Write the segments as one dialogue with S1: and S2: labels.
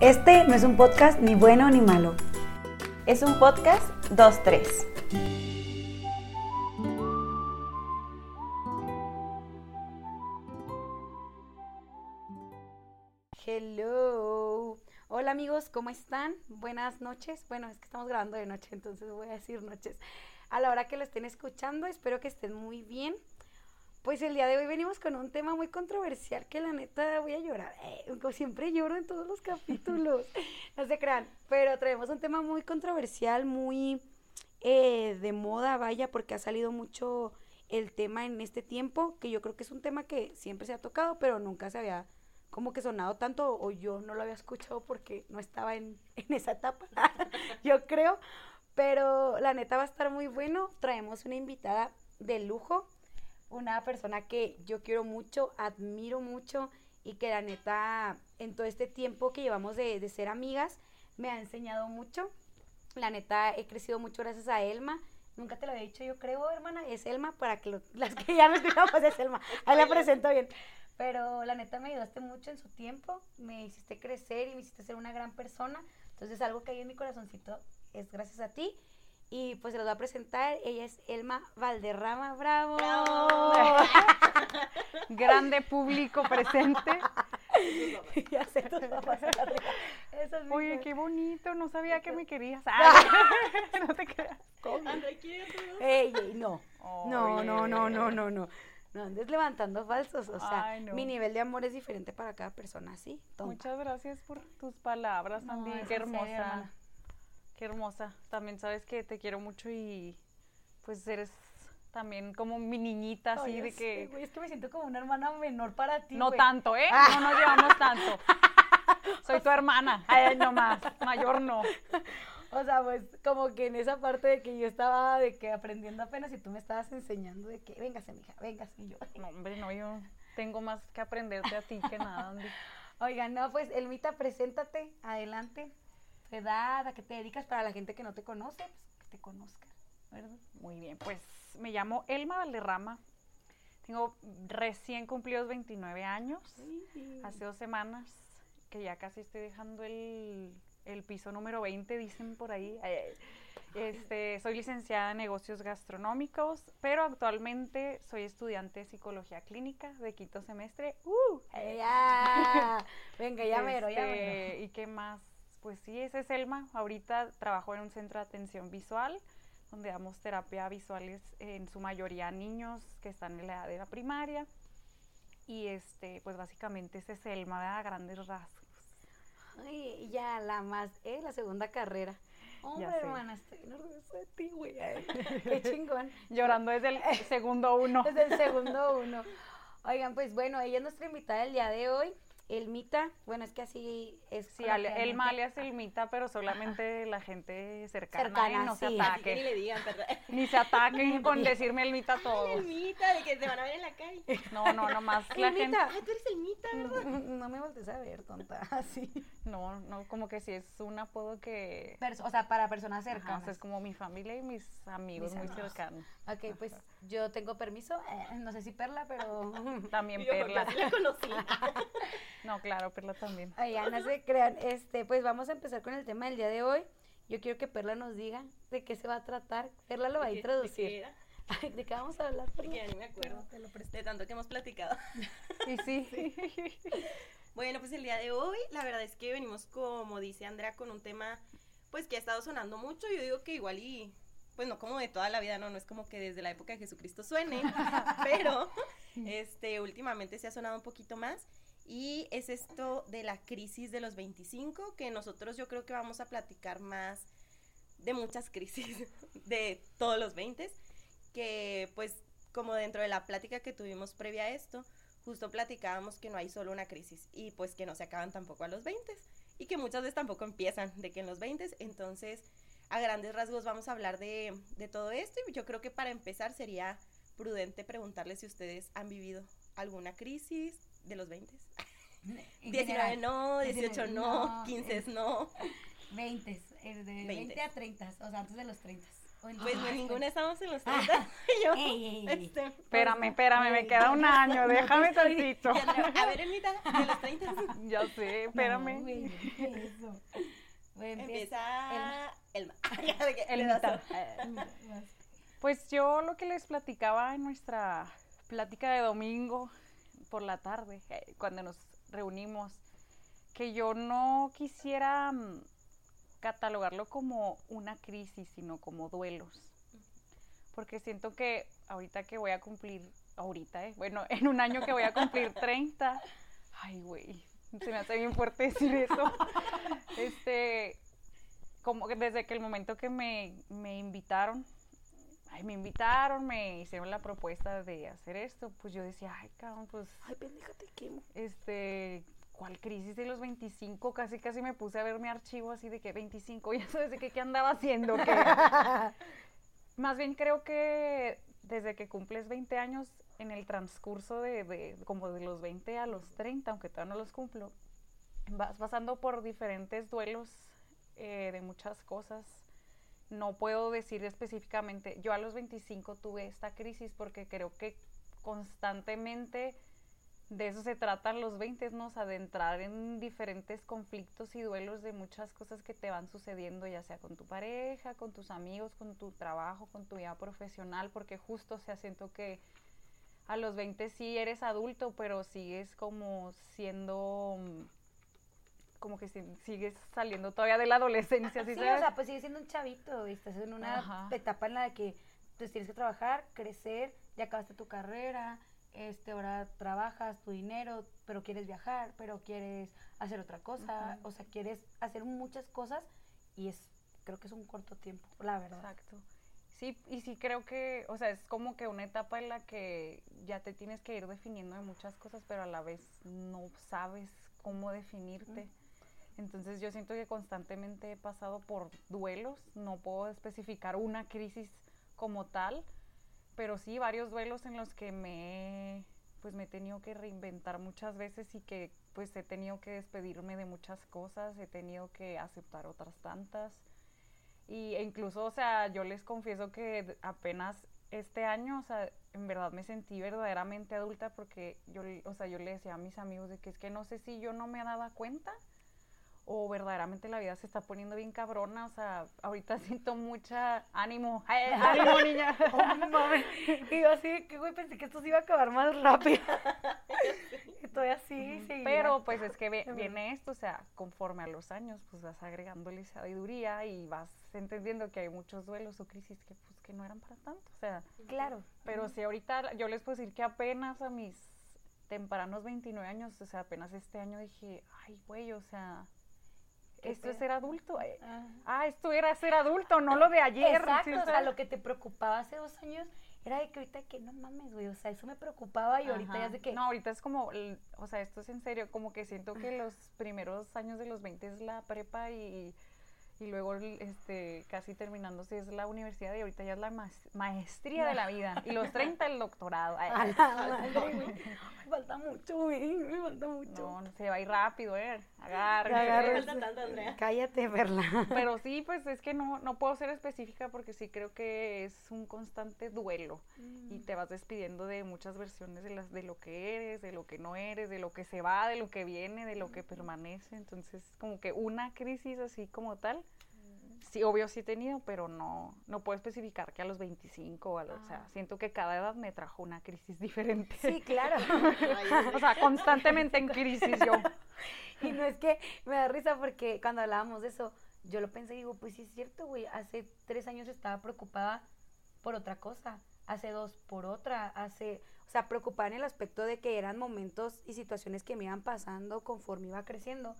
S1: Este no es un podcast ni bueno ni malo.
S2: Es un podcast 2-3.
S1: Hello. Hola amigos, ¿cómo están? Buenas noches. Bueno, es que estamos grabando de noche, entonces voy a decir noches. A la hora que lo estén escuchando, espero que estén muy bien. Pues el día de hoy venimos con un tema muy controversial que la neta voy a llorar. Eh, como siempre lloro en todos los capítulos. no se crean. Pero traemos un tema muy controversial, muy eh, de moda, vaya, porque ha salido mucho el tema en este tiempo, que yo creo que es un tema que siempre se ha tocado, pero nunca se había como que sonado tanto o yo no lo había escuchado porque no estaba en, en esa etapa, yo creo. Pero la neta va a estar muy bueno. Traemos una invitada de lujo, una persona que yo quiero mucho, admiro mucho y que la neta en todo este tiempo que llevamos de, de ser amigas me ha enseñado mucho. La neta he crecido mucho gracias a Elma. Nunca te lo había dicho, yo creo, hermana, es Elma, para que lo- las que ya me escuchamos pues es Elma. Ahí la presento bien. Pero la neta me ayudaste mucho en su tiempo, me hiciste crecer y me hiciste ser una gran persona. Entonces algo que hay en mi corazoncito es gracias a ti. Y pues se los voy a presentar. Ella es Elma Valderrama. ¡Bravo!
S3: grande público presente.
S1: ya sé, tus papás. Eso es mi
S3: Oye, qué bonito, no sabía que me querías. Ay, no te creas.
S1: Ey, ey, no. No, no, no, no, no, no. No andes levantando falsos. O sea,
S3: Ay, no.
S1: mi nivel de amor es diferente para cada persona, ¿sí? Tonta.
S3: Muchas gracias por tus palabras,
S1: No,
S3: Andy.
S1: es
S3: qué hermosa. Qué hermosa. También sabes que te quiero mucho y pues eres también como mi niñita, así
S1: Ay,
S3: de que...
S1: güey, es que me siento como una hermana menor para ti.
S3: no
S1: güey.
S3: tanto, ¿eh?
S1: Ah.
S3: No nos llevamos tanto. Soy tu hermana. Ay, no más. Mayor no.
S1: O sea, pues como que en esa parte de que yo estaba de que aprendiendo apenas y tú me estabas enseñando de que, véngase, mija, véngase. Y yo,
S3: No, hombre, no, yo tengo más que aprenderte a ti que nada.
S1: Oigan, no, pues Elmita, preséntate, adelante. Edad, a qué te dedicas para la gente que no te conoce, pues que te conozca, ¿verdad?
S3: Muy bien, pues me llamo Elma Valderrama. Tengo recién cumplidos 29 años. Hace dos semanas que ya casi estoy dejando el, el piso número 20, dicen por ahí. Este, soy licenciada en negocios gastronómicos, pero actualmente soy estudiante de psicología clínica de quinto semestre. ¡Uh!
S1: Ya. Venga, ya mero, ya
S3: Este,
S1: mero.
S3: ¿Y qué más? Pues sí, ese es Elma. Ahorita trabajo en un centro de atención visual, donde damos terapia visuales en su mayoría a niños que están en la edad de la primaria. Y este, pues básicamente ese es Elma. A grandes rasgos.
S1: Ay, ya la más, eh, la segunda carrera. Hombre, hermana, estoy orgullosa de ti, güey. Qué chingón.
S3: Llorando desde el segundo uno.
S1: Desde el segundo uno. Oigan, pues bueno, ella es nuestra invitada del día de hoy, Elmita. Bueno, es que así es.
S3: Sí, ale- Elma alias Elmita, pero solamente la gente cercana,
S1: Cercana,
S3: no
S1: sí.
S3: se
S2: Así que ni le digan, ¿verdad?
S3: Ni se ataquen con decirme Elmita
S2: Ay,
S3: todos.
S2: Elmita, de que te van a ver en la calle.
S3: No, no, nomás la gente.
S2: Ay, tú eres Elmita, ¿verdad?
S1: No me voltees a ver, tonta. Así.
S3: No, no, como que sí es un apodo que.
S1: Perso- o sea, para personas
S3: Ajá, o
S1: cercanas.
S3: sea, es como mi familia y mis amigos
S1: Mis
S3: muy
S1: amigos.
S3: cercanos.
S1: Ok, pues yo tengo permiso. eh, no sé si Perla, pero.
S3: También
S2: yo,
S3: Perla.
S2: así la conocí.
S3: No, claro, Perla también.
S1: Oigan, no se crean. Este, pues vamos a empezar con el tema del día de hoy. Yo quiero que Perla nos diga de qué se va a tratar. Perla lo va a
S2: ¿De qué-
S1: introducir.
S2: ¿De qué era?
S1: Ay, ¿De qué vamos a hablar?
S2: Porque ya ni me acuerdo.
S1: Te lo presto.
S2: De tanto que hemos platicado.
S3: Y sí.
S2: Bueno, pues el día de hoy, la verdad es que venimos, como dice Andrea, con un tema, pues que ha estado sonando mucho. Yo digo que igual y, pues no como de toda la vida, no, no es como que desde la época de Jesucristo suene, pero este, últimamente se ha sonado un poquito más. Y es esto de la crisis de los 25, que nosotros yo creo que vamos a platicar más de muchas crisis de todos los 20, que pues como dentro de la plática que tuvimos previa a esto, justo platicábamos que no hay solo una crisis y pues que no se acaban tampoco a los 20 y que muchas veces tampoco empiezan de que en los 20, entonces a grandes rasgos vamos a hablar de, de todo esto y yo creo que para empezar sería prudente preguntarles si ustedes han vivido alguna crisis de los 20.
S1: En
S2: 19
S1: general,
S2: no,
S1: en
S2: 18
S1: general,
S2: no,
S1: no,
S2: 15
S1: es-
S2: no.
S1: 20, eh, de 20
S2: Veintes.
S1: a 30, o sea, antes de los 30.
S2: Pues no, ninguna estamos en los 30. yo, este,
S3: espérame, espérame, me queda un año, déjame tantito.
S2: A ver, Elmita, de los 30.
S3: Ya sé, espérame.
S2: Empieza el,
S3: Elmita. Pues yo lo que les platicaba en nuestra plática de domingo por la tarde, eh, cuando nos reunimos, que yo no quisiera mm, catalogarlo como una crisis, sino como duelos. Porque siento que ahorita que voy a cumplir, ahorita, ¿eh? bueno, en un año que voy a cumplir 30, ay, güey, se me hace bien fuerte decir eso. Este, como que desde que el momento que me, me invitaron, ay, me invitaron, me hicieron la propuesta de hacer esto, pues yo decía, ay, cabrón, pues.
S1: Ay, pendeja, te quemo.
S3: Este, ¿cuál crisis de los 25? Casi, casi me puse a ver mi archivo así de que 25, ya sabes de que qué andaba haciendo. Más bien creo que desde que cumples 20 años, en el transcurso de, de, como de los 20 a los 30, aunque todavía no los cumplo, vas pasando por diferentes duelos eh, de muchas cosas no puedo decir específicamente, yo a los 25 tuve esta crisis porque creo que constantemente de eso se tratan los 20, nos adentrar en diferentes conflictos y duelos de muchas cosas que te van sucediendo, ya sea con tu pareja, con tus amigos, con tu trabajo, con tu vida profesional, porque justo se siento que a los 20 sí eres adulto, pero sigues como siendo como que sigues saliendo todavía de la adolescencia.
S1: ¿sí, o sea, pues sigues siendo un chavito, y estás en una etapa en la que pues, tienes que trabajar, crecer, ya acabaste tu carrera, este, ahora trabajas tu dinero, pero quieres viajar, pero quieres hacer otra cosa, o sea, quieres hacer muchas cosas y es, creo que es un corto tiempo, la verdad.
S3: Exacto. Sí, y sí creo que, o sea, es como que una etapa en la que ya te tienes que ir definiendo de muchas cosas, pero a la vez no sabes cómo definirte. Entonces yo siento que constantemente he pasado por duelos, no puedo especificar una crisis como tal, pero sí varios duelos en los que me pues me he tenido que reinventar muchas veces y que pues he tenido que despedirme de muchas cosas, he tenido que aceptar otras tantas. Y e incluso, o sea, yo les confieso que apenas este año, o sea, en verdad me sentí verdaderamente adulta porque yo, o sea, yo le decía a mis amigos de que es que no sé si yo no me daba cuenta o verdaderamente la vida se está poniendo bien cabrona, o sea, ahorita siento mucha ánimo, ánimo niña.
S1: oh, y yo así, que güey, pensé que esto se iba a acabar más rápido. Estoy así, sí.
S3: Pero pues es que viene esto, o sea, conforme a los años, pues vas agregándole sabiduría y vas entendiendo que hay muchos duelos o crisis que pues que no eran para tanto, o sea.
S1: Claro.
S3: Pero si ahorita yo les puedo decir que apenas a mis tempranos 29 años, o sea, apenas este año dije, ay, güey, o sea, esto es ser adulto. Eh. Ah. ah. esto era ser adulto, no lo de ayer.
S1: Exacto, o sea, lo que te preocupaba hace dos años era de que ahorita que no mames, güey, o sea, eso me preocupaba y ahorita ya es de que...
S3: No, ahorita es como, o sea, esto es en serio, como que siento que los primeros años de los 20 es la prepa y y luego este casi terminándose es la universidad y ahorita ya es la maestría de la vida y los 30 el doctorado.
S1: Ay, me falta mucho, güey, me falta mucho.
S3: No, se va a ir rápido, eh.
S1: Agárrate. Cállate, Verla.
S3: Pero sí, pues es que no, no puedo ser específica porque sí creo que es un constante duelo y mm. te vas despidiendo de muchas versiones de las de lo que eres, de lo que no eres, de lo que se va, de lo que viene, de lo que permanece. Entonces, como que una crisis así como tal sí, obvio sí he tenido, pero no, no puedo especificar que a los 25, o, o sea, ah. siento que cada edad me trajo una crisis diferente.
S1: Sí, claro.
S3: o sea, constantemente en crisis yo.
S1: y no es que me da risa porque cuando hablábamos de eso, yo lo pensé y digo, pues sí es cierto, güey, hace tres años estaba preocupada por otra cosa, hace dos por otra, hace, o sea, preocupada en el aspecto de que eran momentos y situaciones que me iban pasando conforme iba creciendo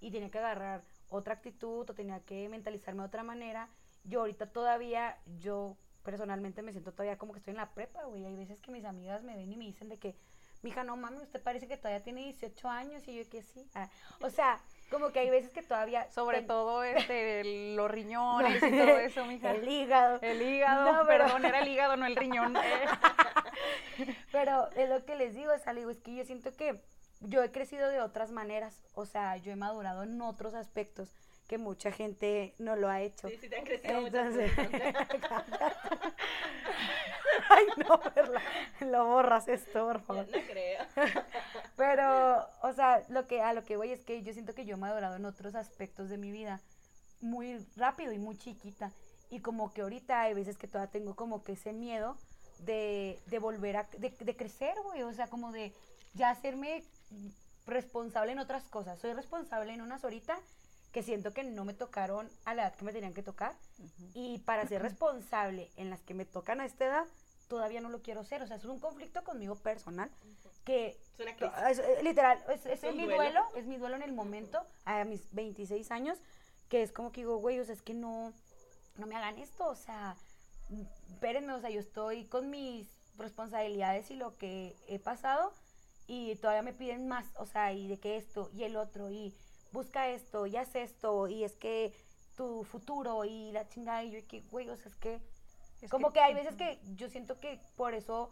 S1: y tenía que agarrar otra actitud o tenía que mentalizarme de otra manera. Yo ahorita todavía, yo personalmente me siento todavía como que estoy en la prepa, güey. Hay veces que mis amigas me ven y me dicen de que, mija, no mames, usted parece que todavía tiene 18 años y yo que sí. Ah, o sea, como que hay veces que todavía...
S3: Sobre todo este, los riñones y todo eso, mija.
S1: El hígado.
S3: El hígado, no, perdón, era el hígado, no el riñón.
S1: pero es lo que les digo, o sea, digo, es que yo siento que yo he crecido de otras maneras, o sea, yo he madurado en otros aspectos que mucha gente no lo ha hecho.
S2: Sí, sí te han crecido
S1: Entonces, ay no, Perla, lo borras esto, por favor.
S2: No creo.
S1: Pero, o sea, lo que, a lo que voy es que yo siento que yo he madurado en otros aspectos de mi vida muy rápido y muy chiquita. Y como que ahorita hay veces que todavía tengo como que ese miedo de, de volver a, de, de crecer, güey. O sea, como de ya hacerme responsable en otras cosas. Soy responsable en unas ahorita que siento que no me tocaron a la edad que me tenían que tocar. Y para ser responsable en las que me tocan a esta edad, todavía no lo quiero ser. O sea, es un conflicto conmigo personal que
S2: Es una crisis.
S1: es, eh, literal, es, es
S2: un
S1: mi
S2: duelo.
S1: duelo, es mi duelo en el momento, a mis 26 años, que es como que digo, güey, o sea, es que no, no me hagan esto, o sea, espérenme, o sea, yo estoy con mis responsabilidades y lo que he pasado y todavía me piden más, o sea, y de que esto y el otro y busca esto y haz esto y es que tu futuro y la chingada y yo que, güey, o sea, es que
S3: Es
S1: como que, hay veces que yo siento que por eso,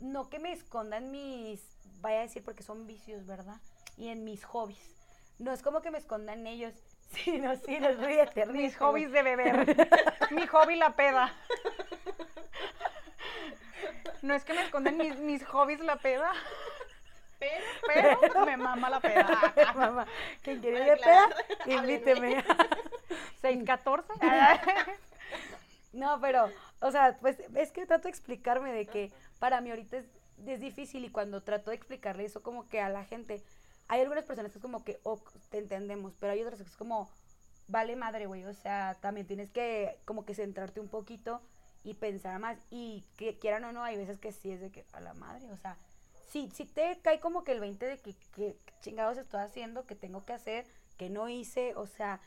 S1: no que me escondan mis, vaya a decir porque son vicios, ¿verdad? Y en mis hobbies. No es como que me escondan ellos, sino, sí, no, ríete, ríete,
S3: Mis hobbies de beber. Mi hobby la peda. No es que me esconden mis, mis hobbies la peda,
S2: Pero,
S3: pero me mama la peda.
S1: Mamá, quien quiere ir de peda, invíteme.
S3: 614.
S1: No, pero, o sea, pues es que trato de explicarme de que para mí ahorita es, es difícil y cuando trato de explicarle eso como que a la gente, hay algunas personas que es como que, ok, te entendemos, pero hay otras que es como, vale madre, güey, o sea, también tienes que como que centrarte un poquito y pensar más y que quieran o no, hay veces que sí es de que, a la madre, o sea, sí, sí te cae como que el 20 de que, que chingados estoy haciendo, que tengo que hacer, que no hice, o sea,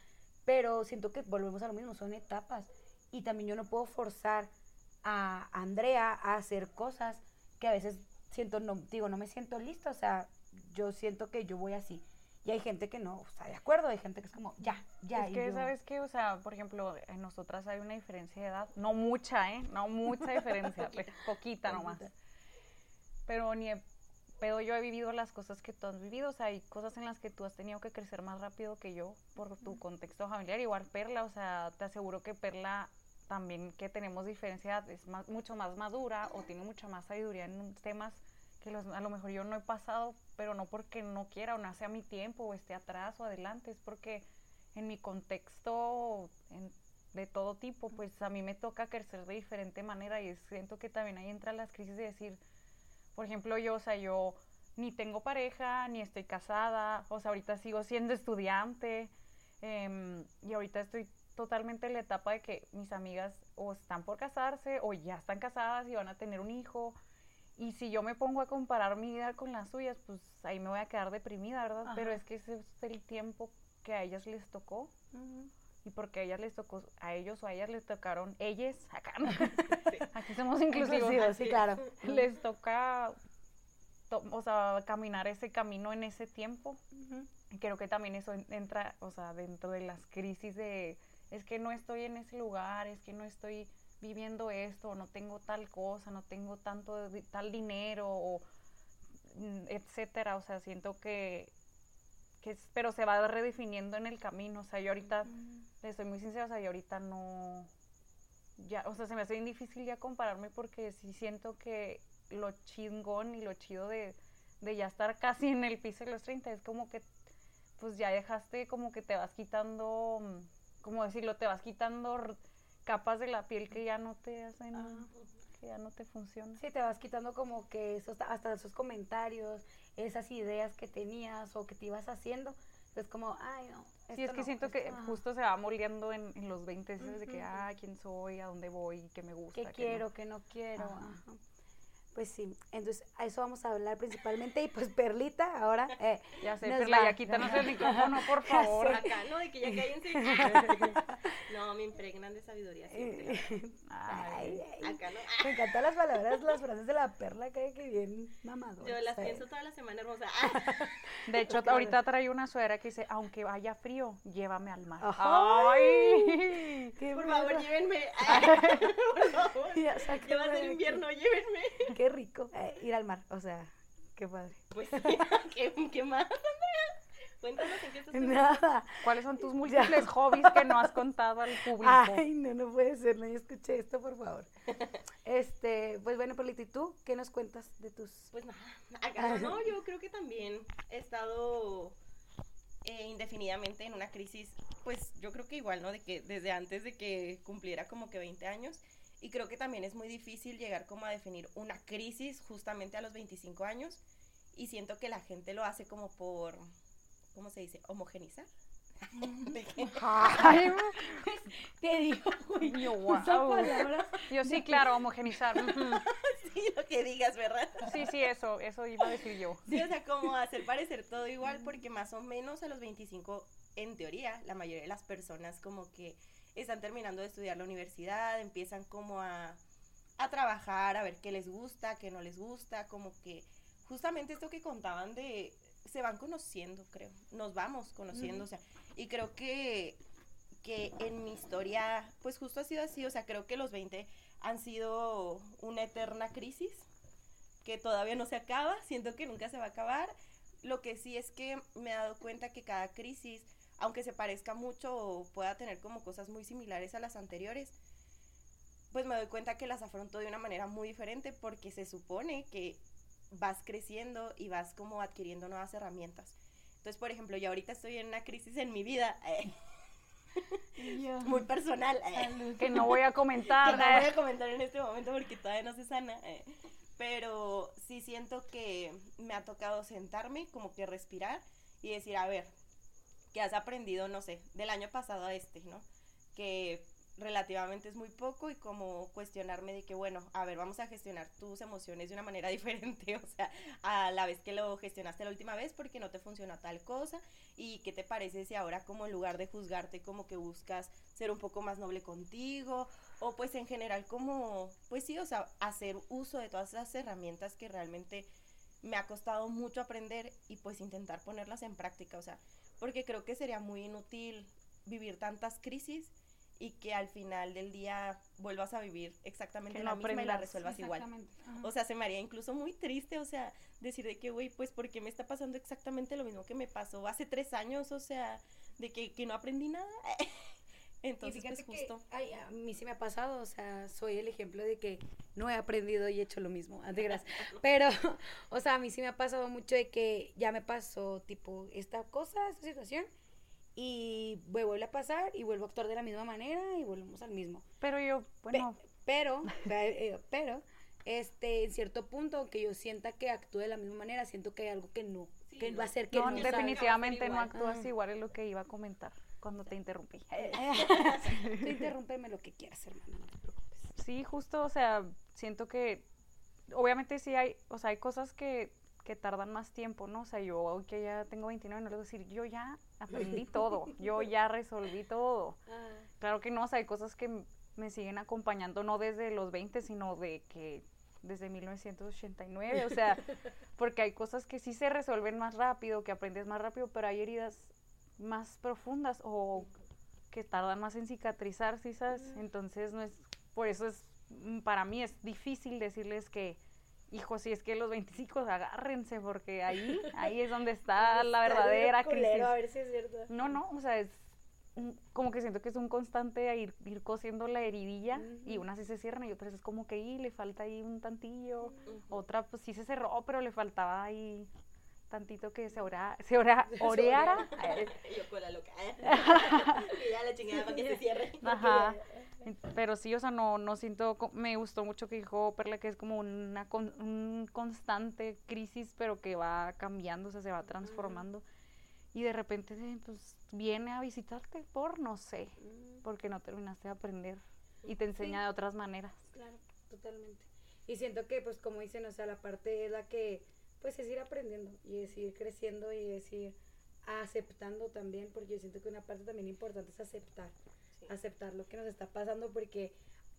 S1: pero siento que volvemos a lo mismo, son etapas. Y también yo no puedo forzar a Andrea a hacer cosas que a veces siento, no, digo, no me siento lista, o sea, yo siento que yo voy así. Y hay gente que no está de acuerdo, hay gente que es como, ya, ya.
S3: Es que,
S1: yo-
S3: ¿sabes qué? O sea, por ejemplo, en nosotras hay una diferencia de edad. No mucha, ¿eh? No mucha diferencia. pe- poquita nomás.
S1: Poquita.
S3: Pero ni de pedo yo he vivido las cosas que tú has vivido. O sea, hay cosas en las que tú has tenido que crecer más rápido que yo por tu contexto familiar. Igual Perla, o sea, te aseguro que Perla también que tenemos diferencia es más, mucho más madura o tiene mucha más sabiduría en temas que los- a lo mejor yo no he pasado, pero no porque no quiera o no sea mi tiempo o esté atrás o adelante, es porque en mi contexto en- de todo tipo, pues a mí me toca crecer de diferente manera y siento que también ahí entra las crisis de decir, por ejemplo, yo, o sea, yo ni tengo pareja, ni estoy casada, o sea, ahorita sigo siendo estudiante em, y ahorita estoy totalmente en la etapa de que mis amigas o están por casarse o ya están casadas y van a tener un hijo. Y si yo me pongo a comparar mi vida con las suyas, pues ahí me voy a quedar deprimida, ¿verdad? Pero es que ese es el tiempo que a ellas les tocó. Y porque a ellas les tocó, a ellos o a ellas les tocaron, ellas, acá, ¿no? aquí somos inclusivos,
S1: Inclusivo, sí, claro.
S3: les toca, to- o sea, caminar ese camino en ese tiempo. Creo que también eso en- entra, o sea, dentro de las crisis de, es que no estoy en ese lugar, es que no estoy viviendo esto, no tengo tal cosa, no tengo tanto tal dinero, o, mm, etcétera. O sea, siento que, que es- pero se va redefiniendo en el camino. O sea, yo ahorita, le soy muy sincera, o sea, yo ahorita no, ya, o sea, se me hace bien difícil ya compararme porque sí siento que lo chingón y lo chido de, de ya estar casi en el piso de los 30 es como que, pues ya dejaste, como que te vas quitando, mm, ¿cómo decirlo? Te vas quitando capas de la piel que ya no te hacen,
S1: Ajá.
S3: Que ya no te funcionan.
S1: Sí, te vas quitando como que esos, hasta esos comentarios, esas ideas que tenías o que te ibas haciendo. Es como, ay, no.
S3: Sí, es que
S1: no,
S3: siento que
S1: esto, ajá.
S3: justo se va moldeando en, en los 20 ese de que, ah, quién soy, a dónde voy, qué me gusta.
S1: qué
S3: qué no.
S1: quiero, qué no quiero.
S3: Ajá.
S1: ajá. Pues sí, entonces a eso vamos a hablar principalmente. Y pues Perlita, ahora. eh,
S3: Ya sé,
S1: nos
S3: Perla,
S1: va-
S3: ya quítanos el micrófono, por favor.
S2: Acá, ¿no? De que ya cállense. no, me impregnan de sabiduría siempre.
S1: ay, ay.
S2: Acá, ¿no?
S1: Me encantan las palabras, las frases de la perla, que, que bien mamador.
S2: Yo las pienso toda la semana hermosa.
S3: De hecho,
S1: Claro.
S3: ahorita trae una suera que dice, aunque vaya frío, llévame al mar.
S1: Ay. Qué
S2: Por favor, llévenme. Por favor.
S1: Ya, sácame
S2: Ya va a ser invierno, llévenme.
S1: Qué rico. eh, ir al mar, o sea, qué padre.
S2: Pues sí, ¿qué, qué más? Cuéntanos en qué estás
S1: Nada.
S3: ¿Cuáles son tus múltiples hobbies que no has contado al público?
S1: Ay, no, no puede ser, no, yo escuché esto, por favor. Este, pues bueno, Polito, ¿y tú qué nos cuentas de tus...?
S2: Pues nada, acá no, yo creo que también he estado eh, indefinidamente en una crisis, pues yo creo que igual, ¿no? De que desde antes de que cumpliera como que 20 años, y creo que también es muy difícil llegar como a definir una crisis justamente a los 25 años, y siento que la gente lo hace como por, ¿cómo se dice? Homogenizar. Que-
S3: Ay,
S1: Te digo, güey,
S3: yo, wow.
S1: palabras.
S3: Yo sí, claro, homogenizar.
S2: sí, lo que digas, ¿verdad?
S3: Sí, sí, eso, eso iba a decir yo.
S2: Sí, o sea, como hacer parecer todo igual, porque más o menos a los 25, en teoría, la mayoría de las personas como que están terminando de estudiar la universidad, empiezan como a, a trabajar, a ver qué les gusta, qué no les gusta, como que justamente esto que contaban de, se van conociendo, creo, nos vamos conociendo, o sea, y creo que, que en mi historia, pues justo ha sido así, o sea, creo que los 20 han sido una eterna crisis que todavía no se acaba, siento que nunca se va a acabar. Lo que sí es que me he dado cuenta que cada crisis, aunque se parezca mucho o pueda tener como cosas muy similares a las anteriores, pues me doy cuenta que las afronto de una manera muy diferente porque se supone que vas creciendo y vas como adquiriendo nuevas herramientas. Entonces, por ejemplo, yo ahorita estoy en una crisis en mi vida eh, muy personal. eh,
S3: Que no voy a
S2: que
S3: comentar.
S2: no voy a comentar en este momento porque todavía no se sana. eh, pero sí siento que me ha tocado sentarme, como que respirar y decir, a ver, ¿qué has aprendido, no sé, del año pasado a este, ¿no? Que relativamente es muy poco y como cuestionarme de que, bueno, a ver, vamos a gestionar tus emociones de una manera diferente, o sea, a la vez que lo gestionaste la última vez porque no te funcionó tal cosa y qué te parece si ahora como en lugar de juzgarte como que buscas ser un poco más noble contigo o pues en general como, pues sí, o sea, hacer uso de todas esas herramientas que realmente me ha costado mucho aprender y pues intentar ponerlas en práctica, o sea, porque creo que sería muy inútil vivir tantas crisis y que al final del día vuelvas a vivir exactamente
S3: Que
S2: la
S3: no
S2: misma y la resuelvas igual.
S1: Ajá.
S2: O sea, se me haría incluso muy triste, o sea, decir de que, güey, pues, ¿por qué me está pasando exactamente lo mismo que me pasó hace tres años? O sea, de que, que no aprendí nada. Entonces,
S1: y fíjate
S2: pues, justo.
S1: que ay, a mí sí me ha pasado, o sea, soy el ejemplo de que no he aprendido y he hecho lo mismo, ah, de gracias. Pero, o sea, a mí sí me ha pasado mucho de que ya me pasó, tipo, esta cosa, esta situación, y me vuelve a pasar y vuelvo a actuar de la misma manera y volvemos al mismo.
S3: Pero yo,
S1: Pe-
S3: bueno,
S1: pero, eh, pero, este, en cierto punto, aunque yo sienta que actúe de la misma manera, siento que hay algo que no,
S2: Sí,
S1: que
S2: no.
S1: va a ser que
S3: no,
S1: no,
S3: definitivamente no actúas igual, es lo que iba a comentar cuando te interrumpí.
S1: Tú interrúmpeme lo que quieras, hermano, no te preocupes.
S3: Sí, justo, o sea, siento que obviamente sí hay, o sea, hay cosas que, que tardan más tiempo, ¿no? O sea, yo hoy que ya tengo 29, no le voy a decir, yo ya aprendí todo, yo ya resolví todo. Claro que no, o sea, hay cosas que me siguen acompañando no desde los 20, sino de que desde 1989, o sea, porque hay cosas que sí se resuelven más rápido, que aprendes más rápido, pero hay heridas más profundas o que tardan más en cicatrizar, ¿sí sabes? Entonces no es, por eso es, mm, para mí es difícil decirles que, hijo, si es que los 25 agárrense, porque ahí, ahí es donde está la verdadera crisis.
S1: A ver si es cierto.
S3: No, no, o sea, es un- como que siento que es un constante a ir, ir cosiendo la heridilla y unas sí se cierran y otras es como que ahí le falta ahí un tantillo, otra pues sí se cerró, pero le faltaba ahí tantito que se ora, se ora, oreara.
S2: Yo con la loca. y ya la chingada para que se cierre.
S3: Ajá. Pero sí, o sea, no, no siento, me gustó mucho que dijo Perla que es como una con- un constante crisis, pero que va cambiando, o sea, se va transformando. Y de repente, eh, pues, viene a visitarte por, no sé, porque no terminaste de aprender y te enseña
S1: Sí.
S3: de otras maneras.
S1: Claro, totalmente. Y siento que, pues, como dicen, o sea, la parte es la que, pues, es ir aprendiendo y es ir creciendo y es ir aceptando también, porque yo siento que una parte también importante es aceptar,
S2: Sí.
S1: aceptar lo que nos está pasando, porque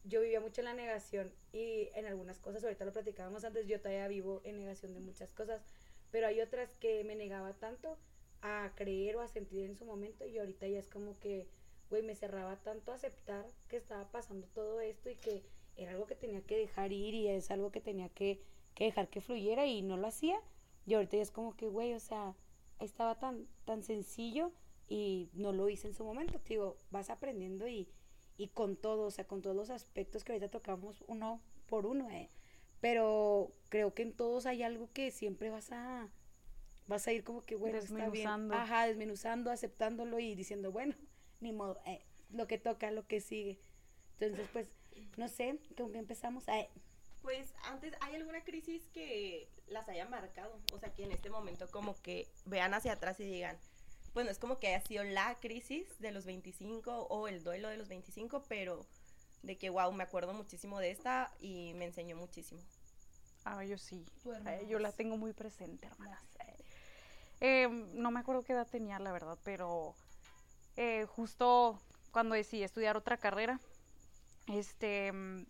S1: yo vivía mucho en la negación y en algunas cosas, ahorita lo platicábamos antes, yo todavía vivo en negación de muchas cosas, pero hay otras que me negaba tanto a creer o a sentir en su momento y ahorita ya es como que, güey, me cerraba tanto a aceptar que estaba pasando todo esto y que era algo que tenía que dejar ir y es algo que tenía que, que dejar que fluyera y no lo hacía. Y ahorita ya es como que, güey, o sea, estaba tan, tan sencillo y no lo hice en su momento. Te digo, vas aprendiendo y, y con todo, o sea, con todos los aspectos que ahorita tocamos uno por uno, eh. Pero creo que en todos hay algo que siempre vas a vas a ir como que bueno, está bien. Ajá, desmenuzando, aceptándolo y diciendo, bueno, ni modo, eh, lo que toca, lo que sigue. Entonces, pues, no sé, ¿con qué empezamos? Eh.
S2: Pues antes, ¿hay alguna crisis que las haya marcado? O sea, que en este momento como que vean hacia atrás y digan, bueno, es como que haya sido la crisis de los 25 o el duelo de los 25, pero de que, wow, me acuerdo muchísimo de esta y me enseñó muchísimo.
S3: Ah, yo sí. Eh, yo la tengo muy presente, hermanas. Eh, no me acuerdo qué edad tenía, la verdad, pero eh, justo cuando decidí estudiar otra carrera, este, mm,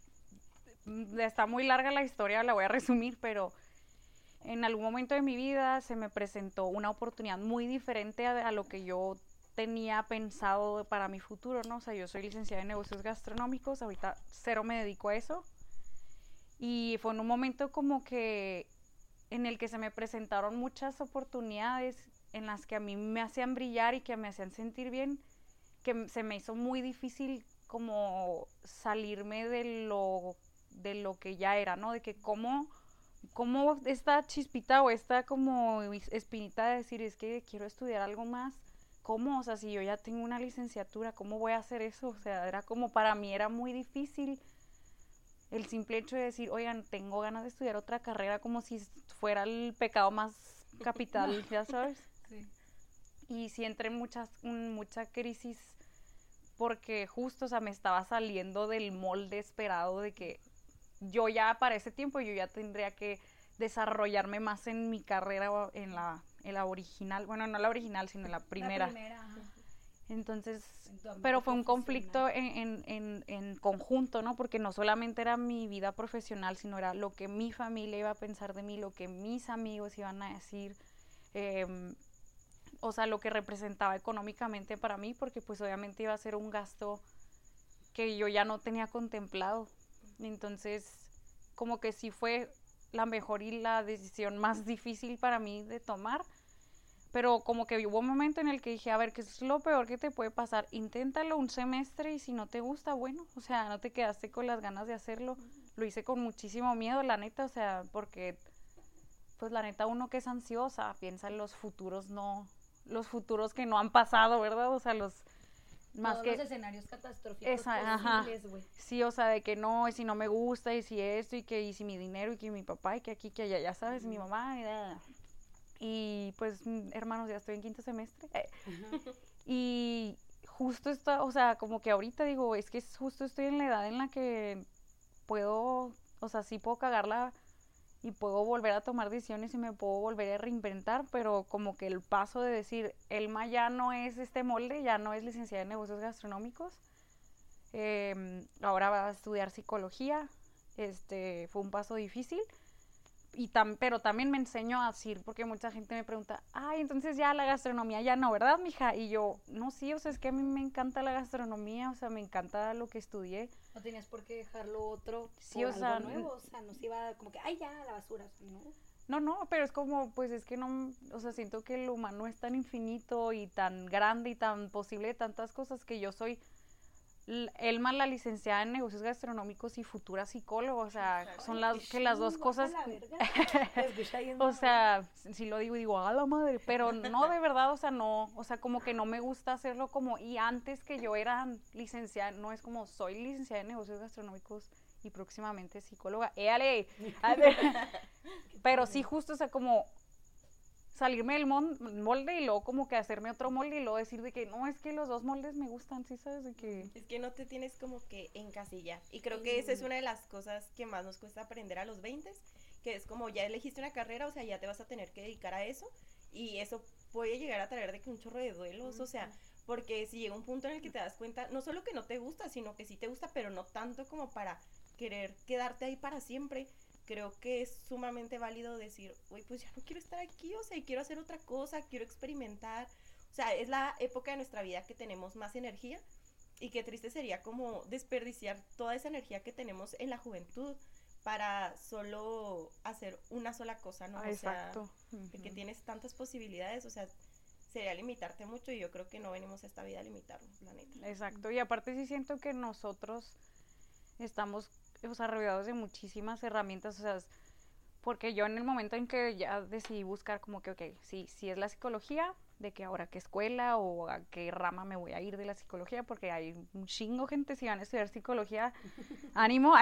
S3: está muy larga la historia, la voy a resumir, pero en algún momento de mi vida se me presentó una oportunidad muy diferente a, a, lo que yo tenía pensado para mi futuro, ¿no? O sea, yo soy licenciada en negocios gastronómicos, ahorita cero me dedico a eso. Y fue en un momento como que en el que se me presentaron muchas oportunidades en las que a mí me hacían brillar y que me hacían sentir bien, que se me hizo muy difícil como salirme de lo, de lo que ya era, ¿no? De que cómo, cómo esta chispita o esta como espinita de decir, es que quiero estudiar algo más, ¿cómo? O sea, si yo ya tengo una licenciatura, ¿cómo voy a hacer eso? O sea, era como para mí era muy difícil el simple hecho de decir, oigan, tengo ganas de estudiar otra carrera como si fuera el pecado más capital, ya sabes. Sí. Y sí entré en muchas, mucha crisis porque justo, o sea, me estaba saliendo del molde esperado de que yo ya para ese tiempo yo ya tendría que desarrollarme más en mi carrera en la, en la original, bueno, no la original, sino en la primera. La primera entonces, pero fue un conflicto en, en, en, conjunto, ¿no? Porque no solamente era mi vida profesional, sino era lo que mi familia iba a pensar de mí, lo que mis amigos iban a decir, em, o sea, lo que representaba económicamente para mí, porque pues obviamente iba a ser un gasto que yo ya no tenía contemplado. Entonces, como que sí fue la mejor y la decisión más difícil para mí de tomar pero como que hubo un momento en el que dije, a ver, ¿qué es lo peor que te puede pasar? Inténtalo un semestre y si no te gusta, bueno, o sea, no te quedaste con las ganas de hacerlo. Lo hice con muchísimo miedo, la neta, o sea, porque, pues la neta, uno que es ansiosa, piensa en los futuros, no, los futuros que no han pasado, ¿verdad? O sea, los
S1: más que los escenarios catastróficos esa, ajá.
S3: Sí, o sea, de que no, y si no me gusta, y si esto, y que, y si mi dinero, y que mi papá, y que aquí, que allá, ya sabes, mi mamá, y, y pues, mm, hermanos, ya estoy en quinto semestre. Eh, y justo está, o sea, como que ahorita digo, es que justo estoy en la edad en la que puedo, o sea, sí puedo cagarla y puedo volver a tomar decisiones y me puedo volver a reinventar, pero como que el paso de decir, Elma ya no es este molde, ya no es licenciada en negocios gastronómicos, em, ahora va a estudiar psicología, este, fue un paso difícil, y pero también me enseño a decir, porque mucha gente me pregunta, ay, entonces ya la gastronomía ya no, ¿verdad, mija? Y yo, no, sí, o sea, es que a mí me encanta la gastronomía, o sea, me encanta lo que estudié.
S1: No tenías por qué dejarlo otro sí, o sea, nuevo, o sea, no se iba como que, ay, ya, la basura, ¿no?
S3: No, no, pero es como, pues es que no, o sea, siento que el humano es tan infinito y tan grande y tan posible de tantas cosas que yo soy Elma, la licenciada en negocios gastronómicos y futura psicóloga, o sea, son las que las dos cosas. o sea, si lo digo, digo, a la madre, pero no, de verdad, o sea, no, o sea, como que no me gusta hacerlo como, y antes que yo era licenciada, no es como soy licenciada en negocios gastronómicos y próximamente psicóloga, éale, pero sí, justo, o sea, como salirme del molde y luego como que hacerme otro molde y luego decir de que no, es que los dos moldes me gustan, ¿sí sabes? De que...
S2: Es que no te tienes como que encasillar. Y creo que esa es una de las cosas que más nos cuesta aprender a los 20, que es como ya elegiste una carrera, o sea, ya te vas a tener que dedicar a eso y eso puede llegar a traer de que un chorro de duelos, o sea, porque si llega un punto en el que te das cuenta, no solo que no te gusta, sino que sí te gusta, pero no tanto como para querer quedarte ahí para siempre creo que es sumamente válido decir, uy, pues ya no quiero estar aquí, o sea, quiero hacer otra cosa, quiero experimentar. O sea, es la época de nuestra vida que tenemos más energía y qué triste sería como desperdiciar toda esa energía que tenemos en la juventud para solo hacer una sola cosa, ¿no?
S3: Exacto.
S2: O sea, de que tienes tantas posibilidades, o sea, sería limitarte mucho y yo creo que no venimos a esta vida a limitarnos, la neta.
S3: Exacto, y aparte sí siento que nosotros estamos, o sea, rodeados de muchísimas herramientas, o sea, porque yo en el momento en que ya decidí buscar como que, ok, sí, sí es la psicología, de que ahora qué escuela o a qué rama me voy a ir de la psicología, porque hay un chingo gente si van a estudiar psicología, ánimo,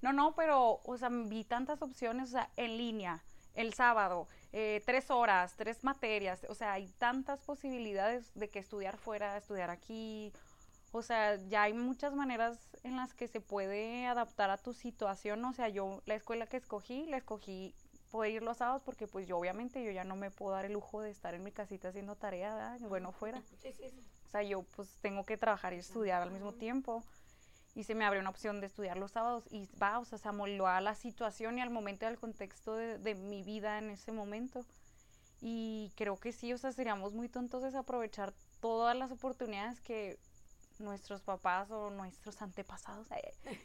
S3: no, no, pero, o sea, vi tantas opciones, o sea, en línea, el sábado, eh, tres horas, tres materias, o sea, hay tantas posibilidades de que estudiar fuera, estudiar aquí, o sea, ya hay muchas maneras en las que se puede adaptar a tu situación, o sea, yo la escuela que escogí, la escogí poder ir los sábados porque pues yo obviamente yo ya no me puedo dar el lujo de estar en mi casita haciendo tarea, ¿verdad? bueno, fuera.
S1: Sí, sí, sí.
S3: O sea, yo pues tengo que trabajar y estudiar al mismo tiempo. Y se me abrió una opción de estudiar los sábados y va, o sea, se amoldó a la situación y al momento y al contexto de, de mi vida en ese momento. Y creo que sí, o sea, seríamos muy tontos desaprovechar todas las oportunidades que nuestros papás o nuestros antepasados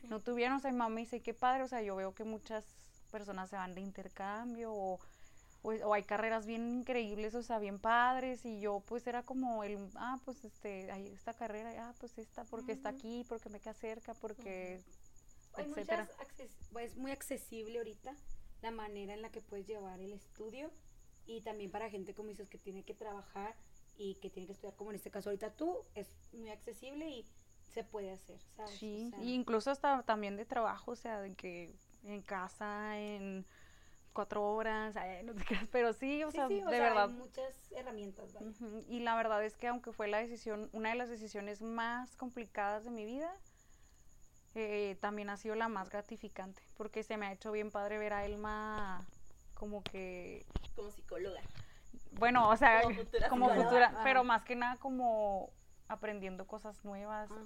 S3: no tuvieron. O sea, mami dice, qué padre, o sea, yo veo que muchas personas se van de intercambio o, o, hay carreras bien increíbles, o sea, bien padres y yo pues era como el, ah, pues este, hay esta carrera, ah, pues esta, porque está aquí, porque me queda cerca, porque,
S1: Hay
S3: etcétera.
S1: muchas acces- pues, es muy accesible ahorita la manera en la que puedes llevar el estudio y también para gente como dices que tiene que trabajar y que tiene que estudiar como en este caso ahorita tú es muy accesible y se puede hacer, ¿sabes?
S3: Sí,
S1: O sea,
S3: y incluso hasta también de trabajo, o sea, de que en casa, en cuatro horas, no te creas, pero sí, o
S1: sí,
S3: sea,
S1: sí, o
S3: de
S1: sea,
S3: verdad.
S1: hay muchas herramientas, ¿vale?
S3: Y la verdad es que aunque fue la decisión, una de las decisiones más complicadas de mi vida, eh, también ha sido la más gratificante, porque se me ha hecho bien padre ver a Elma como que,
S2: Como psicóloga.
S3: Bueno, o sea,
S2: Como futura
S3: como futura,
S1: Ajá.
S3: pero más que nada como aprendiendo cosas nuevas,
S1: Ajá.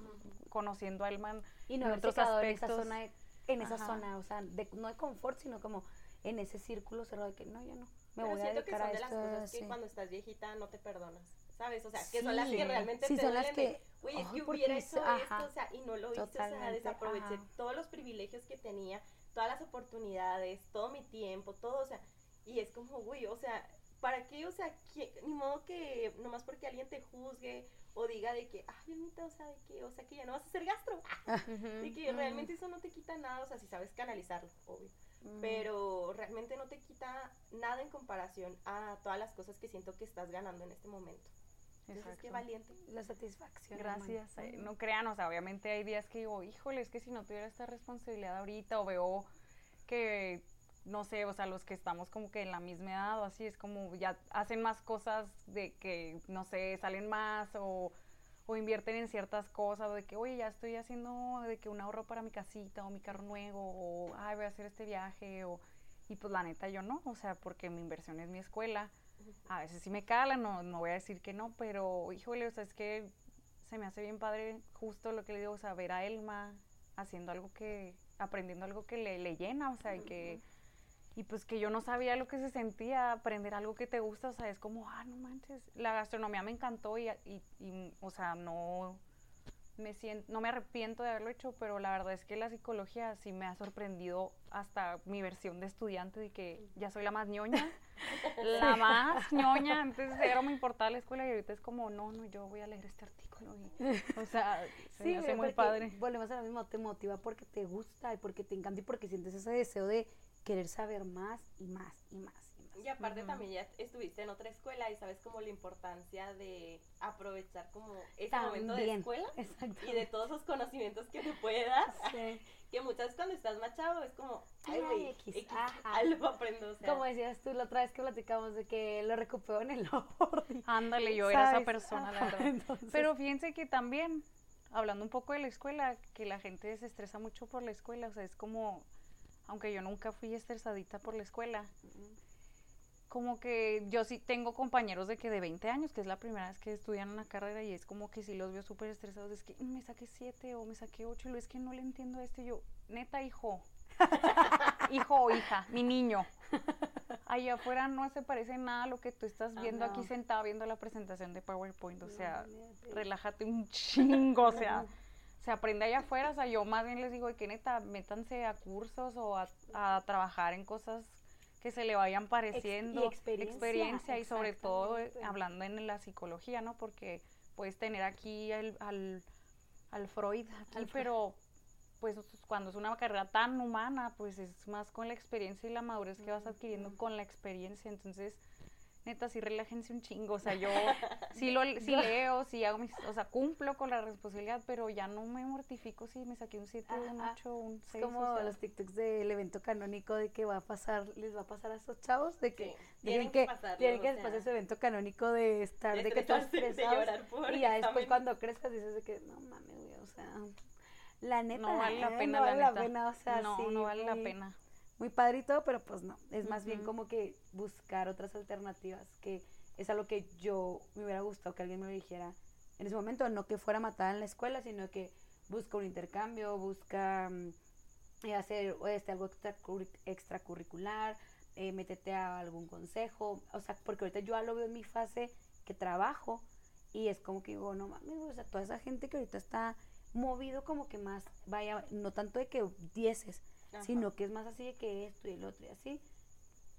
S3: conociendo a Elma en-
S1: Y no
S3: en otros
S1: quedado en esa
S3: aspectos.
S1: zona, de- en esa zona, o sea, de, no de confort, sino como en ese círculo cerrado de que no, ya no, me
S2: Pero
S1: voy a
S2: siento que
S1: dedicar
S2: son
S1: a
S2: de las
S1: esto.
S2: cosas que
S1: sí.
S2: cuando estás viejita no te perdonas, ¿sabes? O sea, que son las
S1: Sí,
S2: que realmente
S1: sí,
S2: te
S1: son las que,
S2: Oye, es que
S1: ¿por
S2: hubiera hecho?
S1: Ajá.
S2: esto, o sea, y no lo hice, o sea, desaproveché
S1: ajá.
S2: todos los privilegios que tenía, todas las oportunidades, todo mi tiempo, todo, o sea, y es como, güey, o sea, ¿para qué? O sea, ¿qué- ni modo que nomás porque alguien te juzgue o diga de que, ay, Anita, o sea, de que, o sea, que ya no vas a ser gastro, de que realmente eso no te quita nada, o sea, si sabes canalizarlo, obvio
S1: Mm.
S2: pero realmente no te quita nada en comparación a todas las cosas que siento que estás ganando en este momento. Entonces, qué valiente.
S1: la satisfacción.
S3: Gracias. eh, no crean, o sea, obviamente hay días que digo, híjole, es que si no tuviera esta responsabilidad ahorita o veo que, no sé, o sea, los que estamos como que en la misma edad o así, es como ya hacen más cosas de que, no sé, salen más o, o invierten en ciertas cosas, o de que, oye, ya estoy haciendo de que un ahorro para mi casita o mi carro nuevo o, ay, voy a hacer este viaje o... Y pues la neta yo no, o sea, porque mi inversión es mi escuela. A veces sí me cala, no, no voy a decir que no, pero híjole, o sea, es que se me hace bien padre justo lo que le digo, o sea, ver a Elma haciendo algo que, aprendiendo algo que le, le llena, o sea, y que, y pues que yo no sabía lo que se sentía, aprender algo que te gusta, o sea, es como, ah, no manches, la gastronomía me encantó y, y, y, o sea, no me siento, no me arrepiento de haberlo hecho, pero la verdad es que la psicología sí me ha sorprendido hasta mi versión de estudiante de que ya soy la más ñoña, la más ñoña, antes era muy importada la escuela y ahorita es como, no, no, yo voy a leer este artículo y, o sea, se
S1: Sí,
S3: me hace muy padre.
S1: Volvemos a lo mismo, te motiva porque te gusta y porque te encanta y porque sientes ese deseo de querer saber más y más y más y más.
S2: Y aparte también ya estuviste en otra escuela y sabes como la importancia de aprovechar como ese momento de escuela y de todos esos conocimientos que te.
S1: Sí.
S2: Que muchas veces cuando estás machado es como, ay, güey,
S1: X,
S2: algo aprendo. O sea,
S1: Como decías tú la otra vez que platicamos de que lo recuperó en el Lordi.
S3: Ándale, yo era esa persona, la
S1: Ajá,
S3: verdad.
S1: entonces-
S3: Pero fíjense que también, hablando un poco de la escuela, que la gente se estresa mucho por la escuela, o sea, es como, aunque yo nunca fui estresadita por la escuela, como que yo sí tengo compañeros de que de 20 años, que es la primera vez que estudian una carrera y es como que si los veo súper estresados, es que "Mm, me saqué 7 o me saqué 8, y lo es que no le entiendo esto y yo, neta hijo, hijo o hija, mi niño. Allá afuera no se parece nada a lo que tú estás
S1: Ah,
S3: viendo aquí
S1: no.
S3: sentado viendo la presentación de PowerPoint, o sea, relájate un chingo, o sea. Se aprende allá afuera, o sea, yo más bien les digo, que neta, métanse a cursos o a, a trabajar en cosas que se le vayan pareciendo,
S1: y experiencia,
S3: y sobre todo eh, hablando en la psicología, ¿no? Porque puedes tener aquí al, al, al Freud, aquí,
S1: Al
S3: pero pues cuando es una carrera tan humana, pues es más con la experiencia y la madurez que vas adquiriendo con la experiencia, entonces neta, sí relájense un chingo, o sea, yo sí, lo, sí leo, sí hago mis, o sea, cumplo con la responsabilidad, pero ya no me mortifico si me saqué un 7, un
S1: Ajá.
S3: 8, un
S1: Es
S3: 6,
S1: como los TikToks del evento canónico de que va a pasar, les va a pasar a esos chavos, de que
S2: Sí,
S1: tienen que,
S2: que pasarlo,
S1: tienen que después de su evento canónico de estar,
S2: de
S1: de, que estás
S2: estresarse, de
S1: estresado.
S2: llorar por
S1: y ya después cuando crezcas dices de que, no mames, güey, o sea, la neta,
S3: no vale la
S1: eh,
S3: pena,
S1: no
S3: la
S1: vale la
S3: neta.
S1: pena, o sea,
S3: no,
S1: sí,
S3: no vale la pena.
S1: Muy padre y todo, pero pues no, es más bien como que buscar otras alternativas, que es algo que yo me hubiera gustado que alguien me dijera en ese momento, no que fuera matada en la escuela, sino que busca un intercambio, busca mm, eh, hacer este, algo extracurri- extracurricular, eh, métete a algún consejo, o sea, porque ahorita yo ya lo veo en mi fase que trabajo y es como que digo, no mames, o sea, toda esa gente que ahorita está movido como que más, vaya, no tanto de que dieces,
S2: Ajá.
S1: sino que es más así de que esto y el otro y así.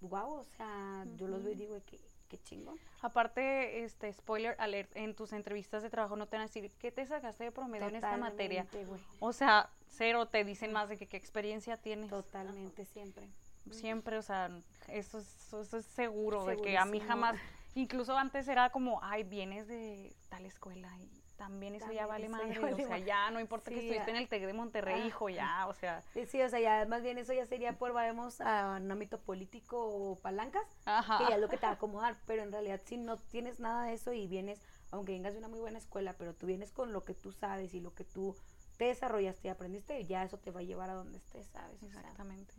S1: Wow, o sea, yo los veo y digo que qué chingón.
S3: Aparte, este, spoiler alert, en tus entrevistas de trabajo no te van a decir, ¿qué te sacaste de promedio en esta materia?
S1: Totalmente, güey.
S3: O sea, cero, te dicen más de que qué experiencia tienes.
S1: Totalmente siempre.
S3: Siempre, o sea, eso es, eso es seguro, de que a mí jamás, incluso antes era como, ay, vienes de tal escuela y también eso ya vale
S1: vale
S3: o sea, ya no importa que estuviste
S1: ya.
S3: en el TEC de Monterrey,
S1: Ah.
S3: hijo, ya, o sea,
S1: Sí, sí, o sea, ya más bien eso ya sería por, vamos, a un ámbito político o palancas,
S3: ajá.
S1: que ya es lo que te va a acomodar, pero en realidad si no tienes nada de eso y vienes, aunque vengas de una muy buena escuela, pero tú vienes con lo que tú sabes y lo que tú te desarrollaste y aprendiste, ya eso te va a a donde estés, ¿sabes? O sea,
S3: Exactamente,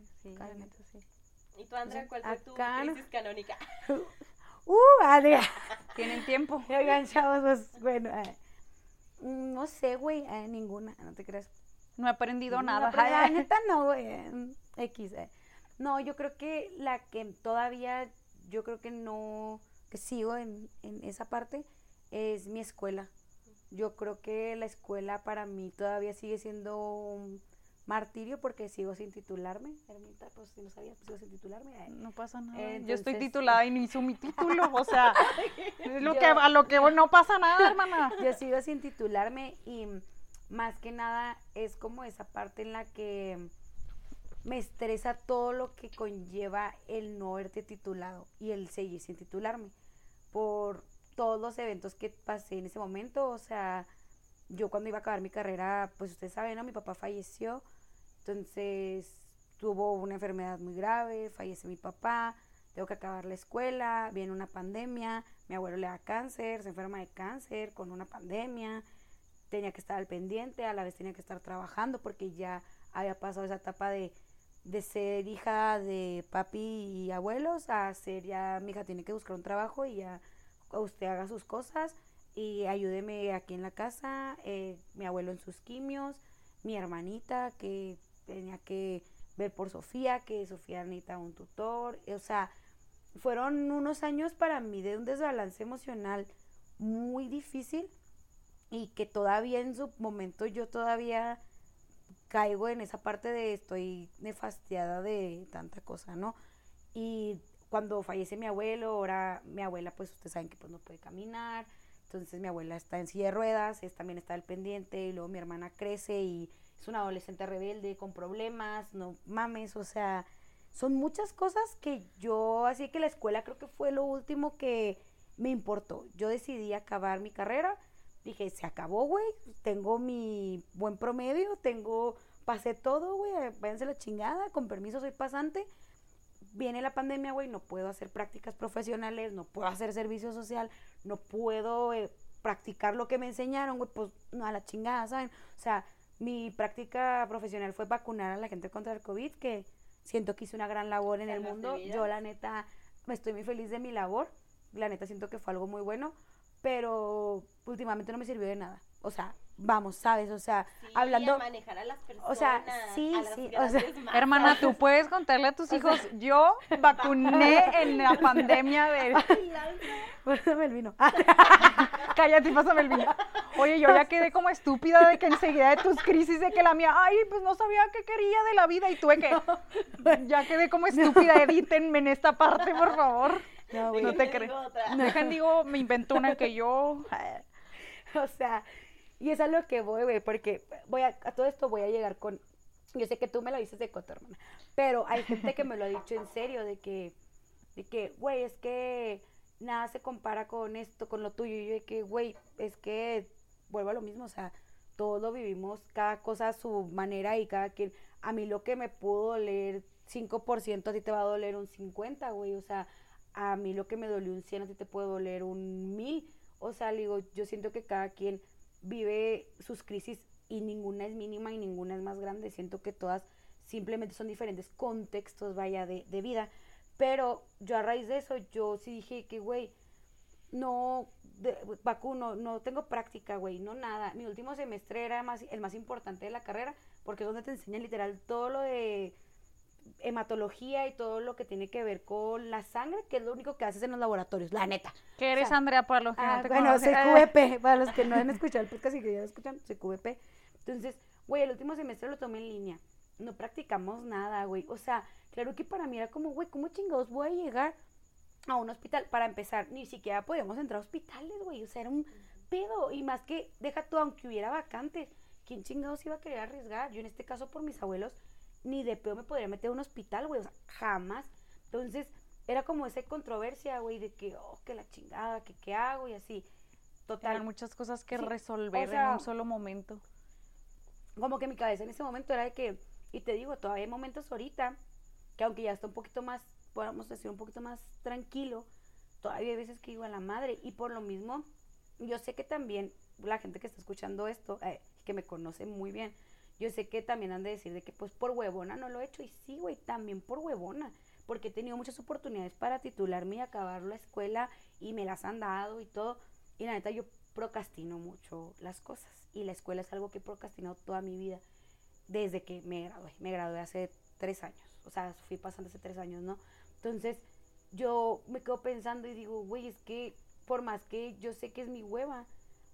S3: sí.
S2: ¿Y tú, Andrea, cuál fue tu crisis canónica?
S1: ¡Uh, Adria!
S3: ¿Tienen tiempo?
S1: Oigan, chavos, pues, bueno, eh, no sé, güey, eh, ninguna, no te creas.
S3: No he aprendido nada.
S1: pero la neta no, güey. X. eh. No, yo creo que la que todavía, yo creo que no, que sigo en, en esa parte, es mi escuela. Yo creo que la escuela para mí todavía sigue siendo un martirio porque sigo sin titularme. Ermita, pues si no sabía, pues sigo sin titularme. eh.
S3: No pasa nada. Yo estoy titulada y ni hizo mi título. O sea, es lo
S1: Yo-
S3: que, a lo que no pasa nada, hermana.
S1: Yo sigo sin titularme y más que nada es como esa parte en la que me estresa todo lo que conlleva el no haberte titulado y el seguir sin titularme por todos los eventos que pasé en ese momento, o sea, yo cuando iba a acabar mi carrera, pues ustedes saben, ¿no? Mi papá falleció, entonces tuvo una enfermedad muy grave, fallece mi papá, tengo que acabar la escuela, viene una pandemia, mi abuelo le da cáncer, se enferma de cáncer con una pandemia, tenía que estar al pendiente, a la vez tenía que estar trabajando porque ya había pasado esa etapa de, de ser hija de papi y abuelos a ser ya, mi hija tiene que buscar un trabajo y ya usted haga sus cosas y ayúdeme aquí en la casa, eh, mi abuelo en sus quimios, mi hermanita que tenía que ver por Sofía, que Sofía necesita un tutor, o sea, fueron unos años para mí de un desbalance emocional muy difícil y que todavía en su momento yo todavía caigo en esa parte de estoy nefastiada de tanta cosa, ¿no? Y cuando fallece mi abuelo, ahora mi abuela, pues ustedes saben que pues no puede caminar, entonces mi abuela está en silla de ruedas, es, también está al pendiente, y luego mi hermana crece y es una adolescente rebelde con problemas, no mames, o sea, son muchas cosas que yo, así que la escuela creo que fue lo último que me importó. Yo decidí acabar mi carrera, dije, se acabó, güey, tengo mi buen promedio, tengo, pasé todo, güey, váyanse la chingada, con permiso soy pasante. Viene la pandemia, güey, no puedo hacer prácticas profesionales, no puedo hacer servicio social, no puedo eh, practicar lo que me enseñaron, güey, pues no a la chingada, ¿saben? O sea, mi práctica profesional fue vacunar a la gente contra el COVID, que siento que hice una gran labor en el mundo. Yo, la neta, me estoy muy feliz de mi labor. La neta, siento que fue algo muy bueno, pero últimamente no me sirvió de nada. O sea, vamos, ¿sabes? O sea,
S2: Sí,
S1: hablando.
S2: a manejar a las personas.
S1: o sea, sí,
S2: a las
S1: sí, o sea.
S3: Hermana, tú puedes contarle a tus hijos, yo vacuné en la pandemia de...
S1: Pásame el vino.
S3: Cállate y pásame el vino. Oye, yo ya quedé como estúpida de que enseguida de tus crisis, de que la mía, ay, pues no sabía qué quería de la vida y tuve que. Ya quedé como estúpida, edítenme en esta parte, por favor.
S1: No, güey.
S3: No te crees.
S2: otra.
S3: Dejen, digo, me inventó una que yo.
S1: O sea, y es a lo que voy, güey, porque voy a, a todo esto voy a llegar con, yo sé que tú me lo dices de coto, hermana, pero hay gente que me lo ha dicho en serio, de que, de que, güey, es que nada se compara con esto, con lo tuyo, y yo de que, güey, es que vuelvo a lo mismo, o sea, todos lo vivimos, cada cosa a su manera y cada quien, a mí lo que me pudo doler 5%, a ti te va a doler un 50, güey, o sea, a mí lo que me dolió un 100, a ti te puede doler un 1000, o sea, digo, yo siento que cada quien vive sus crisis y ninguna es mínima y ninguna es más grande, siento que todas simplemente son diferentes contextos, vaya, de, de vida, pero yo a raíz de eso, yo sí dije que, güey, no, de, Bakú, no, no tengo práctica, güey, no nada. Mi último semestre era más, el más importante de la carrera, porque es donde te enseñan literal todo lo de hematología y todo lo que tiene que ver con la sangre, que es lo único que haces en los laboratorios, la neta.
S3: ¿Qué eres,
S1: O sea,
S3: Andrea, para los que
S1: Ah,
S3: no te
S1: bueno? CQVP, para los que no han escuchado el podcast y que ya lo escuchan, CQVP. Entonces, güey, el último semestre lo tomé en línea. No practicamos nada, güey. O sea, claro que para mí era como, güey, ¿cómo chingados voy a llegar a un hospital? Para empezar, ni siquiera podíamos entrar a hospitales, güey. O sea, era un pedo. Y más que, deja tú, aunque hubiera vacantes, ¿quién chingados iba a querer arriesgar? Yo en este caso, por mis abuelos, ni de pedo me podría meter a un hospital, güey. O sea, jamás. Entonces, era como esa controversia, güey, de que, oh, que la chingada, que qué hago y así. Total.
S3: Eran muchas cosas que
S1: Sí, o
S3: resolver
S1: sea,
S3: en un solo momento.
S1: como que mi cabeza en ese momento era de que, y te digo, todavía hay momentos ahorita, que aunque ya está un poquito más, podemos decir, un poquito más tranquilo, todavía hay veces que digo a la madre, y por lo mismo, yo sé que también la gente que está escuchando esto, eh, que me conoce muy bien, yo sé que también han de decir de que pues por huevona no lo he hecho, y sí, güey, también por huevona, porque he tenido muchas oportunidades para titularme y acabar la escuela, y me las han dado y todo, y la neta yo procrastino mucho las cosas, y la escuela es algo que he procrastinado toda mi vida desde que me gradué. Me gradué hace tres años. O sea, fui pasando hace tres años, ¿no? Entonces, yo me quedo pensando y digo, güey, es que por más que yo sé que es mi hueva,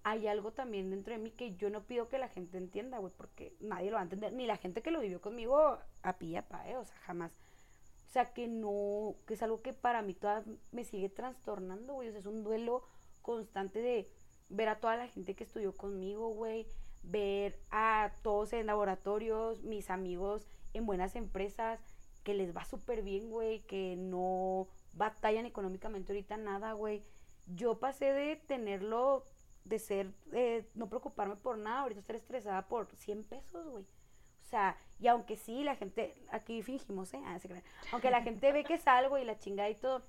S1: hay algo también dentro de mí que yo no pido que la gente entienda, güey, porque nadie lo va a entender. Ni la gente que lo vivió conmigo a pilla pa, ¿eh? O sea, jamás. O sea, que no, que es algo que para mí todavía me sigue trastornando, güey. O sea, es un duelo constante de ver a toda la gente que estudió conmigo, güey, ver a todos en laboratorios, mis amigos en buenas empresas, que les va súper bien, güey, que no batallan económicamente ahorita nada, güey. Yo pasé de tenerlo, de ser, eh, no preocuparme por nada, ahorita estar estresada por 100 pesos, güey. O sea, y aunque sí, la gente, aquí fingimos, ¿eh? Ah. Aunque la gente ve que salgo y la chingada y todo,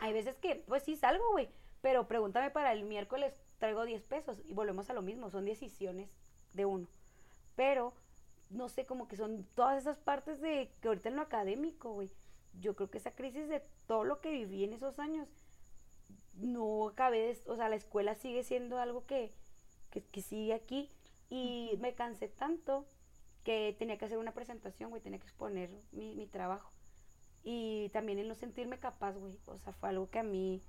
S1: hay veces que, pues sí salgo, güey, pero pregúntame para el miércoles, traigo 10 pesos y volvemos a lo mismo, son decisiones de uno. Pero, no sé, como que son todas esas partes de que ahorita en lo académico, güey, yo creo que esa crisis de todo lo que viví en esos años, no acabé, de- o sea, la escuela sigue siendo algo que, que, que sigue aquí. Y me cansé tanto que tenía que hacer una presentación, güey, tenía que exponer mi, mi trabajo. Y también el no sentirme capaz, güey, o sea, fue algo que a mí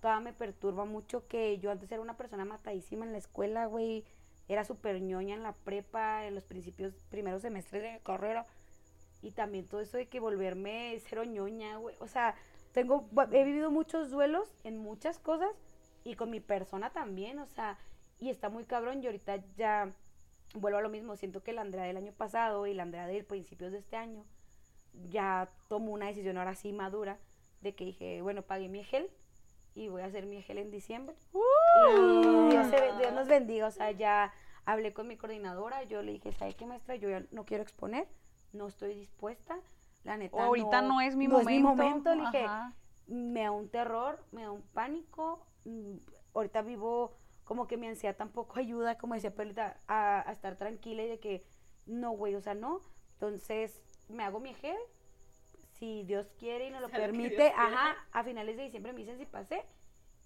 S1: todavía me perturba mucho, que yo antes era una persona matadísima en la escuela, güey, era súper ñoña en la prepa, en los principios, primeros semestres de mi carrera, y también todo eso de que volverme cero ñoña, güey, o sea, tengo, he vivido muchos duelos en muchas cosas, y con mi persona también, o sea, y está muy cabrón, y ahorita ya vuelvo a lo mismo, siento que la Andrea del año pasado y la Andrea de principios de este año ya tomó una decisión ahora sí madura de que dije, bueno, pagué mi EGEL y voy a hacer mi EGEL en diciembre. Y Dios, se- Dios nos bendiga, o sea, ya hablé con mi coordinadora, yo le dije, ¿sabe qué maestra? Yo ya no quiero exponer, no estoy dispuesta, la neta.
S3: O ahorita no, es mi momento.
S1: momento, le dije, me da un terror, me da un pánico. mm, Ahorita vivo como que mi ansiedad tampoco ayuda, como decía Perlita, a, a estar tranquila y de que no, güey, o sea, no. Entonces, me hago mi eje, si Dios quiere y nos lo permite, ajá, a finales de diciembre me dicen si pasé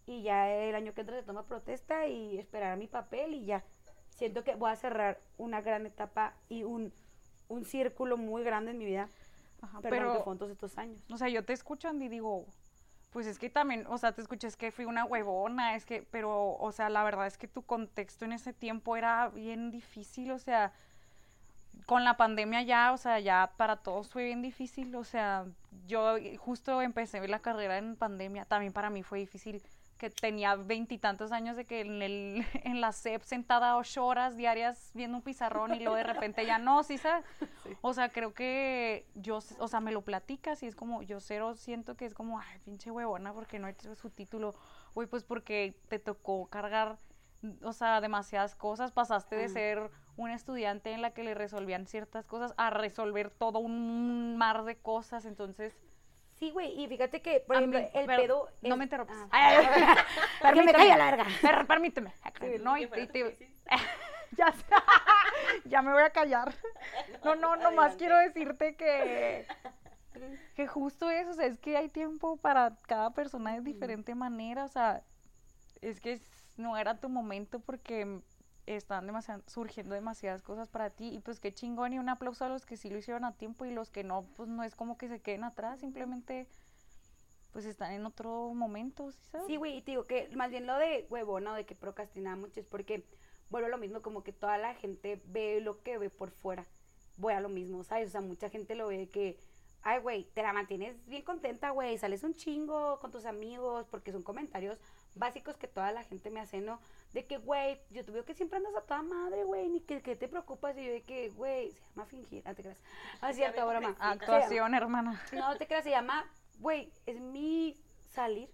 S1: y ya el año que entra se toma protesta y esperar a mi papel y ya. Siento que voy a cerrar una gran etapa y un, un círculo muy grande en mi vida,
S3: Ajá,
S1: que
S3: pero,
S1: fueron todos estos años.
S3: o sea, yo te escucho, Andy, y digo, Pues es que también, o sea, te escuché, es que fui una huevona, es que, pero, o sea, la verdad es que tu contexto en ese tiempo era bien difícil, o sea, con la pandemia ya, o sea, ya para todos fue bien difícil, o sea, yo justo empecé la carrera en pandemia, también para mí fue difícil que tenía veintitantos años de que en, el, en la SEP sentada ocho horas diarias viendo un pizarrón y luego de repente ya no, ¿sí sabes? O sea, creo que yo, o sea, me lo platicas y es como, yo cero siento que es como, ay, pinche huevona, porque no he hecho su título, güey, pues porque te tocó cargar, o sea, demasiadas cosas, pasaste de ser un estudiante en la que le resolvían ciertas cosas a resolver todo un mar de cosas, entonces
S1: Sí, güey, y fíjate que, por ejemplo, el pedo.
S3: No me interrumpas.
S1: Ah. permíteme, me larga.
S3: permíteme. no, y, ya, ya me voy a callar. No, no, nomás quiero decirte que que justo eso, o sea, es que hay tiempo para cada persona de diferente manera, o sea, es que no era tu momento porque están demasiado, surgiendo demasiadas cosas para ti y pues qué chingón y un aplauso a los que sí lo hicieron a tiempo y los que no, pues no es como que se queden atrás, simplemente pues están en otro momento, ¿sí sabes?
S1: Sí, güey, y te digo que más bien lo de huevona o de que procrastinamos mucho es porque vuelvo a lo mismo, como que toda la gente ve lo que ve por fuera, voy a lo mismo, ¿sabes? O sea, mucha gente lo ve que, ay, güey, te la mantienes bien contenta, güey, sales un chingo con tus amigos, porque son comentarios básicos que toda la gente me hace, ¿no? De que, güey, yo te veo que siempre andas a toda madre, güey, ni que, te preocupas. Y yo de que, güey, se llama fingir, no te creas. Ah, cierto, broma.
S3: Actuación, hermana.
S1: No te creas, se llama, güey, es mi salir,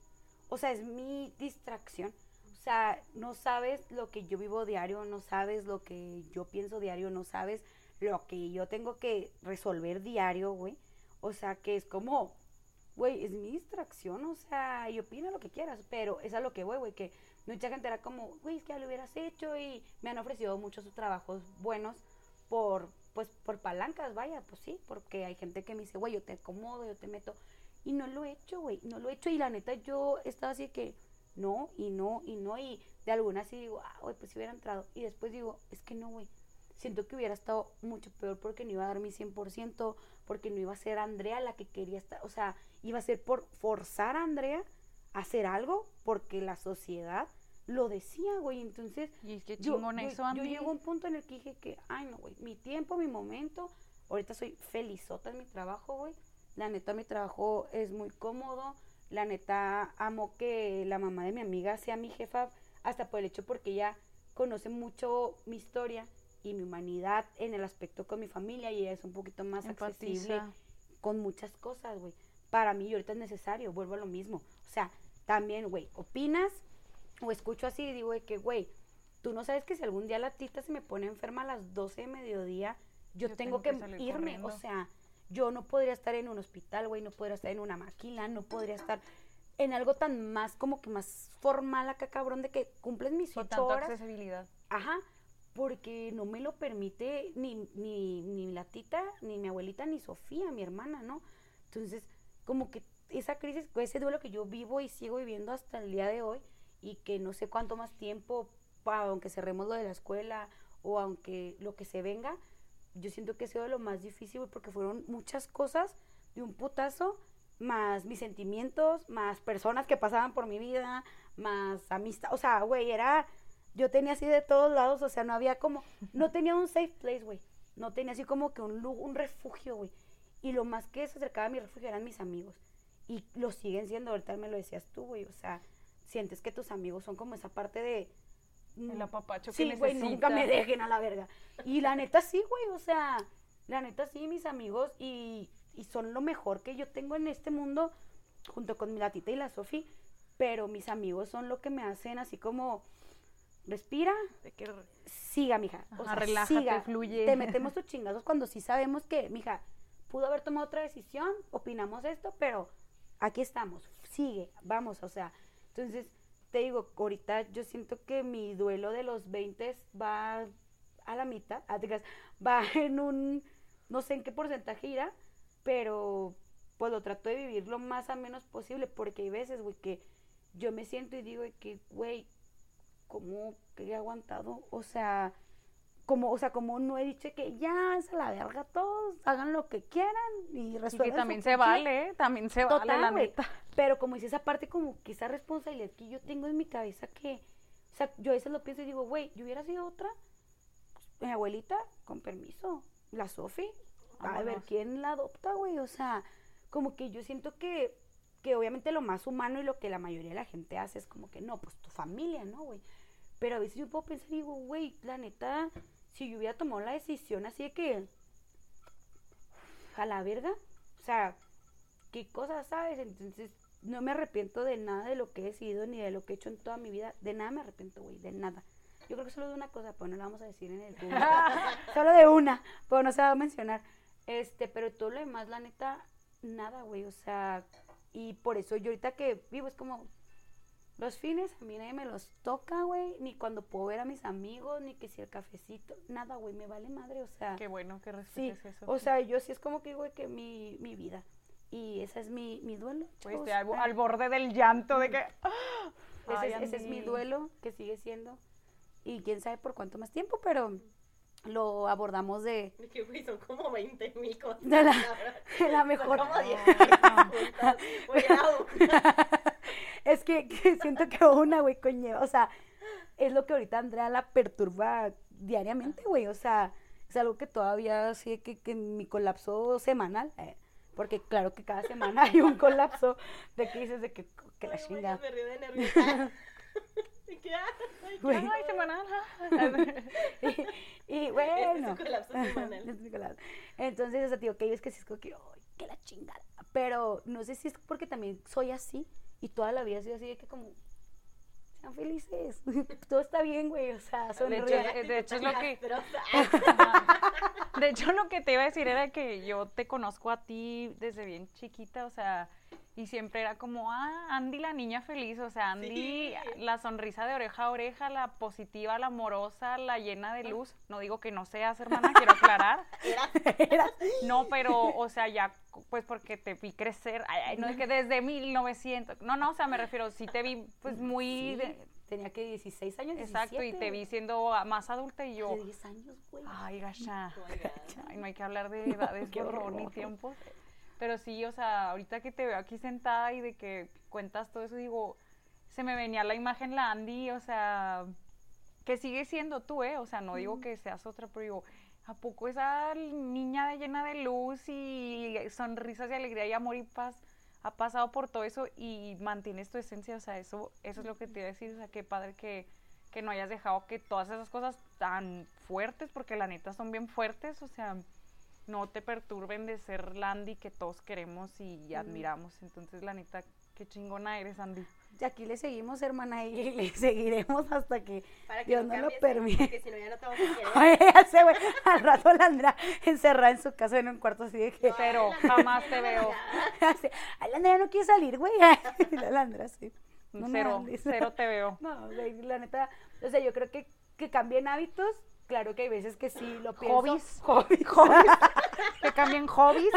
S1: o sea, es mi distracción. O sea, no sabes lo que yo vivo diario, no sabes lo que yo pienso diario, no sabes lo que yo tengo que resolver diario, güey. O sea, que es como, güey, es mi distracción, o sea, y opina lo que quieras, pero es a lo que voy, güey, que mucha gente era como, güey, es que ya lo hubieras hecho y me han ofrecido muchos trabajos buenos por, pues, por palancas, vaya, pues sí, porque hay gente que me dice, güey, yo te acomodo, yo te meto, y no lo he hecho, güey, no lo he hecho, y la neta yo estaba así que, no, y no, y no, y de alguna sí digo, ah, güey, pues si hubiera entrado, y después digo, es que no, güey, siento que hubiera estado mucho peor porque no iba a dar mi 100%, porque no iba a ser Andrea la que quería estar, o sea, iba a ser por forzar a Andrea a hacer algo porque la sociedad lo decía, güey. Entonces,
S3: y es que chingón
S1: yo,
S3: eso,
S1: yo llego a un punto en el que dije que, ay, no, güey, mi tiempo, mi momento. Ahorita soy felizota en mi trabajo, güey. La neta, mi trabajo es muy cómodo. La neta, amo que la mamá de mi amiga sea mi jefa, hasta por el hecho porque ella conoce mucho mi historia y mi humanidad en el aspecto con mi familia y ella es un poquito más accesible con muchas cosas, güey. Para mí ahorita es necesario, vuelvo a lo mismo. O sea, también, güey, opinas, o escucho así y digo de que, güey, tú no sabes que si algún día la tita se me pone enferma a las 12 de mediodía, yo, tengo, que, irme, o sea, yo no podría estar en un hospital, güey, no podría estar en una maquila, no podría estar en algo tan más como que más formal acá, cabrón, de que cumples mis ocho horas.
S3: accesibilidad.
S1: Ajá, porque no me lo permite ni, ni, ni la tita, ni mi abuelita, ni Sofía, mi hermana, ¿no? Entonces, como que esa crisis, ese duelo que yo vivo y sigo viviendo hasta el día de hoy, y que no sé cuánto más tiempo, aunque cerremos lo de la escuela o aunque lo que se venga, yo siento que ha sido lo más difícil porque fueron muchas cosas de un putazo, más mis sentimientos, más personas que pasaban por mi vida, más amistad, o sea, güey, era, yo tenía así de todos lados, o sea, no había como, no tenía un safe place, güey, no tenía así como que un, un refugio, güey, y lo más que se acercaba a mi refugio eran mis amigos, y lo siguen siendo, ahorita me lo decías tú, güey, o sea, sientes que tus amigos son como esa parte de...
S3: El apapacho
S1: sí, güey, nunca me dejen a la verga. Y la neta sí, güey, o sea, la neta sí, mis amigos, y, y son lo mejor que yo tengo en este mundo, junto con mi latita y la Sofi, pero mis amigos son lo que me hacen así como, respira, que siga, mija,
S3: o sea, relájate, fluye.
S1: Te metemos tus chingazos cuando sí sabemos que, mija, pudo haber tomado otra decisión, opinamos esto, pero aquí estamos, sigue, vamos, o sea, entonces, te digo, ahorita yo siento que mi duelo de los 20 va a la mitad, va en un, no sé en qué porcentaje irá, pero pues lo trato de vivir lo más a menos posible, porque hay veces, güey, que yo me siento y digo que, güey, ¿cómo que he aguantado? O sea, como, o sea, como no he dicho que ya a la verga todos, hagan lo que quieran y
S3: Y
S1: resuelvan.
S3: que
S1: su
S3: también se vale, ¿eh? también se vale, la neta.
S1: Pero como dice esa parte, como que esa responsabilidad que yo tengo en mi cabeza que, o sea, yo a veces lo pienso y digo, güey, yo hubiera sido otra, pues, mi abuelita, con permiso, la Sofi, a ver quién la adopta, güey, o sea, como que yo siento que, que obviamente lo más humano y lo que la mayoría de la gente hace es como que, no, pues tu familia, ¿no, güey? Pero a veces yo puedo pensar y digo, güey, la neta, si yo hubiera tomado la decisión así de que, a la verga, o sea, qué cosas, ¿sabes? Entonces, no me arrepiento de nada de lo que he decidido ni de lo que he hecho en toda mi vida. De nada me arrepiento, güey, de nada. Yo creo que solo de una cosa, pero no la vamos a decir en el público. solo de una, pero no se va a mencionar. Este, pero todo lo demás, la neta, nada, güey. O sea, y por eso yo ahorita que vivo es como los fines, a mí nadie me los toca, güey. Ni cuando puedo ver a mis amigos, ni que si el cafecito, nada, güey, me vale madre. O sea,
S3: Qué bueno que
S1: Sí,
S3: respetes eso.
S1: o sea, yo sí es como que, güey, que mi, mi vida. Y ese es mi, mi duelo.
S3: Pues, estoy al, al borde del llanto de que...
S1: ese,
S3: Ay,
S1: es, ese es mi duelo que sigue siendo. Y quién sabe por cuánto más tiempo, pero lo abordamos de,
S2: que, güey, son como 20 mil cosas.
S1: de la, de la
S2: Son
S1: mejor.
S2: como 10 juntas. Voy a
S1: es que, que siento que una, güey, conlleva, o sea, es lo que ahorita Andrea la perturba diariamente, güey, o sea, es algo que todavía sí que, que en mi colapso semanal, eh, porque claro que cada semana hay un colapso de que dices de que, que la chingada.
S2: Me río de nerviosa. De que, ay,
S1: Güey.
S3: Ay, semanal.
S1: y, y bueno.
S2: Este es su colapso semanal.
S1: Este es colapso. Entonces, o sea, tío, que es que sí es como que, ay, que la chingada. Pero no sé si es porque también soy así y toda la vida he sido así de que como, sean felices. Todo está bien, güey, o sea,
S3: De
S1: sonrían.
S3: hecho, de hecho es lo que... De hecho, lo que te iba a decir era que yo te conozco a ti desde bien chiquita, o sea, y siempre era como, ah, Andy la niña feliz, o sea, Andy
S2: Sí.
S3: la sonrisa de oreja a oreja, la positiva, la amorosa, la llena de luz. No digo que no seas, hermana, quiero aclarar.
S1: Era-
S3: No, pero, o sea, ya, pues porque te vi crecer, ay, ay, no es que desde 1900, no, no, o sea, me refiero, sí te vi, pues muy,
S1: Sí,
S3: de-
S1: tenía que 16 años,
S3: exacto, y
S1: 17,
S3: te vi siendo más adulta y yo,
S1: De 10 años, güey.
S3: ay, gacha. Ay, no hay que hablar de edades, horror, ni tiempos. Pero sí, o sea, ahorita que te veo aquí sentada y de que cuentas todo eso, digo, se me venía la imagen la Andy, o sea, que sigue siendo tú, ¿eh? O sea, no digo que seas otra, pero digo, ¿a poco esa niña de llena de luz y sonrisas y alegría y amor y paz ha pasado por todo eso y mantienes tu esencia? O sea, eso, eso es lo que te iba a decir, o sea, qué padre que, que no hayas dejado que todas esas cosas tan fuertes, porque la neta son bien fuertes, o sea, no te perturben de ser la Andy que todos queremos y admiramos. Entonces, la neta, qué chingona eres, Andy.
S1: Y aquí le seguimos, hermana, y le seguiremos hasta que
S2: Para que
S1: Dios
S2: no
S1: no lo
S2: cambies,
S1: permita.
S2: Porque si no, ya no te vamos a.
S1: Al rato la Andrea encerrada en su casa en un cuarto así de que.
S3: Pero jamás te veo.
S1: Así, Ay, la Andrea no quiere salir, güey. La Andrea sí. No
S3: Cero, cero te veo.
S1: No, la neta. O sea, yo creo que, que cambien hábitos. Claro que hay veces que sí lo pienso.
S3: Hobbies.
S1: Hobbies.
S3: Que cambien hobbies.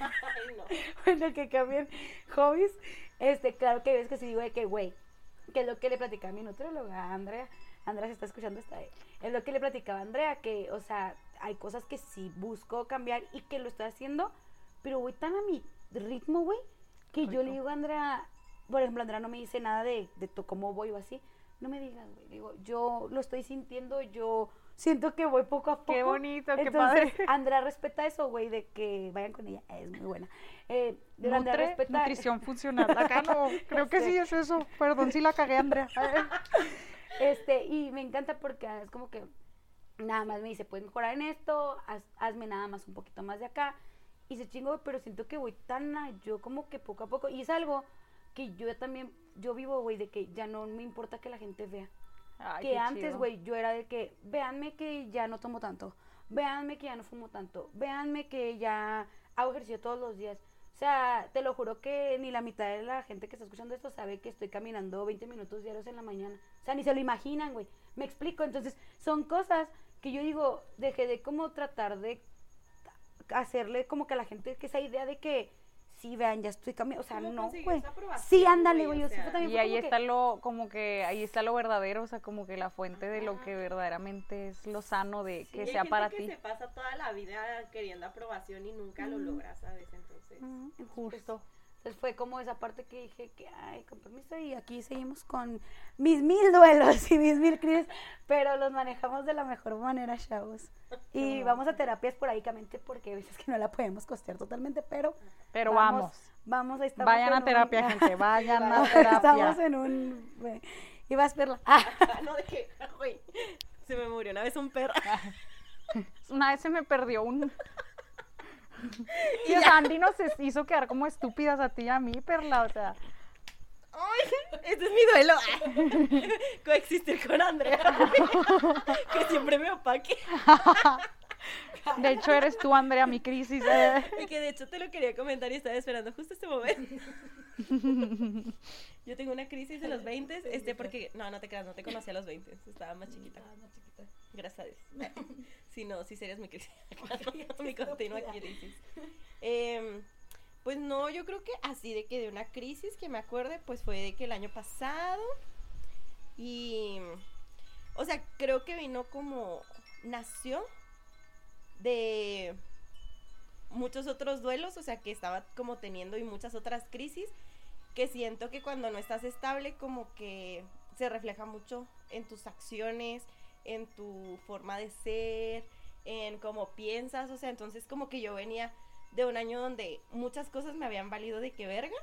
S2: Ay, no.
S1: bueno, que cambien hobbies. Este, claro que hay veces que sí digo de que, güey, que es lo que le platicaba a mi nutróloga, a Andrea. Andrea se está escuchando esta Es lo que le platicaba a Andrea, que, o sea, hay cosas que sí busco cambiar y que lo estoy haciendo, pero voy tan a mi ritmo, güey, que yo le digo a Andrea, por ejemplo, Andrea no me dice nada de, de to- cómo voy o así. No me digas, güey. Digo, yo lo estoy sintiendo, yo siento que voy poco a poco.
S3: Qué bonito, qué
S1: Entonces,
S3: padre.
S1: Andrea respeta eso, güey, de que vayan con ella. Es muy buena. Eh, Andrea respeta-
S3: nutrición funcional. Acá no, creo que sí es eso. Perdón si la cagué, Andrea.
S1: Este, y me encanta porque es como que nada más me dice, puedes mejorar en esto, haz- hazme nada más un poquito más de acá. Y se chingo, pero siento que voy tan a yo como que poco a poco. Y es algo que yo también, yo vivo, güey, de que ya no me importa que la gente vea.
S3: Ay,
S1: que antes, güey, yo era de que, véanme que ya no tomo tanto, véanme que ya no fumo tanto, véanme que ya hago ejercicio todos los días. O sea, te lo juro que ni la mitad de la gente que está escuchando esto sabe que estoy caminando 20 minutos diarios en la mañana. O sea, ni se lo imaginan, güey. Me explico. Entonces, son cosas que yo digo, dejé de como tratar de hacerle como que a la gente que esa idea de que sí, vean, ya estoy cambiando, o sea,
S2: ¿Cómo
S1: no, güey. Sí, ándale,
S2: güey? O
S1: yo sí fue
S2: sea,
S1: también
S3: Y ahí
S1: como que-
S3: está lo, como que ahí está lo verdadero, o sea, como que la fuente de lo que verdaderamente es lo sano de
S2: Sí,
S3: que
S2: hay
S3: sea
S2: gente
S3: para
S2: que
S3: ti.
S2: se pasa toda la vida queriendo aprobación y nunca lo logra, ¿sabes? Entonces,
S1: entonces,
S3: Justo.
S1: Entonces fue como esa parte que dije que, ay, con permiso, y aquí seguimos con mis mil duelos y mis mil crisis, pero los manejamos de la mejor manera, chavos. Y vamos a terapia esporádicamente porque hay veces que no la podemos costear totalmente, pero
S3: Pero vamos.
S1: Vamos, ahí estamos.
S3: Vayan a
S1: un-
S3: terapia, gente, vayan a
S1: Estamos
S3: terapia.
S1: en un... vas, Perla. Ah,
S2: no de que, se me murió una vez un perro.
S3: Una vez se me perdió un... Y Sandy nos hizo quedar como estúpidas a ti y a mí, Perla, o sea...
S2: ¡Ay! Este es mi duelo. Coexistir con Andrea. que siempre me opaque.
S3: De hecho, eres tú, Andrea, mi crisis. eh.
S2: Y que de hecho te lo quería comentar y estaba esperando justo este momento. Yo tengo una crisis de los 20, este porque no, no te creas, no te conocí a los 20, estaba más chiquita. Gracias a Dios. Si no, sí serías mi crisis. mi continua crisis. Em, pues no, yo creo que así de que de una crisis que me acuerde, pues fue de que el año pasado y o sea, creo que vino como nació de muchos otros duelos, o sea, que estaba como teniendo y muchas otras crisis, que siento que cuando no estás estable como que se refleja mucho en tus acciones, en tu forma de ser, en cómo piensas, o sea, entonces como que yo venía de un año donde muchas cosas me habían valido de que verga,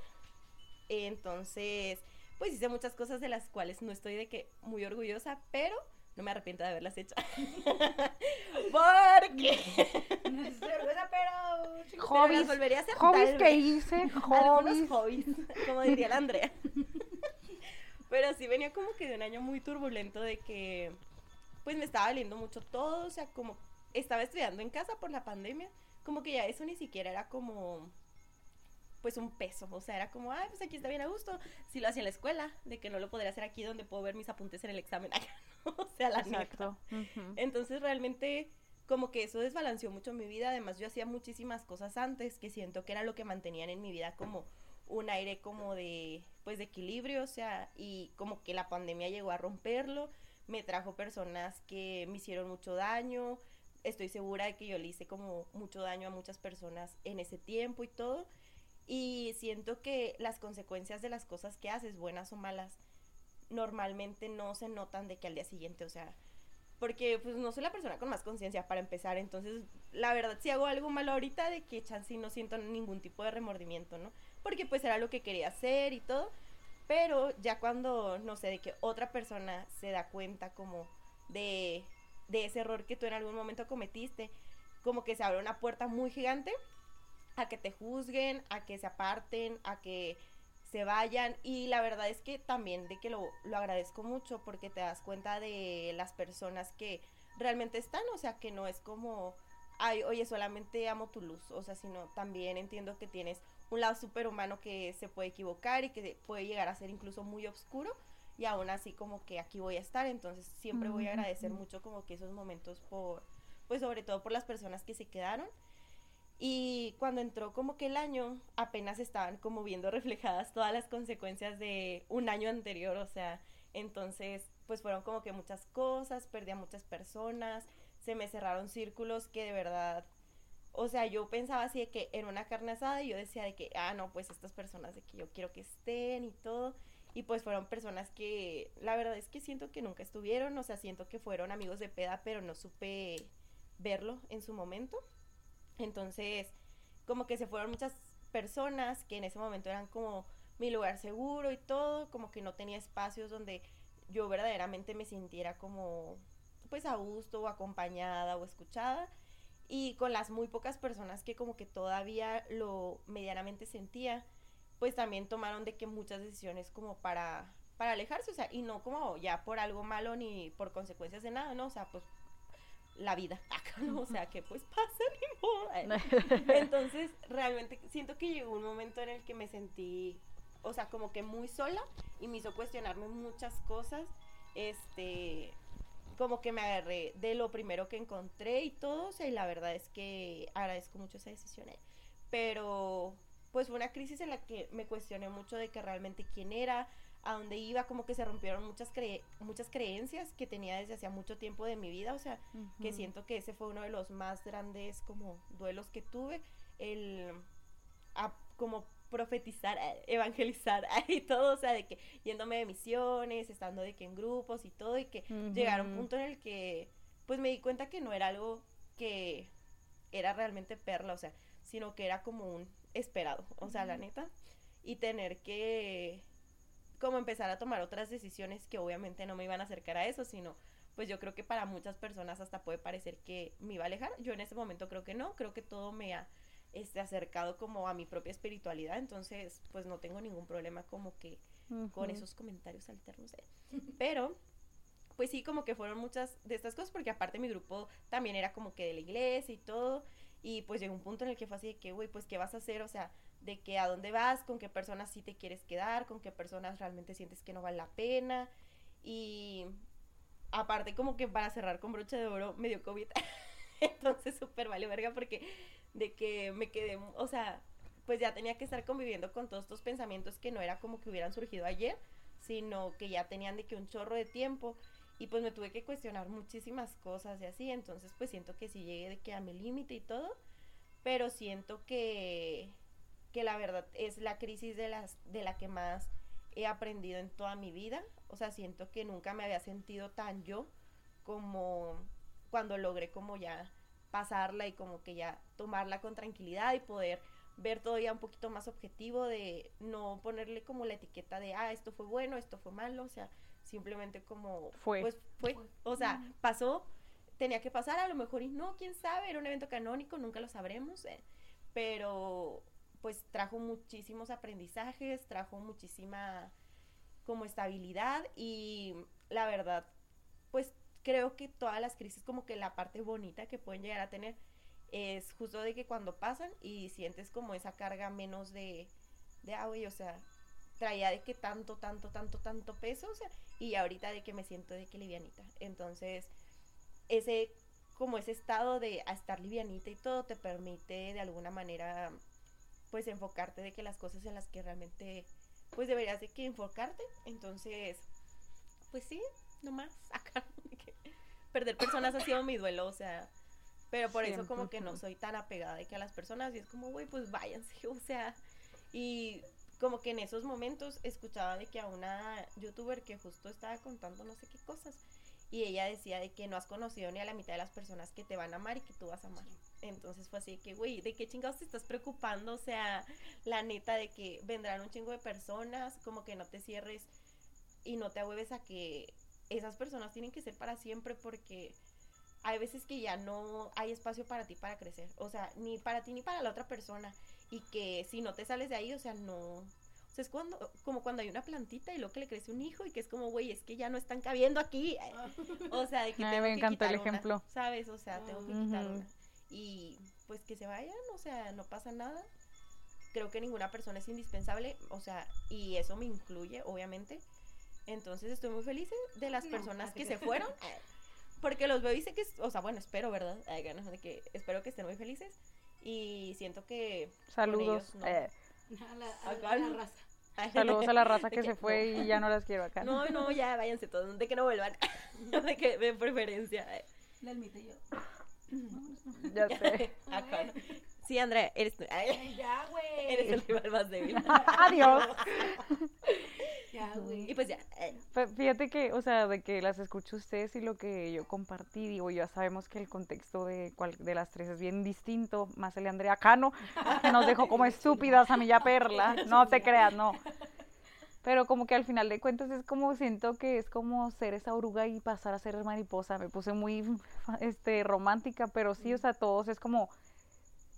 S2: entonces pues hice muchas cosas de las cuales no estoy de que muy orgullosa, pero no me arrepiento de haberlas hecho. Porque
S1: no estoy orgullosa, pero...
S3: Hobbies,
S2: volvería a hacer.
S3: hobbies que hice,
S2: Algunos
S3: hobbies.
S2: hobbies, como diría la Andrea. Pero sí venía como que de un año muy turbulento de que pues me estaba valiendo mucho todo, o sea, como estaba estudiando en casa por la pandemia, como que ya eso ni siquiera era como pues un peso, o sea, era como, ay, pues aquí está bien a gusto, si lo hacía en la escuela, de que no lo podría hacer aquí donde puedo ver mis apuntes en el examen, o sea, la neta.
S3: Exacto. ujú.
S2: Entonces realmente como que eso desbalanceó mucho mi vida. Además yo hacía muchísimas cosas antes que siento que era lo que mantenían en mi vida como un aire como de pues de equilibrio, o sea, y como que la pandemia llegó a romperlo, me trajo personas que me hicieron mucho daño. Estoy segura de que yo le hice como mucho daño a muchas personas en ese tiempo y todo. Y siento que las consecuencias de las cosas que haces, buenas o malas, normalmente no se notan de que al día siguiente, o sea, porque pues no soy la persona con más conciencia para empezar, entonces la verdad si hago algo malo ahorita de que chance no siento ningún tipo de remordimiento, ¿no? Porque pues era lo que quería hacer y todo, pero ya cuando, no sé, de que otra persona se da cuenta como de, de ese error que tú en algún momento cometiste, como que se abre una puerta muy gigante a que te juzguen, a que se aparten, a que se vayan. Y la verdad es que también de que lo, lo agradezco mucho porque te das cuenta de las personas que realmente están, o sea, que no es como, ay, oye, solamente amo tu luz, o sea, sino también entiendo que tienes un lado súper humano que se puede equivocar y que puede llegar a ser incluso muy oscuro y aún así como que aquí voy a estar, entonces siempre voy a agradecer mucho como que esos momentos por, pues sobre todo por las personas que se quedaron. Y cuando entró como que el año, apenas estaban como viendo reflejadas todas las consecuencias de un año anterior, o sea, entonces pues fueron como que muchas cosas, perdí a muchas personas, se me cerraron círculos que de verdad, o sea, yo pensaba así de que en una carne asada y yo decía de que, ah, no, pues estas personas de que yo quiero que estén y todo, y pues fueron personas que la verdad es que siento que nunca estuvieron, o sea, siento que fueron amigos de peda, pero no supe verlo en su momento. Entonces, como que se fueron muchas personas que en ese momento eran como mi lugar seguro y todo, como que no tenía espacios donde yo verdaderamente me sintiera como pues a gusto o acompañada o escuchada. Y con las muy pocas personas que como que todavía lo medianamente sentía, pues también tomaron de que muchas decisiones como para para alejarse, o sea, y no como ya por algo malo ni por consecuencias de nada, no, o sea, pues la vida. O sea, que pues pasa ni modo. Entonces, realmente siento que llegó un momento en el que me sentí, o sea, como que muy sola y me hizo cuestionarme muchas cosas. Este, como que me agarré de lo primero que encontré y todo, o sea, y la verdad es que agradezco mucho esa decisión. eh. Pero pues fue una crisis en la que me cuestioné mucho de que realmente quién era, a dónde iba, como que se rompieron muchas, cre muchas creencias que tenía desde hacía mucho tiempo de mi vida, o sea, que siento que ese fue uno de los más grandes como duelos que tuve, el como profetizar, eh, evangelizar y todo, o sea, de que yéndome de misiones, estando de que en grupos y todo, y que llegar a un punto en el que pues me di cuenta que no era algo que era realmente perla, o sea, sino que era como un esperado, o sea, la neta, y tener que como empezar a tomar otras decisiones que obviamente no me iban a acercar a eso, sino pues yo creo que para muchas personas hasta puede parecer que me iba a alejar. Yo en ese momento creo que no, creo que todo me ha este, acercado como a mi propia espiritualidad, entonces pues no tengo ningún problema como que con esos comentarios alternos. ¿eh? Pero pues sí, como que fueron muchas de estas cosas, porque aparte mi grupo también era como que de la iglesia y todo, y pues llegó un punto en el que fue así de que, güey, pues ¿qué vas a hacer? O sea, de que a dónde vas, con qué personas sí te quieres quedar, con qué personas realmente sientes que no vale la pena. Y aparte como que para cerrar con broche de oro me dio COVID. Entonces súper vale verga porque de que me quedé, o sea, pues ya tenía que estar conviviendo con todos estos pensamientos que no era como que hubieran surgido ayer, sino que ya tenían de que un chorro de tiempo y pues me tuve que cuestionar muchísimas cosas y así, entonces pues siento que sí llegué de que a mi límite y todo, pero siento que que la verdad es la crisis de, las, de la que más he aprendido en toda mi vida. O sea, siento que nunca me había sentido tan yo como cuando logré como ya pasarla y como que ya tomarla con tranquilidad y poder ver todo ya un poquito más objetivo de no ponerle como la etiqueta de, ah, esto fue bueno, esto fue malo, o sea, simplemente como
S3: fue.
S2: Pues fue, o sea, pasó, tenía que pasar, a lo mejor y no, quién sabe, era un evento canónico, nunca lo sabremos, eh, pero pues trajo muchísimos aprendizajes, trajo muchísima como estabilidad y la verdad, pues creo que todas las crisis como que la parte bonita que pueden llegar a tener es justo de que cuando pasan y sientes como esa carga menos de, de ah, o sea, traía de que tanto, tanto, tanto, tanto peso, o sea, y ahorita de que me siento de que livianita. Entonces, ese, como ese estado de estar livianita y todo te permite de alguna manera pues enfocarte de que las cosas en las que realmente pues deberías de que enfocarte. Entonces, pues sí, nomás acá perder personas ha sido mi duelo, o sea, pero por eso como que no soy tan apegada de que a las personas y es como, güey, pues váyanse, o sea, y como que en esos momentos escuchaba de que a una youtuber que justo estaba contando no sé qué cosas y ella decía de que no has conocido ni a la mitad de las personas que te van a amar y que tú vas a amar. Entonces fue así que, güey, ¿de qué chingados te estás preocupando? O sea, la neta de que vendrán un chingo de personas, como que no te cierres y no te ahueves a que esas personas tienen que ser para siempre porque hay veces que ya no hay espacio para ti para crecer. O sea, ni para ti ni para la otra persona. Y que si no te sales de ahí, o sea, no, o sea, es cuando, como cuando hay una plantita y luego que le crece un hijo y que es como, güey, es que ya no están cabiendo aquí. O sea, de que
S3: tengo me encantó el ejemplo.
S2: ¿Sabes? O sea, tengo que quitar una y pues que se vayan, o sea, no pasa nada. Creo que ninguna persona es indispensable, o sea, y eso me incluye, obviamente. Entonces estoy muy feliz de las personas que se fueron, porque los veo y sé que, o sea, bueno, espero, ¿verdad? de que espero que estén muy felices y siento que
S3: saludos
S1: eh. a, la, raza.
S3: Saludos a la raza que, se fue y ya no las quiero acá.
S2: No, no, ya váyanse todos, de que no vuelvan. de que de preferencia.
S1: La admite yo.
S3: Ya sé.
S2: Sí, Andrea, eres
S1: ya, güey.
S2: Eres el rival más débil.
S3: Adiós.
S1: ya, güey.
S2: Y pues ya. Eh.
S3: Fíjate que, o sea, de que las escucho ustedes y lo que yo compartí, digo, ya sabemos que el contexto de, cual, de las tres es bien distinto, más el de Andrea Cano, que nos dejó como estúpidas a mí ya Perla. No te creas, no. Pero como que al final de cuentas es como siento que es como ser esa oruga y pasar a ser mariposa. Me puse muy este romántica, pero sí, o sea, todos es como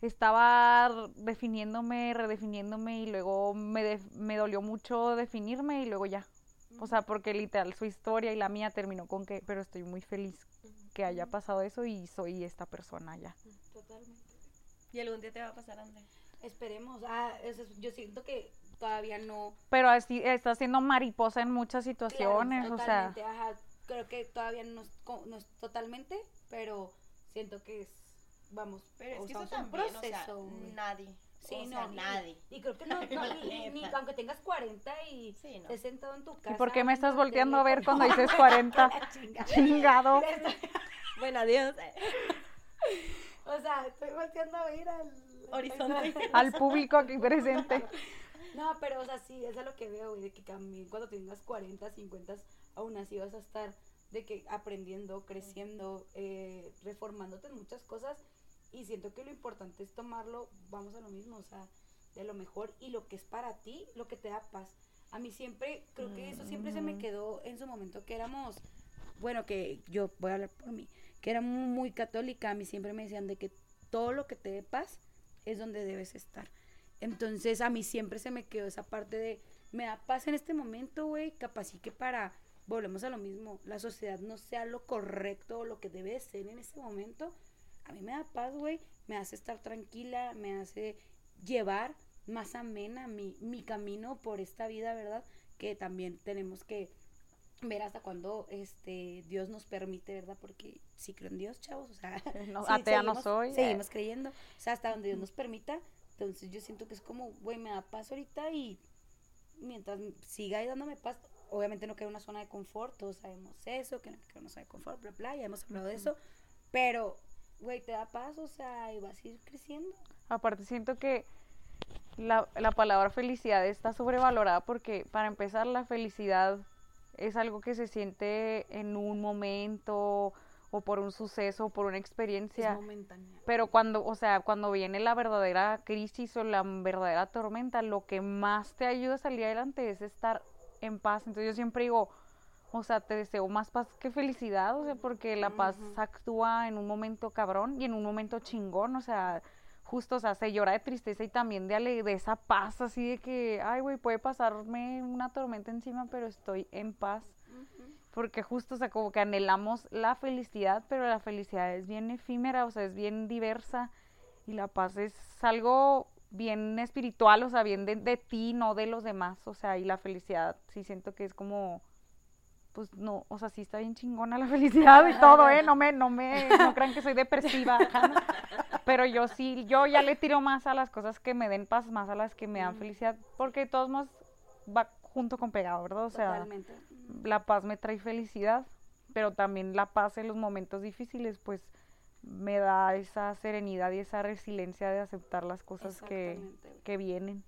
S3: estaba definiéndome, redefiniéndome y luego me, me dolió mucho definirme y luego ya. O sea, porque literal su historia y la mía terminó con que, pero estoy muy feliz que haya pasado eso y soy esta persona ya.
S1: Totalmente.
S2: ¿Y algún día te va a pasar, André?
S1: Esperemos. Ah, yo siento que todavía no.
S3: Pero así está siendo mariposa en muchas situaciones, o sea.
S1: Ajá, creo que todavía no es, no es, totalmente, pero siento que es, vamos,
S2: pero es que eso también, proceso, o sea, nadie,
S1: Sí,
S2: o
S1: no,
S2: sea, nadie.
S1: Y creo que no, no, ni aunque tengas 40 y
S2: Sí, no.
S1: estés sentado en tu casa.
S3: ¿Y por qué me estás volteando a ver cuando dices 40?
S1: La chingada.
S3: Chingado.
S2: Bueno, adiós.
S1: O sea, estoy volteando a ver al
S2: Horizonte.
S3: Al público aquí presente.
S1: No, pero o sea, sí, eso es lo que veo, güey, de que también cuando tengas 40, 50, aún así vas a estar de que aprendiendo, creciendo, eh, reformándote en muchas cosas y siento que lo importante es tomarlo, vamos a lo mismo, o sea, de lo mejor y lo que es para ti, lo que te da paz. A mí siempre, creo que eso siempre se me
S3: Mm.
S1: quedó en su momento que éramos, bueno, que yo voy a hablar por mí, que era muy, muy católica, a mí siempre me decían de que todo lo que te dé paz es donde debes estar. Entonces a mí siempre se me quedó esa parte de, me da paz en este momento, güey, capaz y que para, volvemos a lo mismo, la sociedad no sea lo correcto o lo que debe de ser en ese momento. A mí me da paz, güey, me hace estar tranquila, me hace llevar más amena mi, mi camino por esta vida, ¿verdad? Que también tenemos que ver hasta cuando este Dios nos permite, ¿verdad? Porque sí creo en Dios, chavos, o sea,
S3: No,
S1: sí,
S3: atea no
S1: seguimos-
S3: soy. eh.
S1: Seguimos creyendo, o sea, hasta donde Dios nos permita. Entonces yo siento que es como, güey, me da paz ahorita y mientras siga ahí dándome paz, obviamente no queda una zona de confort, todos sabemos eso, que no queda una zona de confort, bla, bla, ya hemos hablado de eso, pero, güey, te da paz, o sea, y vas a ir creciendo.
S3: Aparte siento que la, la palabra felicidad está sobrevalorada porque para empezar la felicidad es algo que se siente en un momento o por un suceso o por una experiencia.
S1: Es momentánea.
S3: Pero cuando, o sea, cuando viene la verdadera crisis o la verdadera tormenta, lo que más te ayuda a salir adelante es estar en paz. Entonces yo siempre digo, o sea, te deseo más paz que felicidad, o sea, porque la paz actúa en un momento cabrón y en un momento chingón, o sea, justo, o sea, se llora de tristeza y también de, ale- de esa paz, así de que, ay, güey, puede pasarme una tormenta encima, pero estoy en paz. Porque justo, o sea, como que anhelamos la felicidad, pero la felicidad es bien efímera, o sea, es bien diversa. Y la paz es algo bien espiritual, o sea, bien de, de ti, no de los demás. O sea, y la felicidad sí siento que es como, pues no, o sea, sí está bien chingona la felicidad y todo, ¿eh? No me, no me, no crean que soy depresiva. Pero yo sí, yo ya le tiro más a las cosas que me den paz, más a las que me dan felicidad, porque de todos modos va junto con pegado, ¿verdad? O sea,
S1: Totalmente.
S3: La paz me trae felicidad, pero también la paz en los momentos difíciles, pues me da esa serenidad y esa resiliencia de aceptar las cosas que, que vienen.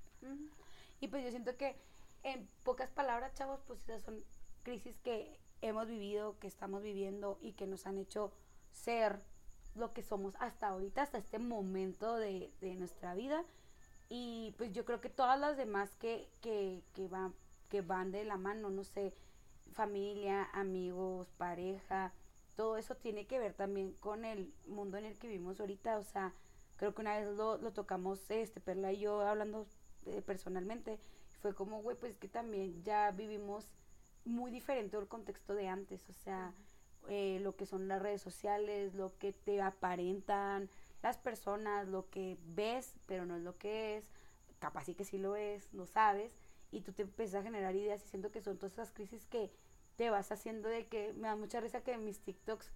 S1: Y pues yo siento que en pocas palabras, chavos, pues esas son crisis que hemos vivido, que estamos viviendo y que nos han hecho ser lo que somos hasta ahorita, hasta este momento de, de nuestra vida. Y pues yo creo que todas las demás que, que, que, van, que van de la mano, no sé, familia, amigos, pareja, todo eso tiene que ver también con el mundo en el que vivimos ahorita. O sea, creo que una vez lo, lo tocamos, este, Perla y yo hablando eh, personalmente, fue como, güey, pues que también ya vivimos muy diferente al contexto de antes, o sea, eh, lo que son las redes sociales, lo que te aparentan las personas, lo que ves, pero no es lo que es, capaz sí que sí lo es, no sabes, y tú te empiezas a generar ideas y siento que son todas esas crisis que te vas haciendo de que me da mucha risa que mis TikToks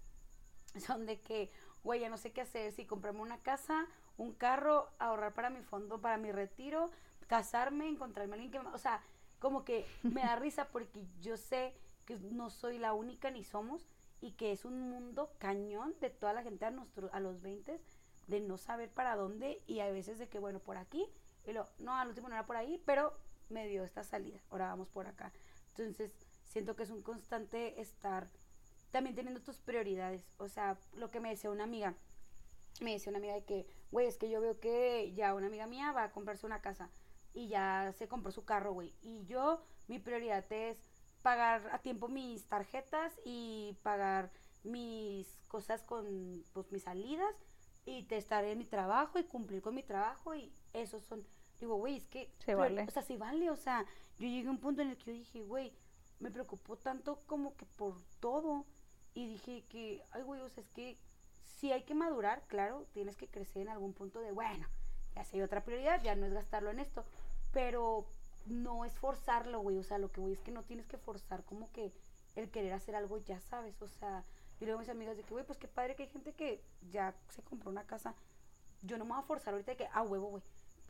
S1: son de que, güey, ya no sé qué hacer, si comprarme una casa, un carro, ahorrar para mi fondo, para mi retiro, casarme, encontrarme a alguien que me... O sea, como que me da risa porque yo sé que no soy la única ni somos y que es un mundo cañón de toda la gente a, nuestro, a los 20 de no saber para dónde y a veces de que, bueno, por aquí, y lo, no, al último no era por ahí, pero me dio esta salida, ahora vamos por acá. Entonces, siento que es un constante estar también teniendo tus prioridades. O sea, lo que me decía una amiga, me decía una amiga de que, güey, es que yo veo que ya una amiga mía va a comprarse una casa y ya se compró su carro, güey. Y yo, mi prioridad es pagar a tiempo mis tarjetas y pagar mis cosas con, pues, mis salidas y te estar en mi trabajo y cumplir con mi trabajo y esos son, digo, güey, es que...
S3: Se vale.
S1: O sea, sí vale, o sea, yo llegué a un punto en el que yo dije, güey, me preocupó tanto como que por todo. Y dije que, ay, güey, o sea, es que sí hay que madurar, claro, tienes que crecer en algún punto de, bueno, ya sé, otra prioridad, ya no es gastarlo en esto, pero no es forzarlo, güey, o sea, lo que voy es que no tienes que forzar como que el querer hacer algo, ya sabes, o sea, yo le digo a mis amigas de que, güey, pues qué padre que hay gente que ya se compró una casa, yo no me voy a forzar ahorita de que, ah, huevo, güey,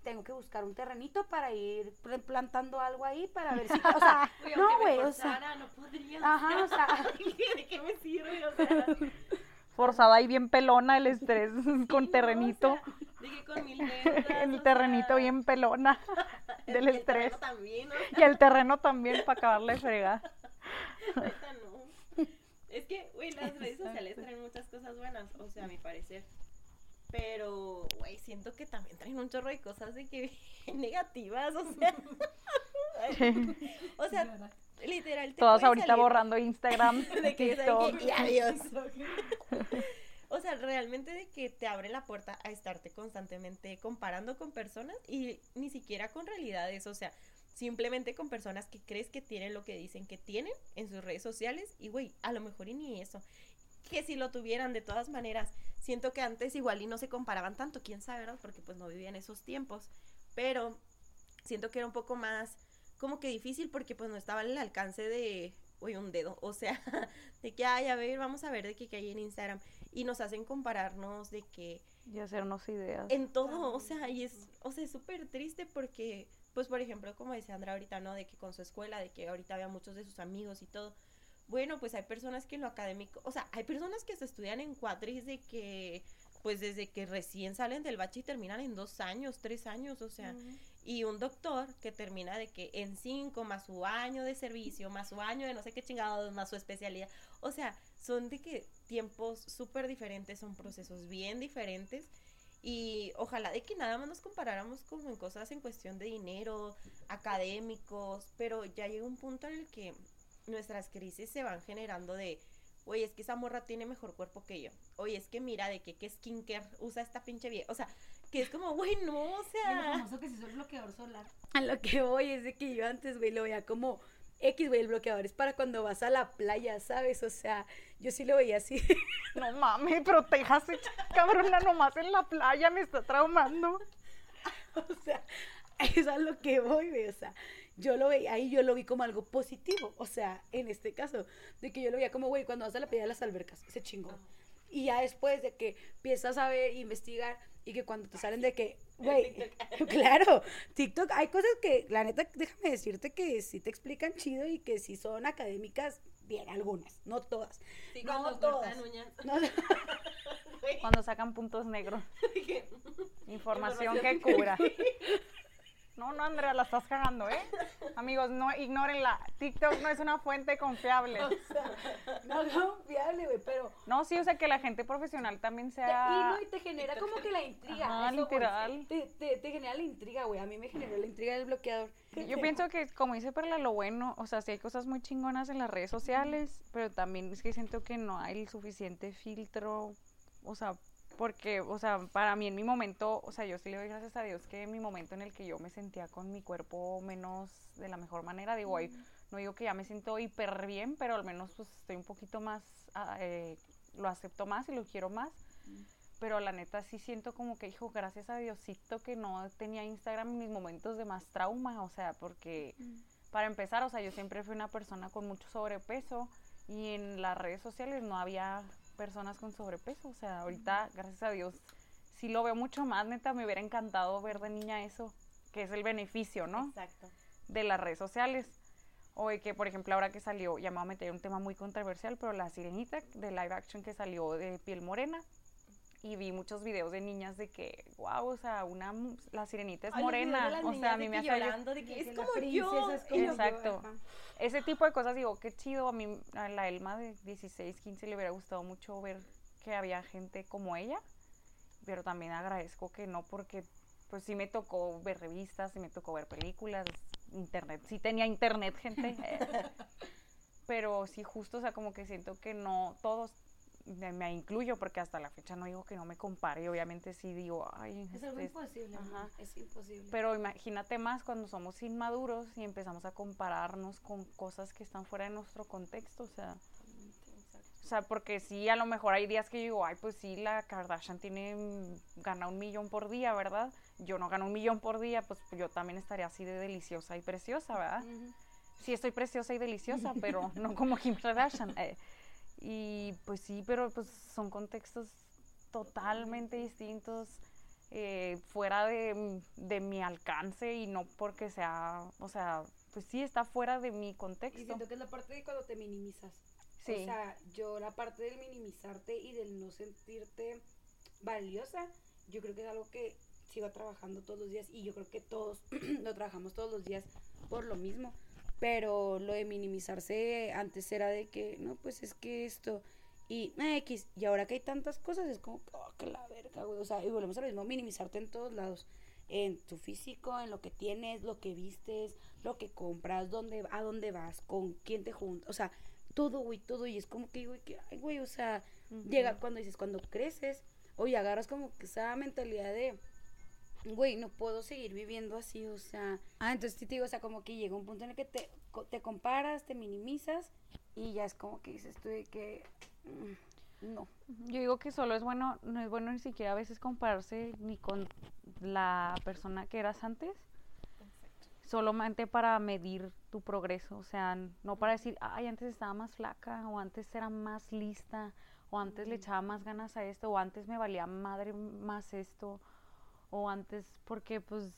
S1: tengo que buscar un terrenito para ir pl- plantando algo ahí para ver si, o sea, no, güey, o sea,
S2: no podría.
S1: ajá, o sea,
S2: ¿De qué me sirve? O sea,
S3: Forzada y bien pelona el estrés con
S2: no,
S3: terrenito.
S2: o sea, con mil
S3: el terrenito
S2: sea,
S3: bien pelona del
S2: el
S3: estrés.
S2: terreno también, ¿no?
S3: Y el terreno también para acabarle de fregar.
S2: No. Es que, güey, las redes sociales traen muchas cosas buenas, o sea, a mi parecer. Pero, güey, siento que también traen un chorro de cosas de que negativas, o sea. o sea, literal. te
S3: Todas
S2: puede
S3: ahorita
S2: salir
S3: borrando Instagram,
S2: de que
S3: TikTok.
S2: saben que- y adiós. O sea, realmente de que te abre la puerta a estarte constantemente comparando con personas y ni siquiera con realidades, o sea, simplemente con personas que crees que tienen lo que dicen que tienen en sus redes sociales y güey, a lo mejor y ni eso. Que si lo tuvieran de todas maneras, siento que antes igual y no se comparaban tanto, quién sabe, ¿verdad? Porque pues no vivían esos tiempos, pero siento que era un poco más como que difícil porque pues no estaba al alcance de, uy, un dedo, o sea, de que, ay, a ver, vamos a ver de qué hay en Instagram y nos hacen compararnos de que
S3: Y hacernos ideas.
S2: en todo, o sea, y es, o sea, súper triste porque, pues, por ejemplo, como decía Andra ahorita, ¿no? De que con su escuela, de que ahorita vea muchos de sus amigos y todo. Bueno, pues hay personas que en lo académico, o sea, hay personas que se estudian en cuatris de que, pues, desde que recién salen del bachi y terminan en dos años, tres años, o sea, y un doctor que termina de que en cinco, más su año de servicio, más su año de no sé qué chingados, más su especialidad. O sea, son de que tiempos súper diferentes, son procesos bien diferentes. Y ojalá de que nada más nos comparáramos como en cosas en cuestión de dinero, académicos, pero ya llega un punto en el que nuestras crisis se van generando de, oye, es que esa morra tiene mejor cuerpo que yo. Oye, es que mira de que qué skincare usa esta pinche vieja. O sea, que es como, güey, no, o sea...
S4: famoso que se el bloqueador solar.
S1: a lo que voy es de que yo antes, güey, lo veía como X, güey, el bloqueador es para cuando vas a la playa, ¿sabes? O sea, yo sí lo veía así.
S3: No mames, protéjase, cabrona, nomás en la playa me está traumando.
S1: O sea, es a lo que voy, güey. O sea, yo lo veía, ahí yo lo vi como algo positivo. O sea, en este caso, de que yo lo veía como, güey, cuando vas a la playa de las albercas, ese chingón. Y ya después de que empiezas a ver, investigar, y que cuando te salen de que, güey, claro, TikTok, hay cosas que, la neta, déjame decirte que sí te explican chido y que sí son académicas, bien, algunas, no todas.
S2: Sí,
S1: No
S2: cuando
S1: todas.
S2: cortan uñas.
S1: No,
S3: Cuando sacan puntos negros.
S2: dije,
S3: Información
S2: Información
S3: que cura. No, no, Andrea, la estás cagando, ¿eh? Amigos, no ignórenla. TikTok no es una fuente confiable.
S1: no, no, fiable, güey, pero...
S3: No, sí, o sea, que la gente profesional también sea...
S1: y no, y te genera como que la intriga. Voy.
S3: literal.
S1: Te, te, te genera la intriga, güey. A mí me generó la intriga del bloqueador.
S3: Yo pienso que, como dice Perla, lo bueno, o sea, sí hay cosas muy chingonas en las redes sociales, pero también es que siento que no hay el suficiente filtro, o sea, porque, o sea, para mí en mi momento, o sea, yo sí le doy gracias a Dios que en mi momento en el que yo me sentía con mi cuerpo menos de la mejor manera, digo, ay, no digo que ya me siento hiper bien, pero al menos pues estoy un poquito más, ah, eh, lo acepto más y lo quiero más. Pero la neta sí siento como que, hijo, gracias a Diosito que no tenía Instagram en mis momentos de más trauma, o sea, porque para empezar, o sea, yo siempre fui una persona con mucho sobrepeso y en las redes sociales no había personas con sobrepeso, o sea, ahorita, gracias a Dios, sí lo veo mucho más, neta, me hubiera encantado ver de niña eso, que es el beneficio, ¿no?
S2: Exacto.
S3: de las redes sociales. O de que, por ejemplo, ahora que salió, ya me voy a meter un tema muy controversial, pero la sirenita de live action que salió de piel morena. Y vi muchos videos de niñas de que, wow, o sea, una, la sirenita es
S2: Ay,
S3: morena. O sea, a mí me hace
S2: llorando de que es
S1: que
S2: como yo.
S1: es como
S2: yo,
S3: Exacto. ese tipo de cosas, digo, qué chido. A mí, a la Elma de 16, 15 le hubiera gustado mucho ver que había gente como ella. Pero también agradezco que no, porque pues sí me tocó ver revistas, sí me tocó ver películas, internet. Sí tenía internet, gente. pero sí, justo, o sea, como que siento que no todos, me, incluyo, porque hasta la fecha no digo que no me compare. Y obviamente sí digo, ay,
S1: Es algo
S3: este,
S1: imposible,
S3: ajá.
S1: ajá. Es imposible.
S3: pero imagínate más cuando somos inmaduros y empezamos a compararnos con cosas que están fuera de nuestro contexto, o sea, o sea, porque sí, a lo mejor hay días que yo digo, ay, pues sí, la Kardashian tiene, gana un millón por día, ¿verdad? Yo no gano un millón por día, pues yo también estaría así de deliciosa y preciosa, ¿verdad? Sí, estoy preciosa y deliciosa, pero no como Kim Kardashian. eh. Y pues sí, pero pues son contextos totalmente distintos. eh, fuera de, de mi alcance y no porque sea, o sea, pues sí está fuera de mi
S1: Y
S3: contexto.
S1: siento que es la parte de cuando te minimizas.
S3: Sí.
S1: O sea, yo la parte del minimizarte y del no sentirte valiosa, yo creo que es algo que sigo trabajando todos los días y yo creo que todos lo trabajamos todos los días por lo mismo. Pero lo de minimizarse antes era de que, no, pues es que esto y ah, X. Y ahora que hay tantas cosas, es como, oh, que la verga, güey. O sea, y volvemos a lo mismo, minimizarte en todos lados. En tu físico, en lo que tienes, lo que vistes, lo que compras, dónde, a dónde vas, con quién te juntas. O sea, todo, güey, todo. Y es como que, güey, que, ay, güey, o sea, llega cuando dices, cuando creces, oye, agarras como que esa mentalidad de, güey, no puedo seguir viviendo así, o sea. Ah, entonces te digo, o sea, como que llega un punto en el que te, co- te comparas, te minimizas y ya es como que dices tú de que, mm, no.
S3: Yo digo que solo es bueno, no es bueno ni siquiera a veces compararse ni con la persona que eras antes, solamente para medir tu progreso, o sea, no para decir, ay, antes estaba más flaca, o antes era más lista, o antes le echaba más ganas a esto, o antes me valía madre más esto, o antes, porque pues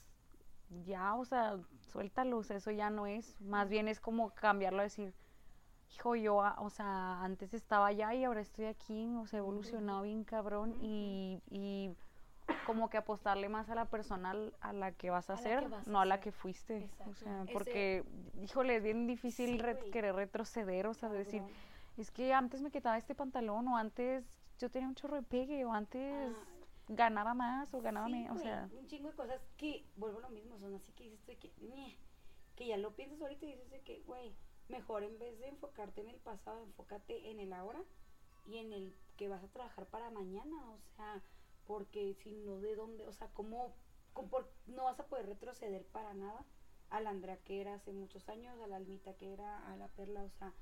S3: ya, o sea, suéltalo, o sea, eso ya no es, más bien es como cambiarlo a decir, hijo, yo, ah, o sea, antes estaba allá y ahora estoy aquí, o sea, he evolucionado bien cabrón y, y como que apostarle más a la persona a la que vas a,
S1: A
S3: ser,
S1: vas
S3: no a la que fuiste, o sea,
S1: Ese-
S3: porque, híjole, es bien difícil
S1: Sí,
S3: re-
S1: güey.
S3: querer retroceder, o sea, decir, es que antes me quitaba este pantalón, o antes yo tenía un chorro de pegue, o antes
S1: Ah,
S3: ganaba más, o ganaba
S1: Sí,
S3: menos, o sea,
S1: un chingo de cosas que vuelvo a lo mismo, son así que dices tú de que, que ya lo piensas ahorita y dices de que, güey, mejor en vez de enfocarte en el pasado, enfócate en el ahora y en el que vas a trabajar para mañana, o sea, porque si no, ¿de dónde? O sea, ¿cómo, cómo por- no vas a poder retroceder para nada a la Andrea que era hace muchos años, a la Almita que era, a la Perla, o sea,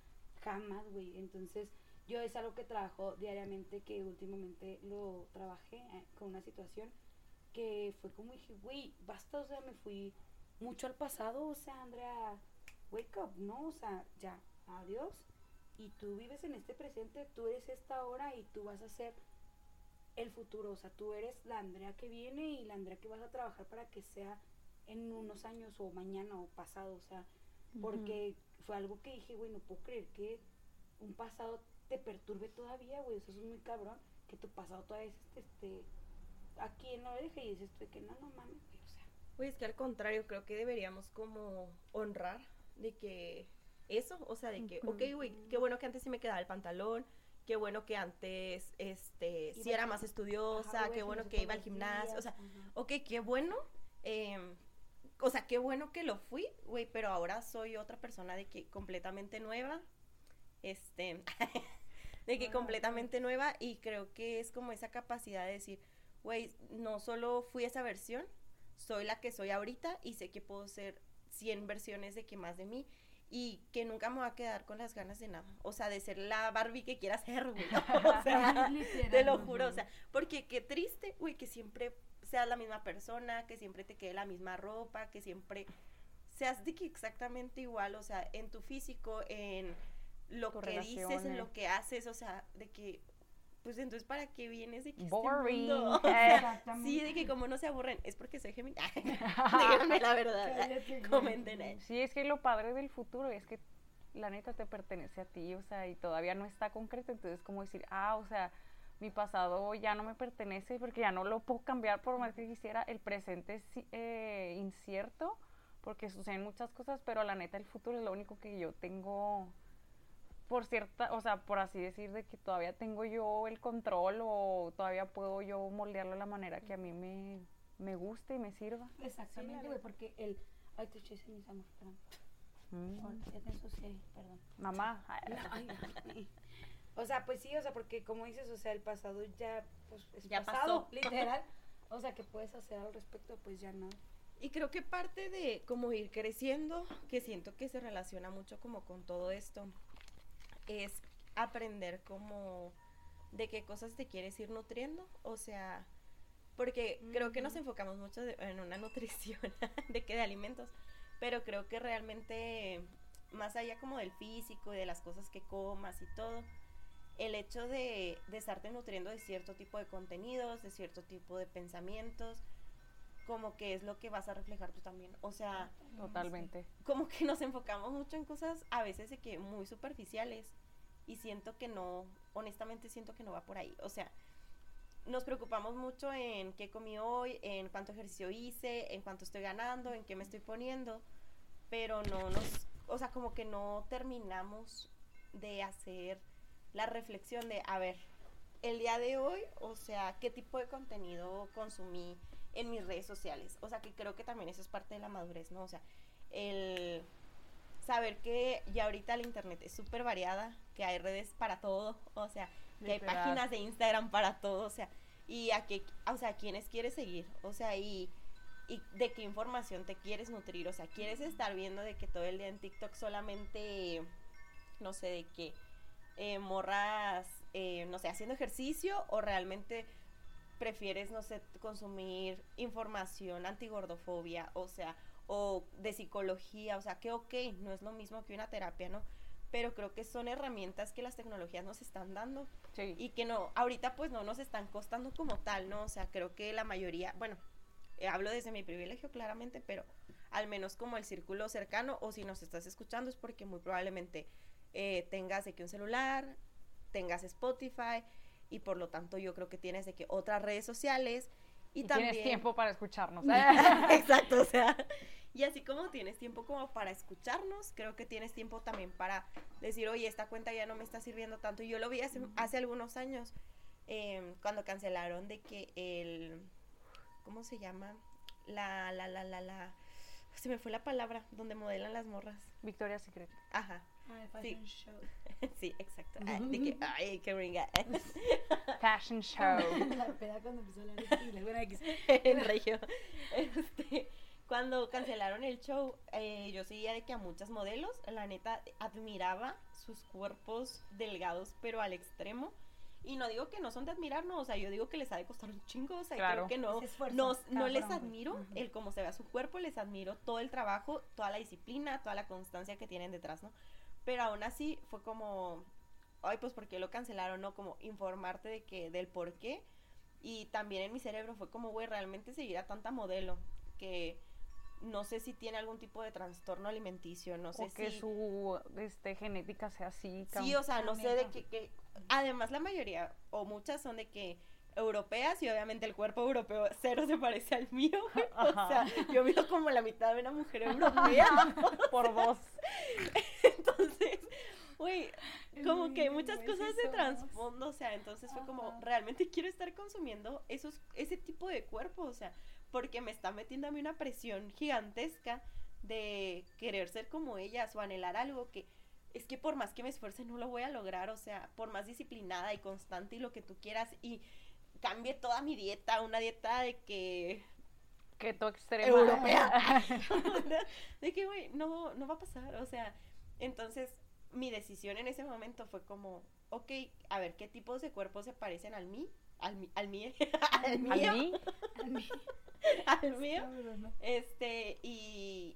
S1: jamás, güey. Entonces, yo es algo que trabajo diariamente, que últimamente lo trabajé eh, con una situación que fue como dije, güey, basta, o sea, me fui mucho al pasado, o sea, Andrea, wake up, ¿no? O sea, ya, adiós. Y tú vives en este presente, tú eres esta hora y tú vas a ser el futuro, o sea, tú eres la Andrea que viene y la Andrea que vas a trabajar para que sea en unos años o mañana o pasado, o sea, porque fue algo que dije, güey, no puedo creer que un pasado te perturbe todavía, güey, eso es muy cabrón, que tu pasado todavía esté, esté aquí en la oreja y dices tú de que no, no mames, güey, o sea,
S2: Pues es que al contrario, creo que deberíamos como honrar de que eso, o sea, de que, ok, güey, qué bueno que antes sí me quedaba el pantalón, qué bueno que antes, este, sí
S1: Iba
S2: era más estudiosa,
S1: ajá,
S2: qué
S1: güey,
S2: bueno que iba al gimnasio, o sea,
S1: ajá.
S2: ok, qué bueno, em, o sea, qué bueno que lo fui, güey, pero ahora soy otra persona de que completamente nueva, este, de que completamente nueva y creo que es como esa capacidad de decir, güey, no solo fui esa versión, soy la que soy ahorita y sé que puedo ser 100 versiones de que más de mí y que nunca me voy a quedar con las ganas de nada, o sea, de ser la Barbie que quiera ser, güey, o sea, te lo juro, o sea, porque qué triste, güey, que siempre seas la misma persona, que siempre te quede la misma ropa, que siempre seas de que exactamente igual, o sea, en tu físico, en lo que dices, en lo que haces, o sea, de que, pues entonces, ¿para qué vienes de que este
S3: Boring.
S2: mundo? O sea,
S1: Exactamente.
S2: sí, de que como no se aburren, es porque soy Gemini. Díganme la verdad, comenten ahí.
S3: Sí, es que lo padre del futuro es que la neta te pertenece a ti, o sea, y todavía no está concreto, entonces como decir, ah, o sea, mi pasado ya no me pertenece porque ya no lo puedo cambiar por más que quisiera, el presente es eh, incierto porque suceden muchas cosas, pero la neta el futuro es lo único que yo tengo por cierta, o sea, por así decir, de que todavía tengo yo el control o todavía puedo yo moldearlo de la manera que a mí me, me guste y me sirva.
S1: Exactamente, güey, porque el, ay, te eché ceniza, amor, perdón,
S3: Mm.
S1: Ya te ensucié, perdón.
S3: Mamá,
S1: Ay, ay. O sea, pues sí, o sea, porque como dices, o sea, el pasado ya, pues, es
S2: Ya
S1: pasado,
S2: pasó.
S1: literal. O sea, que puedes hacer al respecto, pues ya no.
S2: Y creo que parte de como ir creciendo, que siento que se relaciona mucho como con todo esto, es aprender como de qué cosas te quieres ir nutriendo, o sea, porque creo que nos enfocamos mucho de- en una nutrición de que de alimentos, pero creo que realmente más allá como del físico y de las cosas que comas y todo, el hecho de, de estarte nutriendo de cierto tipo de contenidos, de cierto tipo de pensamientos, como que es lo que vas a reflejar tú también. O sea,
S3: Totalmente.
S2: como que nos enfocamos mucho en cosas a veces de que muy superficiales y siento que no, honestamente siento que no va por ahí. O sea, nos preocupamos mucho en qué comí hoy, en cuánto ejercicio hice, en cuánto estoy ganando, en qué me estoy poniendo, pero no nos, o sea, como que no terminamos de hacer la reflexión de, a ver, el día de hoy, o sea, qué tipo de contenido consumí en mis redes sociales. O sea, que creo que también eso es parte de la madurez, ¿no? O sea, el saber que ya ahorita la internet es súper variada, que hay redes para todo, o sea, que hay páginas de Instagram para todo, o sea, y a qué, o sea, quiénes quieres seguir, o sea, y, y de qué información te quieres nutrir, o sea, quieres estar viendo de que todo el día en TikTok solamente, no sé, de qué, eh, morras, eh, no sé, haciendo ejercicio o realmente prefieres, no sé, consumir información antigordofobia, o sea, o de psicología, o sea, que ok, no es lo mismo que una terapia, ¿no? Pero creo que son herramientas que las tecnologías nos están dando
S3: Sí.
S2: y que no, ahorita pues no nos están costando como tal, ¿no? O sea, creo que la mayoría, bueno, eh, hablo desde mi privilegio claramente, pero al menos como el círculo cercano o si nos estás escuchando es porque muy probablemente eh, tengas que un celular, tengas Spotify y por lo tanto yo creo que tienes de que otras redes sociales y,
S3: Y,
S2: también
S3: tienes tiempo para escucharnos.
S2: Exacto, o sea, y así como tienes tiempo como para escucharnos, creo que tienes tiempo también para decir, oye, esta cuenta ya no me está sirviendo tanto. Y yo lo vi hace, hace algunos años, eh, cuando cancelaron de que el, ¿cómo se llama? La, la, la, la, la, se me fue la palabra, donde modelan las morras.
S3: Victoria's Secret.
S2: Ajá,
S1: Ah, el fashion show.
S2: sí, exacto. Ah, de que, ay, qué ringa.
S3: Fashion show.
S1: La peda cuando empezó a. Bueno, X.
S2: en regio. Este, cuando cancelaron el show, eh, yo seguía de que a muchas modelos, la neta, admiraba sus cuerpos delgados, pero al extremo. Y no digo que no son de admirar, no, o sea, yo digo que les ha de costar un chingo, o sea,
S3: Claro.
S2: creo que no,
S1: Es esfuerzo,
S2: no, les admiro
S1: Ujú.
S2: el cómo se vea su cuerpo, les admiro todo el trabajo, toda la disciplina, toda la constancia que tienen detrás, ¿no? Pero aún así fue como, ay, pues, ¿por qué lo cancelaron, no? Como informarte de que, del por qué. Y también en mi cerebro fue como, güey, realmente seguir a tanta modelo que no sé si tiene algún tipo de trastorno alimenticio, no sé
S3: o que
S2: si...
S3: su este, genética sea así.
S2: Sí, o sea, no sé de qué... que- Además, la mayoría, o muchas son de que europeas y obviamente el cuerpo europeo cero se parece al mío, güey. O
S3: Ajá.
S2: sea, yo mido como la mitad de una mujer europea.
S3: por dos.
S2: Entonces, güey, como que muchas cosas de trasfondo, o sea, entonces fue como, realmente quiero estar consumiendo esos, ese tipo de cuerpo, o sea, porque me está metiendo a mí una presión gigantesca de querer ser como ellas o anhelar algo que es que por más que me esfuerce no lo voy a lograr, o sea, por más disciplinada y constante y lo que tú quieras y cambie toda mi dieta, una dieta de que
S3: Keto extrema.
S2: Europea. de que, güey, no, no va a pasar. O sea, entonces mi decisión en ese momento fue como, ok, a ver, ¿qué tipos de cuerpos se parecen al mí? Al, mí- al mío. al
S3: ¿A
S2: mío.
S3: mí?
S1: Al mí.
S2: Al mío.
S1: Cabrón, ¿no?
S2: Este, y,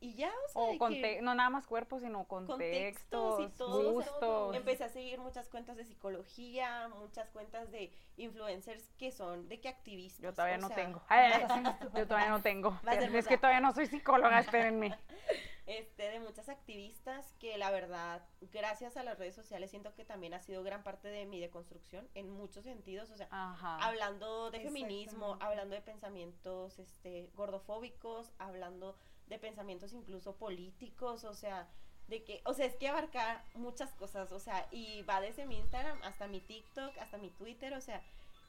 S2: y ya, o sea,
S3: O
S2: que
S3: no nada más cuerpos, sino
S2: Contextos
S3: contextos,
S2: y todo, o sea,
S3: gustos.
S2: empecé a seguir muchas cuentas de psicología, muchas cuentas de influencers que son de que activistas.
S3: Yo todavía
S2: o
S3: no
S2: sea,
S3: tengo. Ay, yo todavía no tengo. Es que todavía no soy psicóloga, espérenme.
S2: Este, de muchas activistas que la verdad, gracias a las redes sociales, siento que también ha sido gran parte de mi deconstrucción en muchos sentidos, o sea,
S3: Ajá.
S2: hablando de feminismo, hablando de pensamientos este, gordofóbicos, hablando de pensamientos incluso políticos, o sea, de que, o sea, es que abarca muchas cosas, o sea, y va desde mi Instagram hasta mi TikTok, hasta mi Twitter, o sea,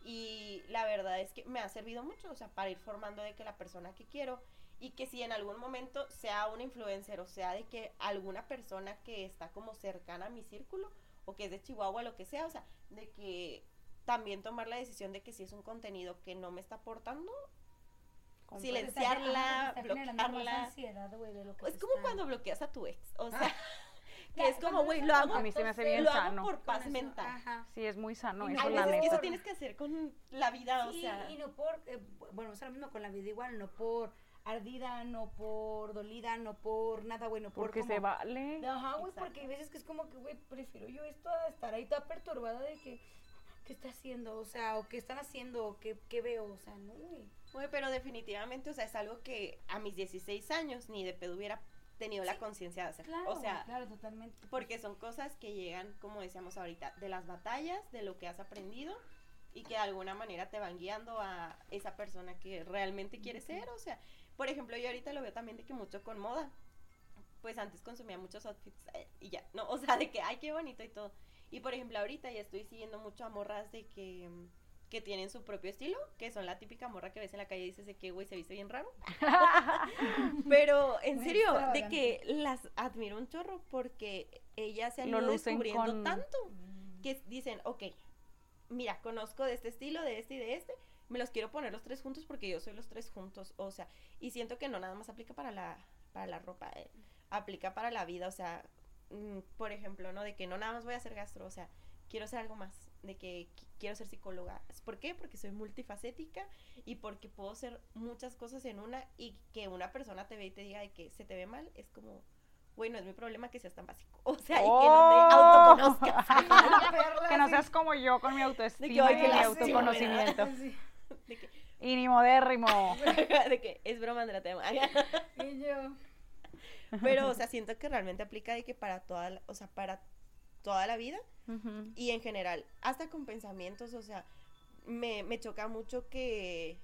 S2: y la verdad es que me ha servido mucho, o sea, para ir formando de que la persona que quiero y que si en algún momento sea una influencer, o sea, de que alguna persona que está como cercana a mi círculo o que es de Chihuahua, lo que sea, o sea, de que también tomar la decisión de que si es un contenido que no me está aportando, silenciarla,
S1: está
S2: bloquearla.
S1: ansiedad, güey, de lo que
S2: Es como
S1: está-
S2: cuando bloqueas a tu ex, o sea, que
S1: Ya,
S2: es como, güey, lo hago,
S3: A mí se me hace bien
S2: lo hago
S3: sano.
S2: por paz
S1: eso,
S2: mental.
S1: Ajá.
S3: Sí, es muy sano
S1: Y
S3: eso, la neta.
S2: tienes que hacer con la vida, o sea,
S1: y no por, eh, bueno, es lo mismo con la vida igual, no por ardida, no por dolida, no por nada bueno, por
S3: Porque
S1: como-
S3: se vale.
S1: Ajá, güey, porque hay veces que es como que, güey, prefiero yo esto a estar ahí toda perturbada de que, ¿qué está haciendo? O sea, o qué están haciendo, o qué, qué veo, o sea, no, güey.
S2: Güey, pero definitivamente, o sea, es algo que a mis 16 años ni de pedo hubiera tenido la conciencia de hacer.
S1: Claro,
S2: o sea,
S1: claro, totalmente.
S2: porque son cosas que llegan, como decíamos ahorita, de las batallas, de lo que has aprendido y que de alguna manera te van guiando a esa persona que realmente quieres ser. O sea, por ejemplo, yo ahorita lo veo también de que mucho con moda. Pues antes consumía muchos outfits eh, y ya, no, o sea, de que, ay, qué bonito y todo. Y por ejemplo, ahorita ya estoy siguiendo mucho a morras de que, mm, que tienen su propio estilo, que son la típica morra que ves en la calle y dices de que, güey, se viste bien raro. Pero en serio, de que las admiro un chorro porque ellas se han ido descubriendo
S3: con-
S2: tanto que dicen, ok, mira, conozco de este estilo, de este y de este, me los quiero poner los tres juntos porque yo soy los tres juntos, o sea, y siento que no nada más aplica para la, para la ropa, eh, aplica para la vida, o sea, mm, por ejemplo, ¿no? De que no nada más voy a hacer gastro, o sea, quiero hacer algo más, de que qui- quiero ser psicóloga. ¿Por qué? Porque soy multifacética y porque puedo hacer muchas cosas en una y que una persona te ve y te diga de que se te ve mal, es como, bueno, es mi problema que seas tan básico. O sea, y que no te
S3: ¡Oh!
S2: autoconozcas.
S3: que no seas como yo con mi autoestima
S2: ay,
S3: y mi autoconocimiento.
S1: Sí.
S2: de, que,
S3: Y ni modérrimo.
S2: de que es broma, Andrea, te.
S1: Y yo,
S2: Pero, o sea, siento que realmente aplica de que para toda, la- o sea, para toda la vida
S3: Ujú.
S2: y en general, hasta con pensamientos, o sea, me, me choca mucho que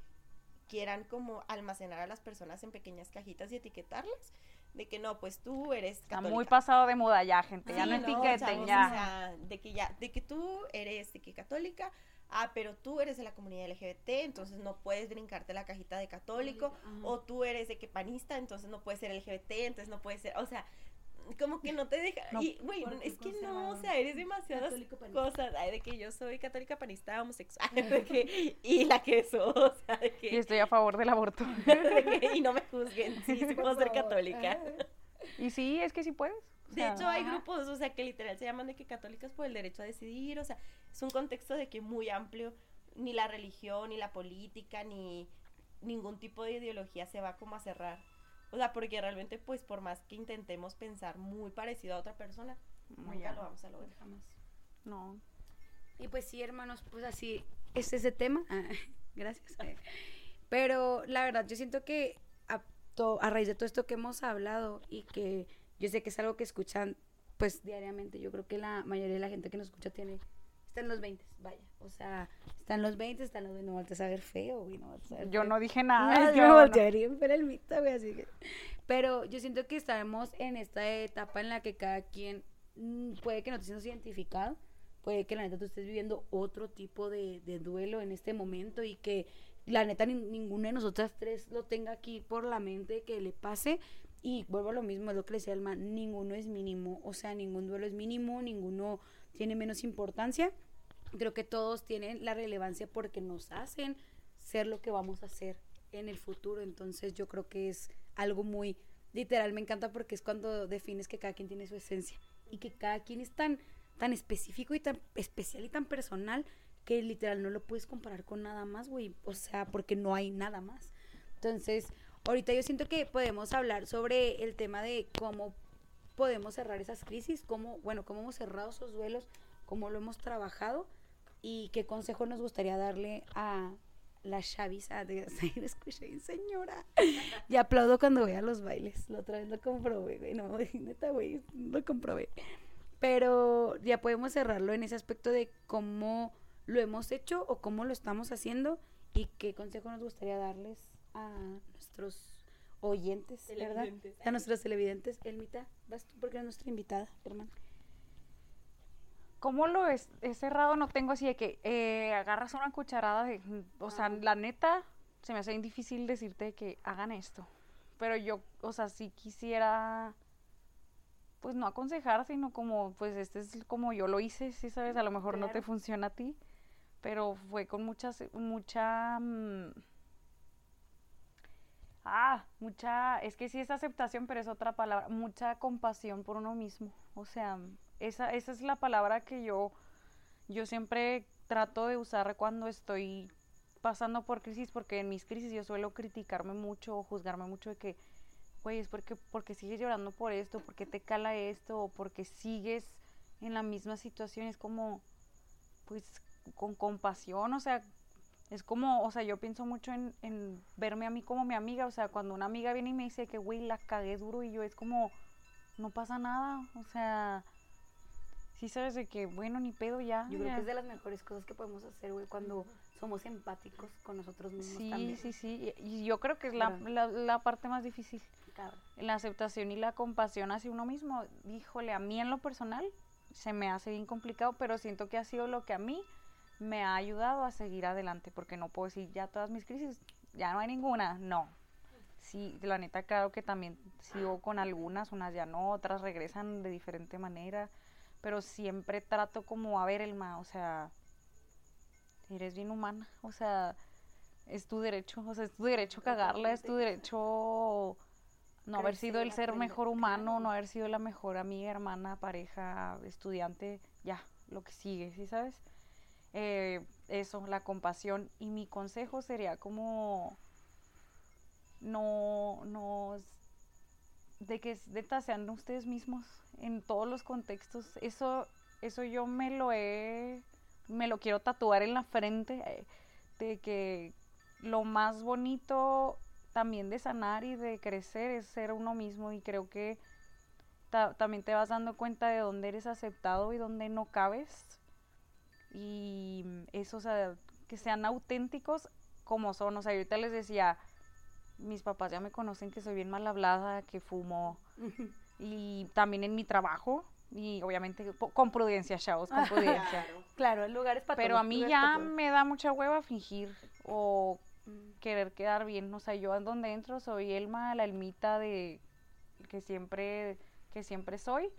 S2: quieran como almacenar a las personas en pequeñas cajitas y etiquetarlas, de que no, pues tú eres
S3: Está
S2: católica.
S3: muy pasado de moda ya, gente. Ya
S2: Sí,
S3: no
S2: no,
S3: etiqueten,
S2: chavos,
S3: ya.
S2: O sea, de que ya, de que tú eres de que católica, ah, pero tú eres de la comunidad LGBT, entonces no puedes brincarte la cajita de católico,
S1: Ajá.
S2: o tú eres de que panista, entonces no puedes ser LGBT, entonces no puedes ser, o sea, como que no te deja,
S3: No.
S2: y güey, es que no, o sea, eres demasiadas cosas, ay, de que yo soy católica panista homosexual, de que, y la que soy, o sea, de
S3: Y
S2: que,
S3: estoy a favor del aborto.
S2: de que- y no me juzguen, sí, sí puedo ser católica.
S3: Y sí, es que sí puedes.
S2: De hecho, hay grupos, o sea, que literal se llaman de que católicas por el derecho a decidir, o sea, es un contexto de que muy amplio, ni la religión, ni la política, ni ningún tipo de ideología se va como a cerrar. O sea, porque realmente, pues, por más que intentemos pensar muy parecido a otra persona,
S3: muy
S2: nunca
S3: ya.
S2: lo vamos a lograr.
S1: jamás.
S3: No.
S1: Y pues sí, hermanos, pues así es ese tema. Ah, gracias. Pero la verdad, yo siento que a, to- a raíz de todo esto que hemos hablado y que yo sé que es algo que escuchan pues diariamente, yo creo que la mayoría de la gente que nos escucha tiene, está en los 20, vaya. O sea, está en los 20, está en los 20, no voltees a ver feo, güey, no a
S3: Yo
S1: feo.
S3: no dije
S1: No,
S3: nada.
S1: es que
S3: yo
S1: me
S3: no.
S1: volteé a ver bien feo el mito, güey, así que... Pero yo siento que estamos en esta etapa en la que cada quien mm, puede que no te sientas identificado, puede que la neta tú estés viviendo otro tipo de, de duelo en este momento y que la neta ni- ninguna de nosotras tres lo tenga aquí por la mente que le pase. Y vuelvo a lo mismo, es lo que le decía Alma, ninguno es mínimo, o sea, ningún duelo es mínimo, ninguno tiene menos importancia. Creo que todos tienen la relevancia porque nos hacen ser lo que vamos a ser en el futuro. Entonces yo creo que es algo muy literal. Me encanta porque es cuando defines que cada quien tiene su esencia y que cada quien es tan, tan específico y tan especial y tan personal que literal no lo puedes comparar con nada más, güey. O sea, porque no hay nada más. Entonces, ahorita yo siento que podemos hablar sobre el tema de cómo podemos cerrar esas crisis, cómo, bueno, cómo hemos cerrado esos duelos, cómo lo hemos trabajado y qué consejo nos gustaría darle a la de me escuché señora. Y aplaudo cuando vea los bailes. La otra vez lo comprobé, güey. No, neta, güey, lo comprobé. Pero ya podemos cerrarlo en ese aspecto de cómo lo hemos hecho o cómo lo estamos haciendo y qué consejo nos gustaría darles a nuestros oyentes, ¿verdad? A nuestros televidentes. Elmita, vas tú porque eres nuestra invitada, hermano.
S3: ¿Cómo lo he, he cerrado? No tengo así de que eh, agarras una cucharada de... O sea,
S1: Ajá.
S3: la neta, se me hace bien difícil decirte que hagan esto. Pero yo, o sea, sí quisiera, pues no aconsejar, sino como, pues este es como yo lo hice, sí sabes, a lo mejor no te
S1: Claro.
S3: funciona a ti, pero fue con mucha, se- mucha... mm, Ah, mucha, es que sí es aceptación, pero es otra palabra, mucha compasión por uno mismo. O sea, esa, esa es la palabra que yo, yo siempre trato de usar cuando estoy pasando por crisis, porque en mis crisis yo suelo criticarme mucho o juzgarme mucho de que, güey, es porque, porque sigues llorando por esto, porque te cala esto, o porque sigues en la misma situación, es como, pues, con compasión, o sea, es como, o sea, yo pienso mucho en, en verme a mí como mi amiga, o sea, cuando una amiga viene y me dice que, güey, la cagué duro y yo es como, no pasa nada, o sea, sí sabes de que, bueno, ni pedo ya.
S1: Yo creo que es de las mejores cosas que podemos hacer, güey, cuando somos empáticos con nosotros mismos
S3: Sí,
S1: también.
S3: sí, sí, y yo creo que es la, la parte más difícil,
S1: Claro.
S3: la aceptación y la compasión hacia uno mismo. Híjole, a mí en lo personal se me hace bien complicado, pero siento que ha sido lo que a mí me ha ayudado a seguir adelante, porque no puedo decir ya todas mis crisis, ya no hay ninguna, no. Sí, la neta, claro que también sigo con algunas, unas ya no, otras regresan de diferente manera, pero siempre trato como a ver el ma, o sea, eres bien humana, o sea, es tu derecho, o sea, es tu derecho cagarla, es tu derecho no haber sido el ser mejor humano, no haber sido la mejor amiga, hermana, pareja, estudiante, ya, lo que sigue, ¿sí sabes? Eh, eso, la compasión. Y mi consejo sería como no, no, de que neta sean ustedes mismos en todos los contextos. Eso, eso yo me lo he, me lo quiero tatuar en la frente, eh, de que lo más bonito también de sanar y de crecer es ser uno mismo y creo que ta- también te vas dando cuenta de dónde eres aceptado y dónde no cabes y eso, o sea, que sean auténticos como son, o sea, ahorita les decía, mis papás ya me conocen que soy bien mal hablada, que fumo y también en mi trabajo y obviamente con prudencia, chavos, con prudencia.
S2: Claro.
S1: Claro, el lugar es para
S3: Pero
S1: todos,
S3: a mí ya me da mucha hueva fingir o
S1: Mm.
S3: querer quedar bien. O sea, yo en donde entro soy Elma, la Elmita de que siempre, que siempre soy,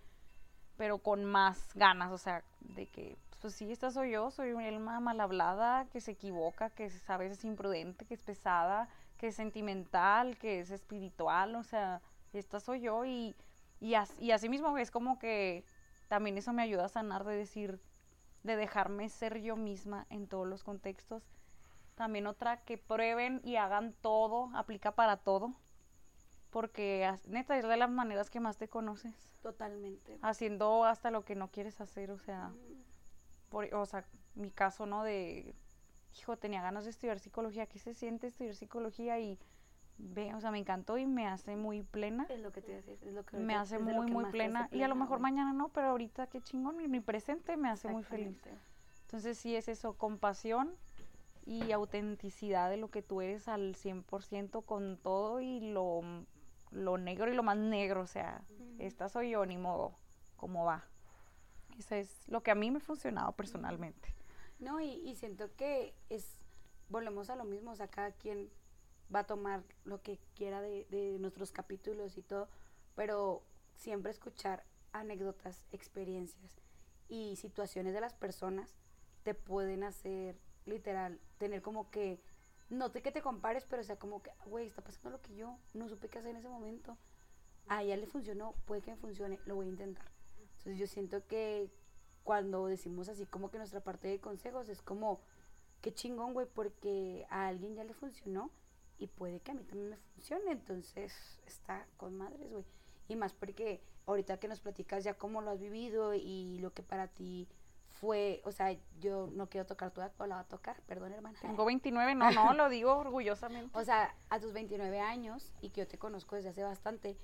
S3: pero con más ganas, o sea, de que, pues sí, esta soy yo, soy una Elma mal hablada, que se equivoca, que es a veces imprudente, que es pesada, que es sentimental, que es espiritual, o sea, esta soy yo y, y, as- y así mismo es como que también eso me ayuda a sanar de decir, de dejarme ser yo misma en todos los contextos. También otra, que prueben y hagan todo, aplica para todo. Porque neta es de las maneras que más te conoces.
S1: Totalmente.
S3: Haciendo hasta lo que no quieres hacer, o sea,
S1: Mm.
S3: Por, o sea, mi caso, ¿no? De, hijo, tenía ganas de estudiar psicología. ¿Qué se siente estudiar psicología? Y, ve, o sea, me encantó y me hace muy plena.
S1: Es lo que te iba a decir, es lo que
S3: Me hace muy, muy
S1: hace
S3: plena. Y a lo
S1: plena,
S3: mejor
S1: güey.
S3: mañana no, pero ahorita qué chingón. Mi, mi presente me hace muy feliz. Entonces sí es eso, compasión y autenticidad de lo que tú eres al 100% con todo y lo, lo negro y lo más negro, o sea,
S1: Ujú.
S3: esta soy yo, ni modo, cómo va. Eso es lo que a mí me ha funcionado personalmente.
S1: No, y, siento que es, volvemos a lo mismo, o sea, cada quien va a tomar lo que quiera de, nuestros capítulos y todo, pero siempre escuchar anécdotas, experiencias y situaciones de las personas te pueden hacer literal tener como que no te que te compares, pero sea como que, güey, está pasando lo que yo no supe qué hacer en ese momento. A ella le funcionó, puede que me funcione, lo voy a intentar. Entonces yo siento que cuando decimos así como que nuestra parte de consejos es como, qué chingón, güey, porque a alguien ya le funcionó y puede que a mí también me funcione. Entonces está con madres, güey. Y más porque ahorita que nos platicas ya cómo lo has vivido y lo que para ti fue, o sea, yo no quiero tocar tu edad, la va a tocar, perdón, hermana.
S3: Tengo 29, no, no, lo digo orgullosamente.
S1: O sea, a tus 29 años y que yo te conozco desde hace bastante,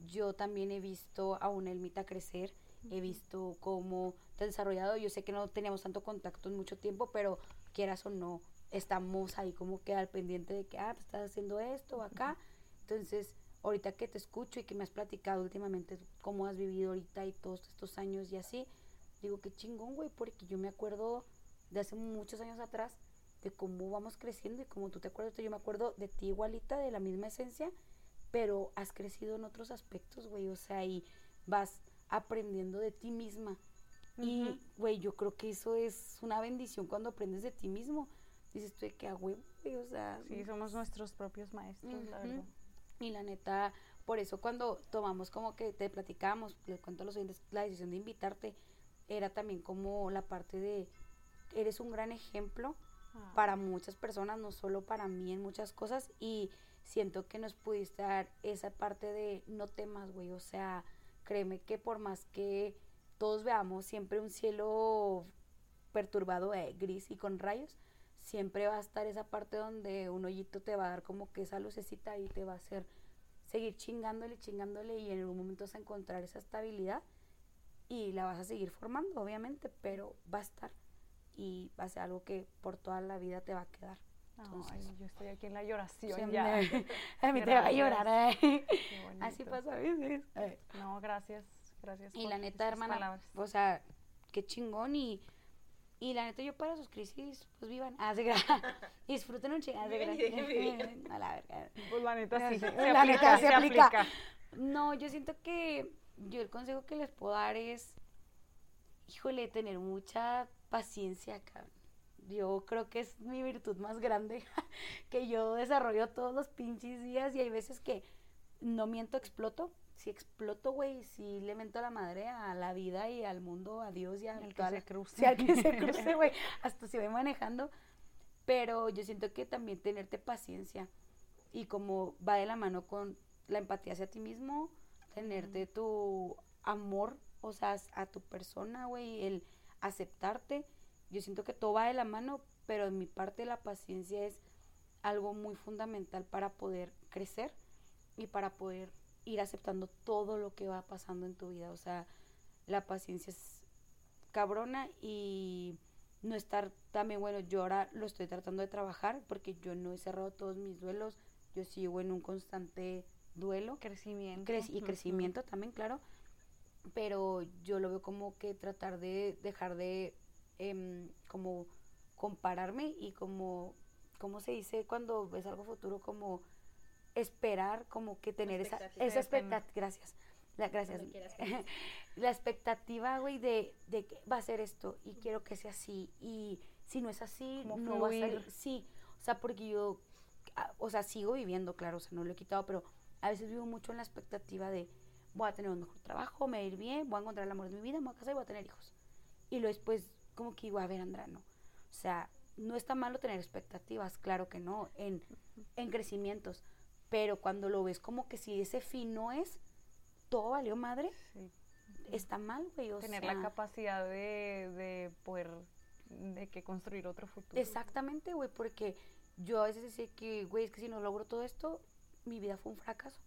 S1: yo también he visto a una Elmita crecer, he visto cómo te has desarrollado. Yo sé que no teníamos tanto contacto en mucho tiempo, pero quieras o no, estamos ahí como que al pendiente de que, ah, pues estás haciendo esto acá. Entonces, ahorita que te escucho y que me has platicado últimamente cómo has vivido ahorita y todos estos años y así, digo, qué chingón, güey, porque yo me acuerdo de hace muchos años atrás de cómo vamos creciendo y como tú te acuerdas, yo me acuerdo de ti igualita, de la misma esencia, pero has crecido en otros aspectos, güey, o sea, y vas aprendiendo de ti misma. Y, güey, yo creo que eso es una bendición cuando aprendes de ti mismo. Dices tú de que, ah, güey, güey, o sea,
S3: Sí, somos nuestros propios maestros, la verdad.
S1: y la neta, por eso cuando tomamos como que te platicamos, les cuento a los oyentes, la decisión de invitarte, era también como la parte de, eres un gran ejemplo
S3: Ah.
S1: para muchas personas, no solo para mí en muchas cosas y siento que nos pudiste dar esa parte de no temas, güey, o sea, créeme que por más que todos veamos siempre un cielo perturbado, eh, gris y con rayos, siempre va a estar esa parte donde un hoyito te va a dar como que esa lucecita y te va a hacer seguir chingándole, chingándole y en algún momento vas a encontrar esa estabilidad y la vas a seguir formando, obviamente, pero va a estar y va a ser algo que por toda la vida te va a quedar. Entonces,
S3: Ay, yo estoy aquí en la lloración
S1: Sí,
S3: ya.
S1: me- a mí te va a
S3: Gracias.
S1: llorar, eh. Así pasa a veces. Eh.
S3: No, gracias, gracias.
S1: Y
S3: por
S1: la neta, hermana,
S3: palabras.
S1: o sea, qué chingón y, y la neta yo para sus crisis, pues vivan, ah, se disfruten un chingón, se
S2: Viven y
S1: gra-
S2: dejen vivir.
S1: a la verga.
S3: Pues la neta sí, se
S1: la
S3: aplica,
S1: neta se
S3: se
S1: aplica.
S3: aplica.
S1: No, yo siento que yo el consejo que les puedo dar es, híjole, tener mucha paciencia, cabrón. Yo creo que es mi virtud más grande, que yo desarrollo todos los pinches días y hay veces que no miento, exploto. Si exploto, güey, si le mento a la madre a la vida y al mundo, a Dios y a
S3: Al que se cruce.
S1: Sí, al que se cruce, güey, hasta si voy manejando. Pero yo siento que también tenerte paciencia y como va de la mano con la empatía hacia ti mismo, tenerte tu amor, o sea, a tu persona, güey, el aceptarte. Yo siento que todo va de la mano, pero en mi parte la paciencia es algo muy fundamental para poder crecer y para poder ir aceptando todo lo que va pasando en tu vida. O sea, la paciencia es cabrona y no estar también, bueno, yo ahora lo estoy tratando de trabajar porque yo no he cerrado todos mis duelos, yo sigo en un constante duelo
S3: Crecimiento.
S1: crec- y crecimiento también, claro, pero yo lo veo como que tratar de dejar de em, como compararme y como, ¿cómo se dice cuando ves algo futuro? Como esperar, como que tener esa,
S2: Expectativa.
S1: esa expectativa, gracias, la, gracias, la expectativa, güey, de, de que va a ser esto y quiero que sea así y si no es así,
S3: Como
S1: no va a salir, sí, o sea, porque yo, ah, o sea, sigo viviendo, claro, o sea, no lo he quitado, pero a veces vivo mucho en la expectativa de voy a tener un mejor trabajo, me va a ir bien, voy a encontrar el amor de mi vida, me voy a casar y voy a tener hijos. Y luego después, como que digo, a ver, Andra, no. O sea, no está malo tener expectativas, claro que no, en, en crecimientos, pero cuando lo ves como que si ese fin no es, todo valió madre,
S3: Sí.
S1: está mal, güey. O
S3: Tener
S1: sea,
S3: la capacidad de, de poder, de que construir otro futuro.
S1: Exactamente, güey, porque yo a veces decía que, güey, es que si no logro todo esto, mi vida fue un fracaso.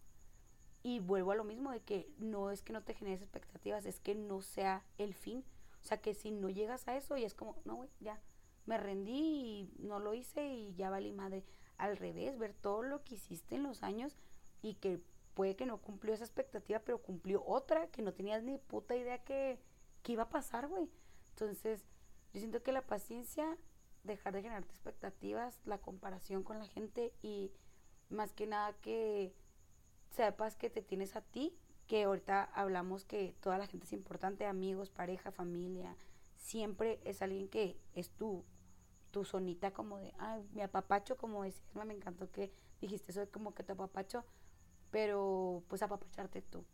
S1: Y vuelvo a lo mismo de que no es que no te generes expectativas, es que no sea el fin. O sea, que si no llegas a eso y es como, no, güey, ya, me rendí y no lo hice y ya valí madre. Al revés, ver todo lo que hiciste en los años y que puede que no cumplió esa expectativa, pero cumplió otra que no tenías ni puta idea que, que iba a pasar, güey. Entonces, yo siento que la paciencia, dejar de generarte expectativas, la comparación con la gente y más que nada que sepas que te tienes a ti, que ahorita hablamos que toda la gente es importante, amigos, pareja, familia, siempre es alguien que es tu, tu sonita como de, ay, mi apapacho, como decías, me encantó que dijiste eso como que tu apapacho, pero pues apapacharte tú,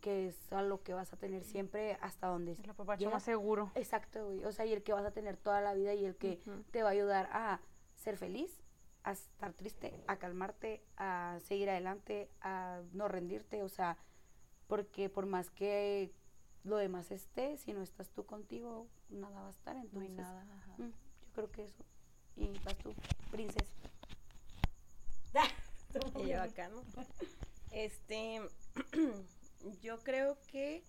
S1: que es a lo que vas a tener siempre hasta donde
S3: Es el apapacho
S1: llega.
S3: más seguro.
S1: Exacto, güey. O sea, y el que vas a tener toda la vida y el que te va a ayudar a ser feliz, a estar triste, a calmarte, a seguir adelante, a no rendirte. O sea, porque por más que lo demás esté, si no estás tú contigo, nada va a estar.
S3: No hay
S1: Entonces,
S3: nada. ajá.
S1: mm, yo creo que eso. Y vas tú, princesa.
S2: Y yo acá, ¿no? Este, yo creo que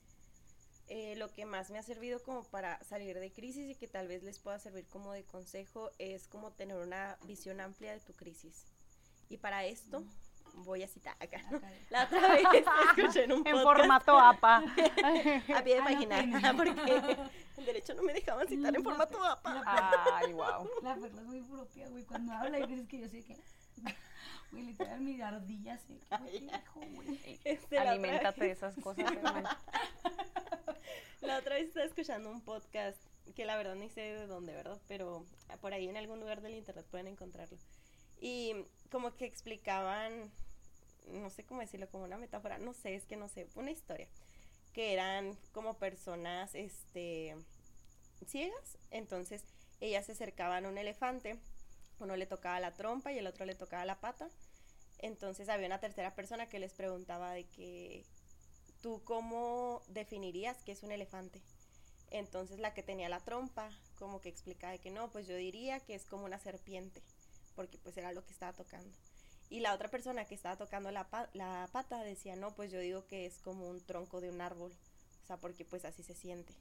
S2: eh, lo que más me ha servido como para salir de crisis y que tal vez les pueda servir como de consejo es como tener una visión amplia de tu crisis. Y para esto voy a citar acá. ¿no? La otra vez escuché en un
S3: En
S2: podcast
S3: formato APA.
S2: a pie de página,
S1: Anótenme.
S2: porque en derecho no me dejaban citar en formato APA.
S3: Ay, wow.
S1: La perla es muy propia, güey. Cuando habla y dices que yo sé que. Güey, literal, mi ardilla se. Güey, ¿qué dijo, güey?
S2: Este,
S3: Aliméntate de esas cosas.
S2: La otra vez estaba escuchando un podcast que la verdad no sé de dónde, ¿verdad? Pero por ahí en algún lugar del internet pueden encontrarlo. Y como que explicaban, no sé cómo decirlo, como una metáfora, no sé, es que no sé, una historia, que eran como personas, este, ciegas, entonces ellas se acercaban a un elefante Uno le tocaba la trompa y el otro le tocaba la pata. Entonces había una tercera persona que les preguntaba de que, ¿tú cómo definirías que es un elefante? Entonces la que tenía la trompa como que explicaba de que no, pues yo diría que es como una serpiente, porque pues era lo que estaba tocando. Y la otra persona que estaba tocando la, la pata decía, no, pues yo digo que es como un tronco de un árbol, o sea, porque pues así se siente.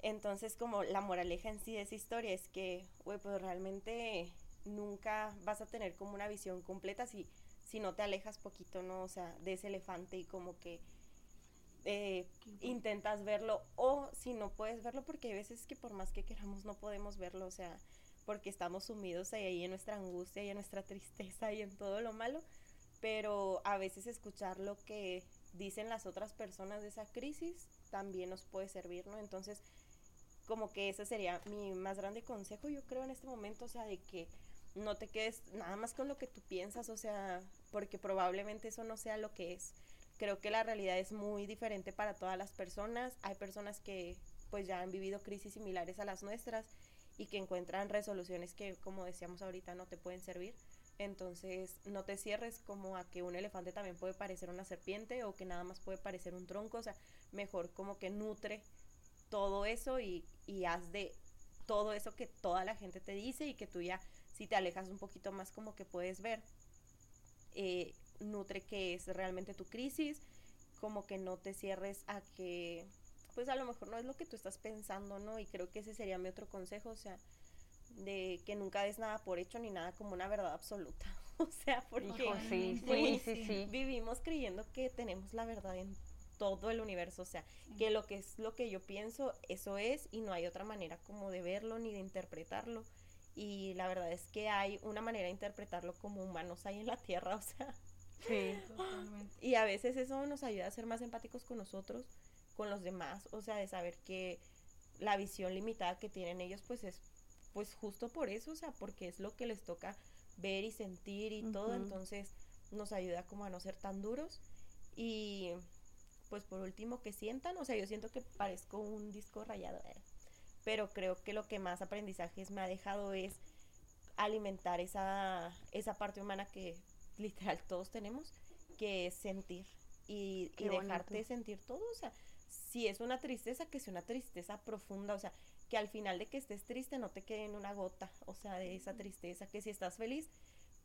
S2: Entonces, como la moraleja en sí de esa historia es que, güey, pues realmente nunca vas a tener como una visión completa si, si no te alejas poquito, ¿no? O sea, de ese elefante y como que eh, intentas verlo o si no puedes verlo porque hay veces que por más que queramos no podemos verlo, o sea, porque estamos sumidos ahí en nuestra angustia y en nuestra tristeza y en todo lo malo, pero a veces escuchar lo que dicen las otras personas de esa crisis también nos puede servir, ¿no? Entonces, como que ese sería mi más grande consejo, yo creo, en este momento, o sea, de que no te quedes nada más con lo que tú piensas, o sea, porque probablemente eso no sea lo que es. Creo que la realidad es muy diferente para todas las personas. Hay personas que pues ya han vivido crisis similares a las nuestras y que encuentran resoluciones que, como decíamos ahorita, no te pueden servir. Entonces, no te cierres como a que un elefante también puede parecer una serpiente o que nada más puede parecer un tronco. O sea, mejor como que nutre todo eso y, y haz de todo eso que toda la gente te dice y que tú ya, si te alejas un poquito más, como que puedes ver, eh, nutre que es realmente tu crisis, como que no te cierres a que pues a lo mejor no es lo que tú estás pensando, ¿no? Y creo que ese sería mi otro consejo, o sea, de que nunca des nada por hecho ni nada como una verdad absoluta. O sea, porque
S3: sí, sí, sí, sí,
S2: vivimos creyendo que tenemos la verdad en todo el universo, o sea, que lo que es lo que yo pienso, eso es y no hay otra manera como de verlo ni de interpretarlo. Y la verdad es que hay una manera de interpretarlo como humanos hay en la Tierra, o sea.
S3: Sí,
S2: Y a veces eso nos ayuda a ser más empáticos con nosotros con los demás, o sea, de saber que la visión limitada que tienen ellos, pues es pues justo por eso, o sea, porque es lo que les toca ver y sentir y todo, entonces nos ayuda como a no ser tan duros. Y pues por último que sientan, o sea, yo siento que parezco un disco rayado, ¿eh? pero creo que lo que más aprendizajes me ha dejado es alimentar esa, esa parte humana que literal todos tenemos, que es sentir y, y dejarte sentir todo, o sea, si es una tristeza, que sea una tristeza profunda, o sea, que al final de que estés triste no te quede en una gota, o sea, de esa tristeza, que si estás feliz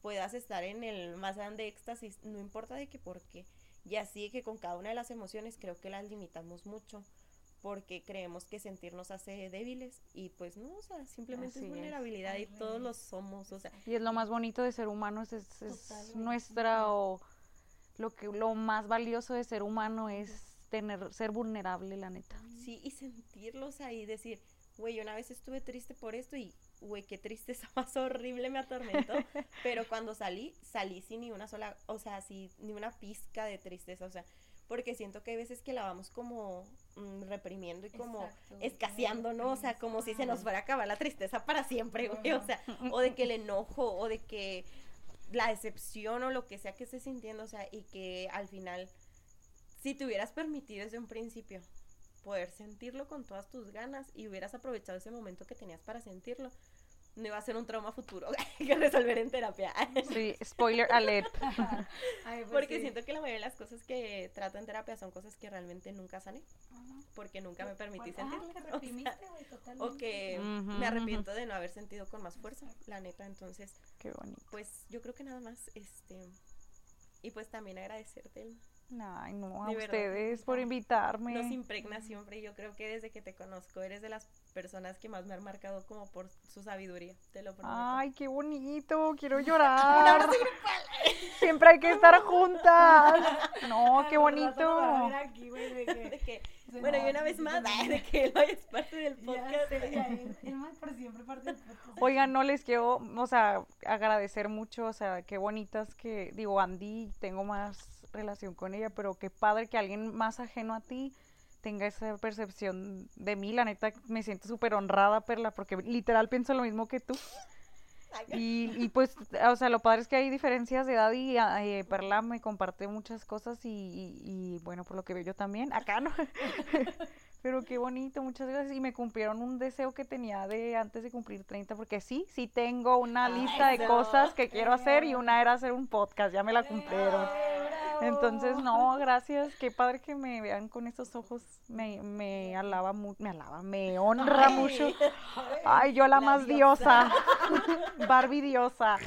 S2: puedas estar en el más grande éxtasis, no importa de qué por qué. Y así que con cada una de las emociones creo que las limitamos mucho porque creemos que sentirnos hace débiles y pues no, o sea, simplemente es vulnerabilidad y todos lo somos, o sea.
S3: Y es lo más bonito de ser humano, es, es, nuestra o lo que lo más valioso de ser humano es tener, ser vulnerable, la neta.
S2: Sí, y sentirlos ahí, decir, güey, una vez estuve triste por esto y, güey, qué tristeza más horrible me atormentó. pero cuando salí, salí sin ni una sola, o sea, sin ni una pizca de tristeza, o sea, porque siento que hay veces que la vamos como mm, reprimiendo y como escaseando, ¿no? O sea, como si se nos fuera a acabar la tristeza para siempre, güey, o sea, o de que el enojo, o de que la decepción o lo que sea que esté sintiendo, o sea, y que al final si te hubieras permitido desde un principio poder sentirlo con todas tus ganas y hubieras aprovechado ese momento que tenías para sentirlo, no iba a ser un trauma futuro que resolver en terapia.
S3: Sí, spoiler alert.
S2: Pues porque siento que la mayoría de las cosas que trato en terapia son cosas que realmente nunca sané. Porque nunca me permití sentirlo. o, que me arrepiento de no haber sentido con más fuerza, la neta. Entonces,
S3: Qué bonito.
S2: pues yo creo que nada más, este, y pues también agradecerte,
S3: Ay, no, a ustedes por invitarme.
S2: Nos impregna siempre. Yo creo que desde que te conozco eres de las personas que más me han marcado como por su sabiduría. Te lo prometo.
S3: Ay, qué bonito. Quiero llorar. siempre hay que estar juntas. No, qué bonito.
S2: bueno, y una vez más, de que él es parte del podcast.
S1: por siempre parte del podcast.
S3: Oigan, no les quiero, o sea, agradecer mucho, o sea, qué bonitas que, digo, Andy, tengo más relación con ella, pero qué padre que alguien más ajeno a ti tenga esa percepción de mí. La neta, me siento súper honrada, Perla, porque literal pienso lo mismo que tú. Y, y, pues, o sea, lo padre es que hay diferencias de edad y eh, Perla me comparte muchas cosas y, y, bueno, por lo que veo yo también, acá no. Pero qué bonito, muchas gracias. Y me cumplieron un deseo que tenía de antes de cumplir 30, porque sí, sí tengo una lista de cosas que quiero hacer y una era hacer un podcast, ya me la cumplieron. Entonces, no, gracias. Qué padre que me vean con esos ojos. Me, me alaba, me alaba, me honra mucho. Ay, yo la,
S2: la
S3: más
S2: diosa.
S3: diosa. Barbie diosa.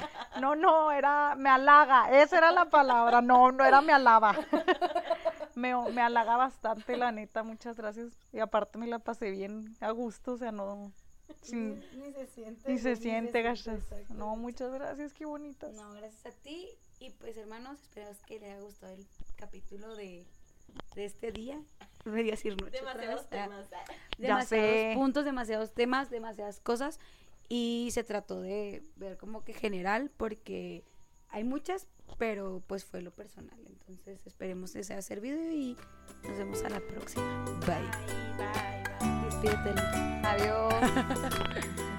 S3: No, no, era, me halaga. Esa era la palabra. No, no era me alaba. Me, me halaga bastante, la neta. Muchas gracias. Y aparte me la pasé bien a gusto, o sea, no. sin-
S1: Ni se siente.
S3: ni se siente,
S1: exacto.
S3: No, muchas gracias, qué bonitas.
S1: No, gracias a ti. Y pues, hermanos, esperamos que les haya gustado el capítulo de, de este día. Me di a decir noche otra
S2: Demasiados
S1: vez. Ah,
S2: temas.
S1: Demasiados
S3: sé.
S1: puntos, demasiados temas, demasiadas cosas. Y se trató de ver como que general, porque hay muchas, pero pues fue lo personal. Entonces esperemos que les haya servido y nos vemos a la próxima. Bye.
S2: Bye, bye, bye.
S3: Adiós.